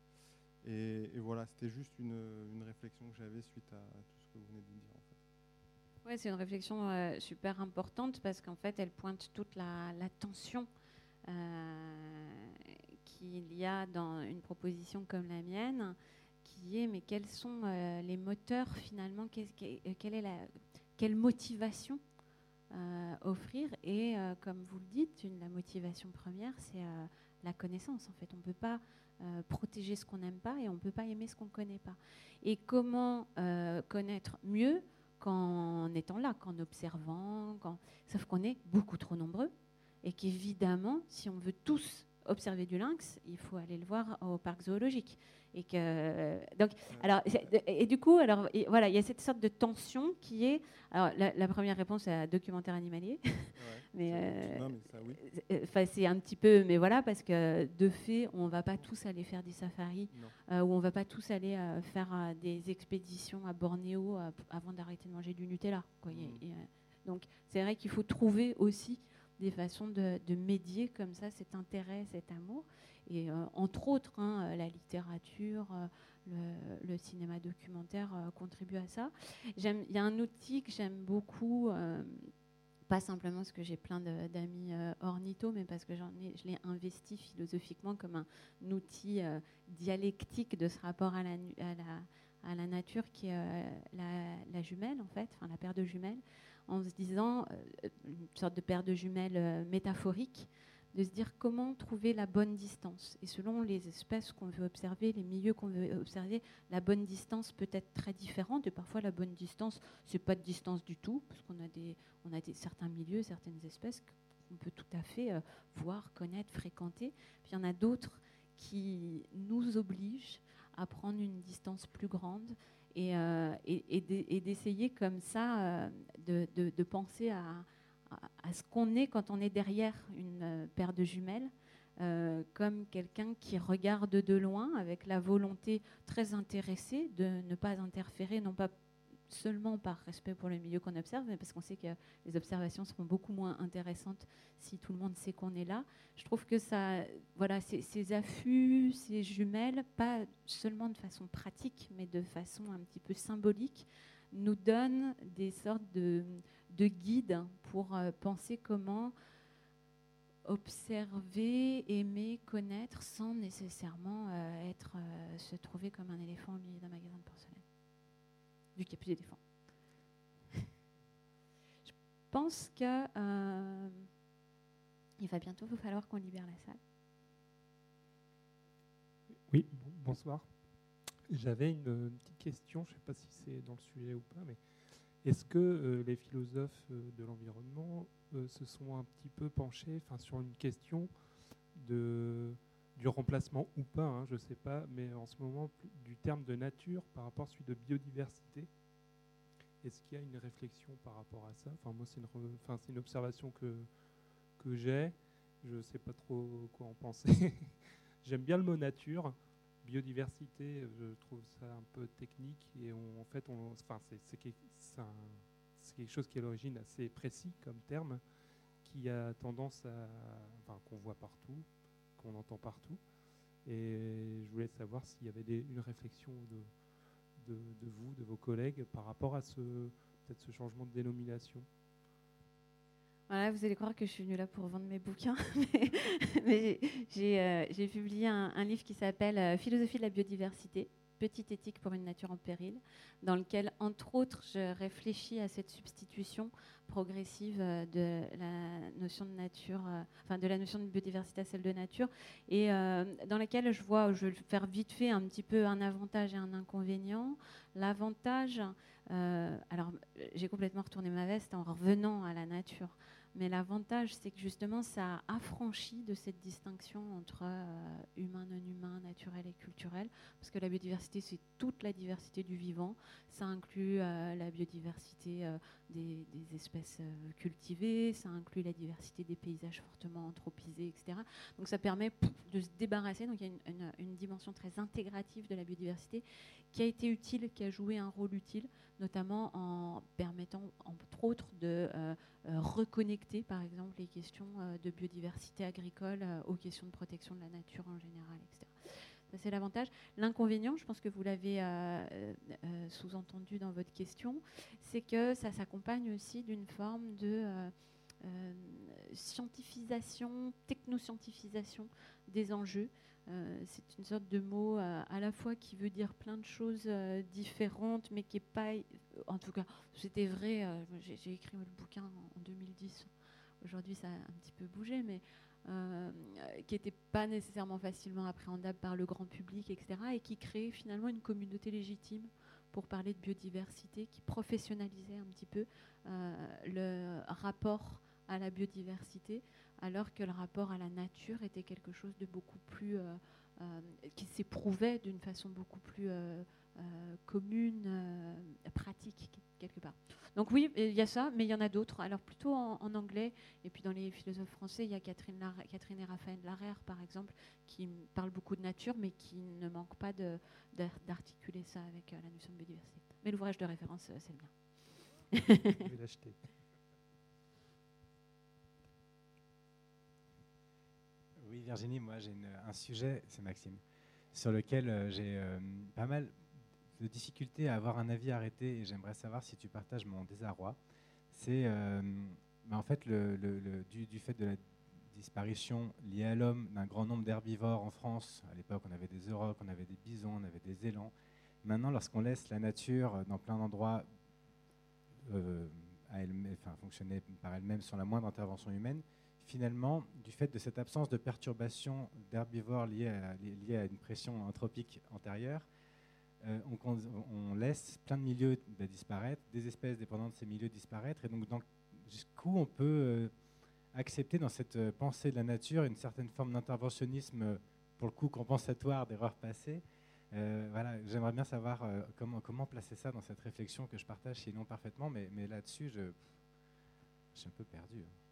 Et, voilà, c'était juste une, réflexion que j'avais suite à, tout ce que vous venez de dire. Oui, c'est une réflexion euh, super importante parce qu'en fait, elle pointe toute la, tension euh, qu'il y a dans une proposition comme la mienne, qui est mais quels sont euh, les moteurs finalement, quelle est la, quelle motivation offrir Et comme vous le dites, une, la motivation première, c'est la connaissance. En fait, on ne peut pas euh, protéger ce qu'on n'aime pas et on ne peut pas aimer ce qu'on ne connaît pas. Et comment euh, connaître mieux qu'en étant là, qu'en observant, sauf qu'on est beaucoup trop nombreux et qu'évidemment, si on veut tous observer du lynx, il faut aller le voir au parc zoologique. Et que donc alors et du coup alors voilà il y a cette sorte de tension qui est alors la, première réponse c'est un documentaire animalier mais, euh, euh, c'est un petit peu mais voilà parce que de fait on va pas tous aller faire des safaris euh, ou on va pas tous aller faire des expéditions à Bornéo avant d'arrêter de manger du Nutella quoi. Mm. donc c'est vrai qu'il faut trouver aussi des façons de, médier comme ça cet intérêt cet amour et euh, entre autres, hein, euh, la littérature, euh, le, cinéma documentaire contribuent à ça. Il y a un outil que j'aime beaucoup pas simplement parce que j'ai plein d'amis ornithos, mais parce que je l'ai investi philosophiquement comme un, outil dialectique de ce rapport à la nature qui est la, la, jumelle, en fait, enfin la paire de jumelles, en se disant une sorte de paire de jumelles métaphorique de se dire comment trouver la bonne distance. Et selon les espèces qu'on veut observer, les milieux qu'on veut observer, la bonne distance peut être très différente. Et parfois, la bonne distance, c'est pas de distance du tout, parce qu'on a, des, on a des, certains milieux, certaines espèces qu'on peut tout à fait euh, voir, connaître, fréquenter. Puis il y en a d'autres qui nous obligent à prendre une distance plus grande et, euh, et, d'essayer comme ça euh, de, penser à ce qu'on est quand on est derrière une euh, paire de jumelles, comme quelqu'un qui regarde de loin avec la volonté très intéressée de ne pas interférer, non pas seulement par respect pour le milieu qu'on observe, mais parce qu'on sait que les observations seront beaucoup moins intéressantes si tout le monde sait qu'on est là. Je trouve que ça, voilà, ces, affûts, ces jumelles, pas seulement de façon pratique, mais de façon un petit peu symbolique, nous donnent des sortes de, de guide pour euh, penser comment observer, aimer, connaître sans nécessairement euh, être, euh, se trouver comme un éléphant au milieu d'un magasin de porcelaine, vu qu'il n'y a. Je pense que il va bientôt falloir qu'on libère la salle. Oui, bonsoir. J'avais une, petite question, je ne sais pas si c'est dans le sujet ou pas, mais est-ce que euh, les philosophes euh, de l'environnement euh, se sont un petit peu penchés sur une question de, du remplacement ou pas, hein, je ne sais pas, mais en ce moment du terme de nature par rapport à celui de biodiversité Est-ce qu'il y a une réflexion par rapport à ça? Enfin, moi, c'est une, observation que, que j'ai. Je ne sais pas trop quoi en penser. J'aime bien le mot nature. Biodiversité, je trouve ça un peu technique et en fait, c'est quelque chose qui est à l'origine assez précis comme terme, qui a tendance à, qu'on voit partout, qu'on entend partout. Et je voulais savoir s'il y avait une réflexion de, vous, de vos collègues, par rapport à ce, peut-être ce changement de dénomination. Voilà, vous allez croire que je suis venue là pour vendre mes bouquins, mais, euh, j'ai publié un, livre qui s'appelle euh, Philosophie de la biodiversité, petite éthique pour une nature en péril, dans lequel, entre autres, je réfléchis à cette substitution progressive euh, de la notion de nature, enfin de la notion de biodiversité à celle de nature, et dans laquelle je vois, je vais faire vite fait un petit peu un avantage et un inconvénient. L'avantage, alors j'ai complètement retourné ma veste en revenant à la nature. Mais l'avantage, c'est que justement, ça a affranchi de cette distinction entre euh, humain, non humain, naturel et culturel, parce que la biodiversité, c'est toute la diversité du vivant. Ça inclut euh, la biodiversité euh, des, espèces cultivées, ça inclut la diversité des paysages fortement anthropisés, etc. Donc ça permet de se débarrasser. Donc il y a une dimension très intégrative de la biodiversité qui a été utile, qui a joué un rôle utile, notamment en permettant, entre autres, de euh, reconnecter, par exemple, les questions euh, de biodiversité agricole euh, aux questions de protection de la nature en général, etc. Ça, c'est l'avantage. L'inconvénient, je pense que vous l'avez sous-entendu dans votre question, c'est que ça s'accompagne aussi d'une forme de scientifisation, technoscientifisation des enjeux. Euh, c'est une sorte de mot euh, à la fois qui veut dire plein de choses euh, différentes, mais qui n'est pas. En tout cas, c'était vrai. J'ai écrit le bouquin en, 2010. Aujourd'hui, ça a un petit peu bougé, mais qui n'était pas nécessairement facilement appréhendable par le grand public, etc. Et qui créait finalement une communauté légitime pour parler de biodiversité, qui professionnalisait un petit peu le rapport à la biodiversité alors que le rapport à la nature était quelque chose de beaucoup plus euh, euh, qui s'éprouvait d'une façon beaucoup plus euh, commune, pratique quelque part. Donc oui, il y a ça, mais il y en a d'autres. Alors plutôt en, anglais, et puis dans les philosophes français, il y a Catherine, Catherine et Raphaël Larère, par exemple, qui parlent beaucoup de nature, mais qui ne manque pas d'articuler ça avec la notion de biodiversité. Mais l'ouvrage de référence, c'est le mien. Je vais l'acheter. Oui, Virginie, moi j'ai un sujet, c'est Maxime, sur lequel euh, j'ai euh, pas mal de difficultés à avoir un avis arrêté et j'aimerais savoir si tu partages mon désarroi. C'est euh, en fait du, fait de la disparition liée à l'homme d'un grand nombre d'herbivores en France. À l'époque, on avait des aurochs, on avait des bisons, on avait des élans. Maintenant, lorsqu'on laisse la nature dans plein d'endroits fonctionner par elle-même sans la moindre intervention humaine, finalement, du fait de cette absence de perturbation d'herbivores liée à, une pression anthropique antérieure, euh, on, laisse plein de milieux disparaître, des espèces dépendantes de ces milieux disparaître, et donc jusqu'où on peut euh, accepter dans cette euh, pensée de la nature une certaine forme d'interventionnisme, pour le coup compensatoire d'erreurs passées. voilà, j'aimerais bien savoir comment, comment placer ça dans cette réflexion que je partage sinon parfaitement, mais, là-dessus, je, je suis un peu perdu. Hein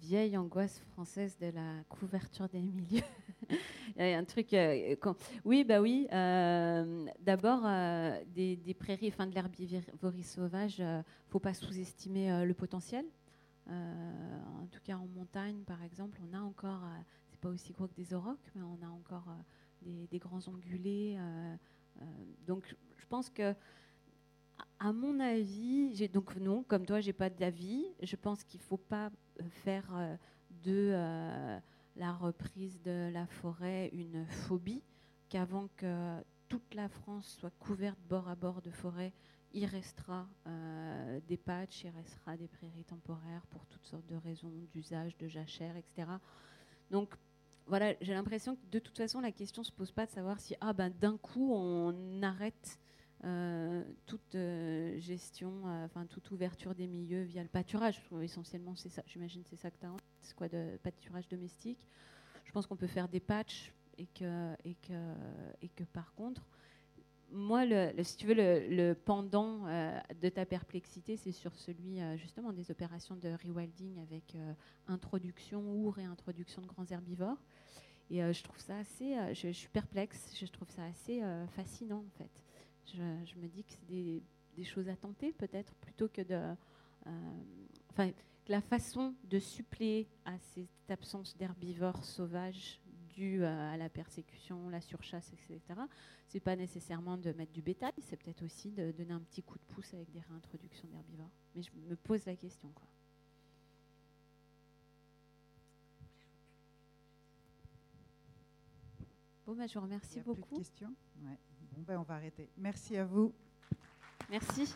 vieille angoisse française de la couverture des milieux. Il y a un truc. Euh, oui, bah oui. Euh, d'abord, euh, des, prairies, enfin de l'herbivorie sauvage, faut pas sous-estimer le potentiel. en tout cas, en montagne, par exemple, on a encore. c'est pas aussi gros que des aurochs, mais on a encore des, des, grands ongulés. donc, je pense que à mon avis, donc non, comme toi, j'ai pas d'avis. Je pense qu'il faut pas faire euh, de euh, la reprise de la forêt une phobie, qu'avant que toute la France soit couverte bord à bord de forêt, il restera des patchs, il restera des prairies temporaires pour toutes sortes de raisons d'usage, de jachère, etc. Donc voilà, j'ai l'impression que de toute façon, la question ne se pose pas de savoir si ah ben d'un coup on arrête euh, toute euh, gestion, euh, enfin toute ouverture des milieux via le pâturage. Essentiellement, c'est ça. J'imagine c'est ça que tu as C'est quoi de pâturage domestique Je pense qu'on peut faire des patchs et que, et que, et que par contre, moi, si tu veux, le, pendant euh, de ta perplexité, c'est sur celui euh, justement des opérations de rewilding avec euh, introduction ou réintroduction de grands herbivores. Et je trouve ça assez, je, suis perplexe, je trouve ça assez fascinant en fait. Je, me dis que c'est des, des, choses à tenter peut-être plutôt que de, enfin, la façon de suppléer à cette absence d'herbivores sauvages dû à la persécution, la surchasse, etc. C'est pas nécessairement de mettre du bétail, c'est peut-être aussi de donner un petit coup de pouce avec des réintroductions d'herbivores. Mais je me pose la question. Quoi. Bon, ben, je vous remercie beaucoup. questions? Ouais. Ben, on va arrêter. Merci à vous. Merci.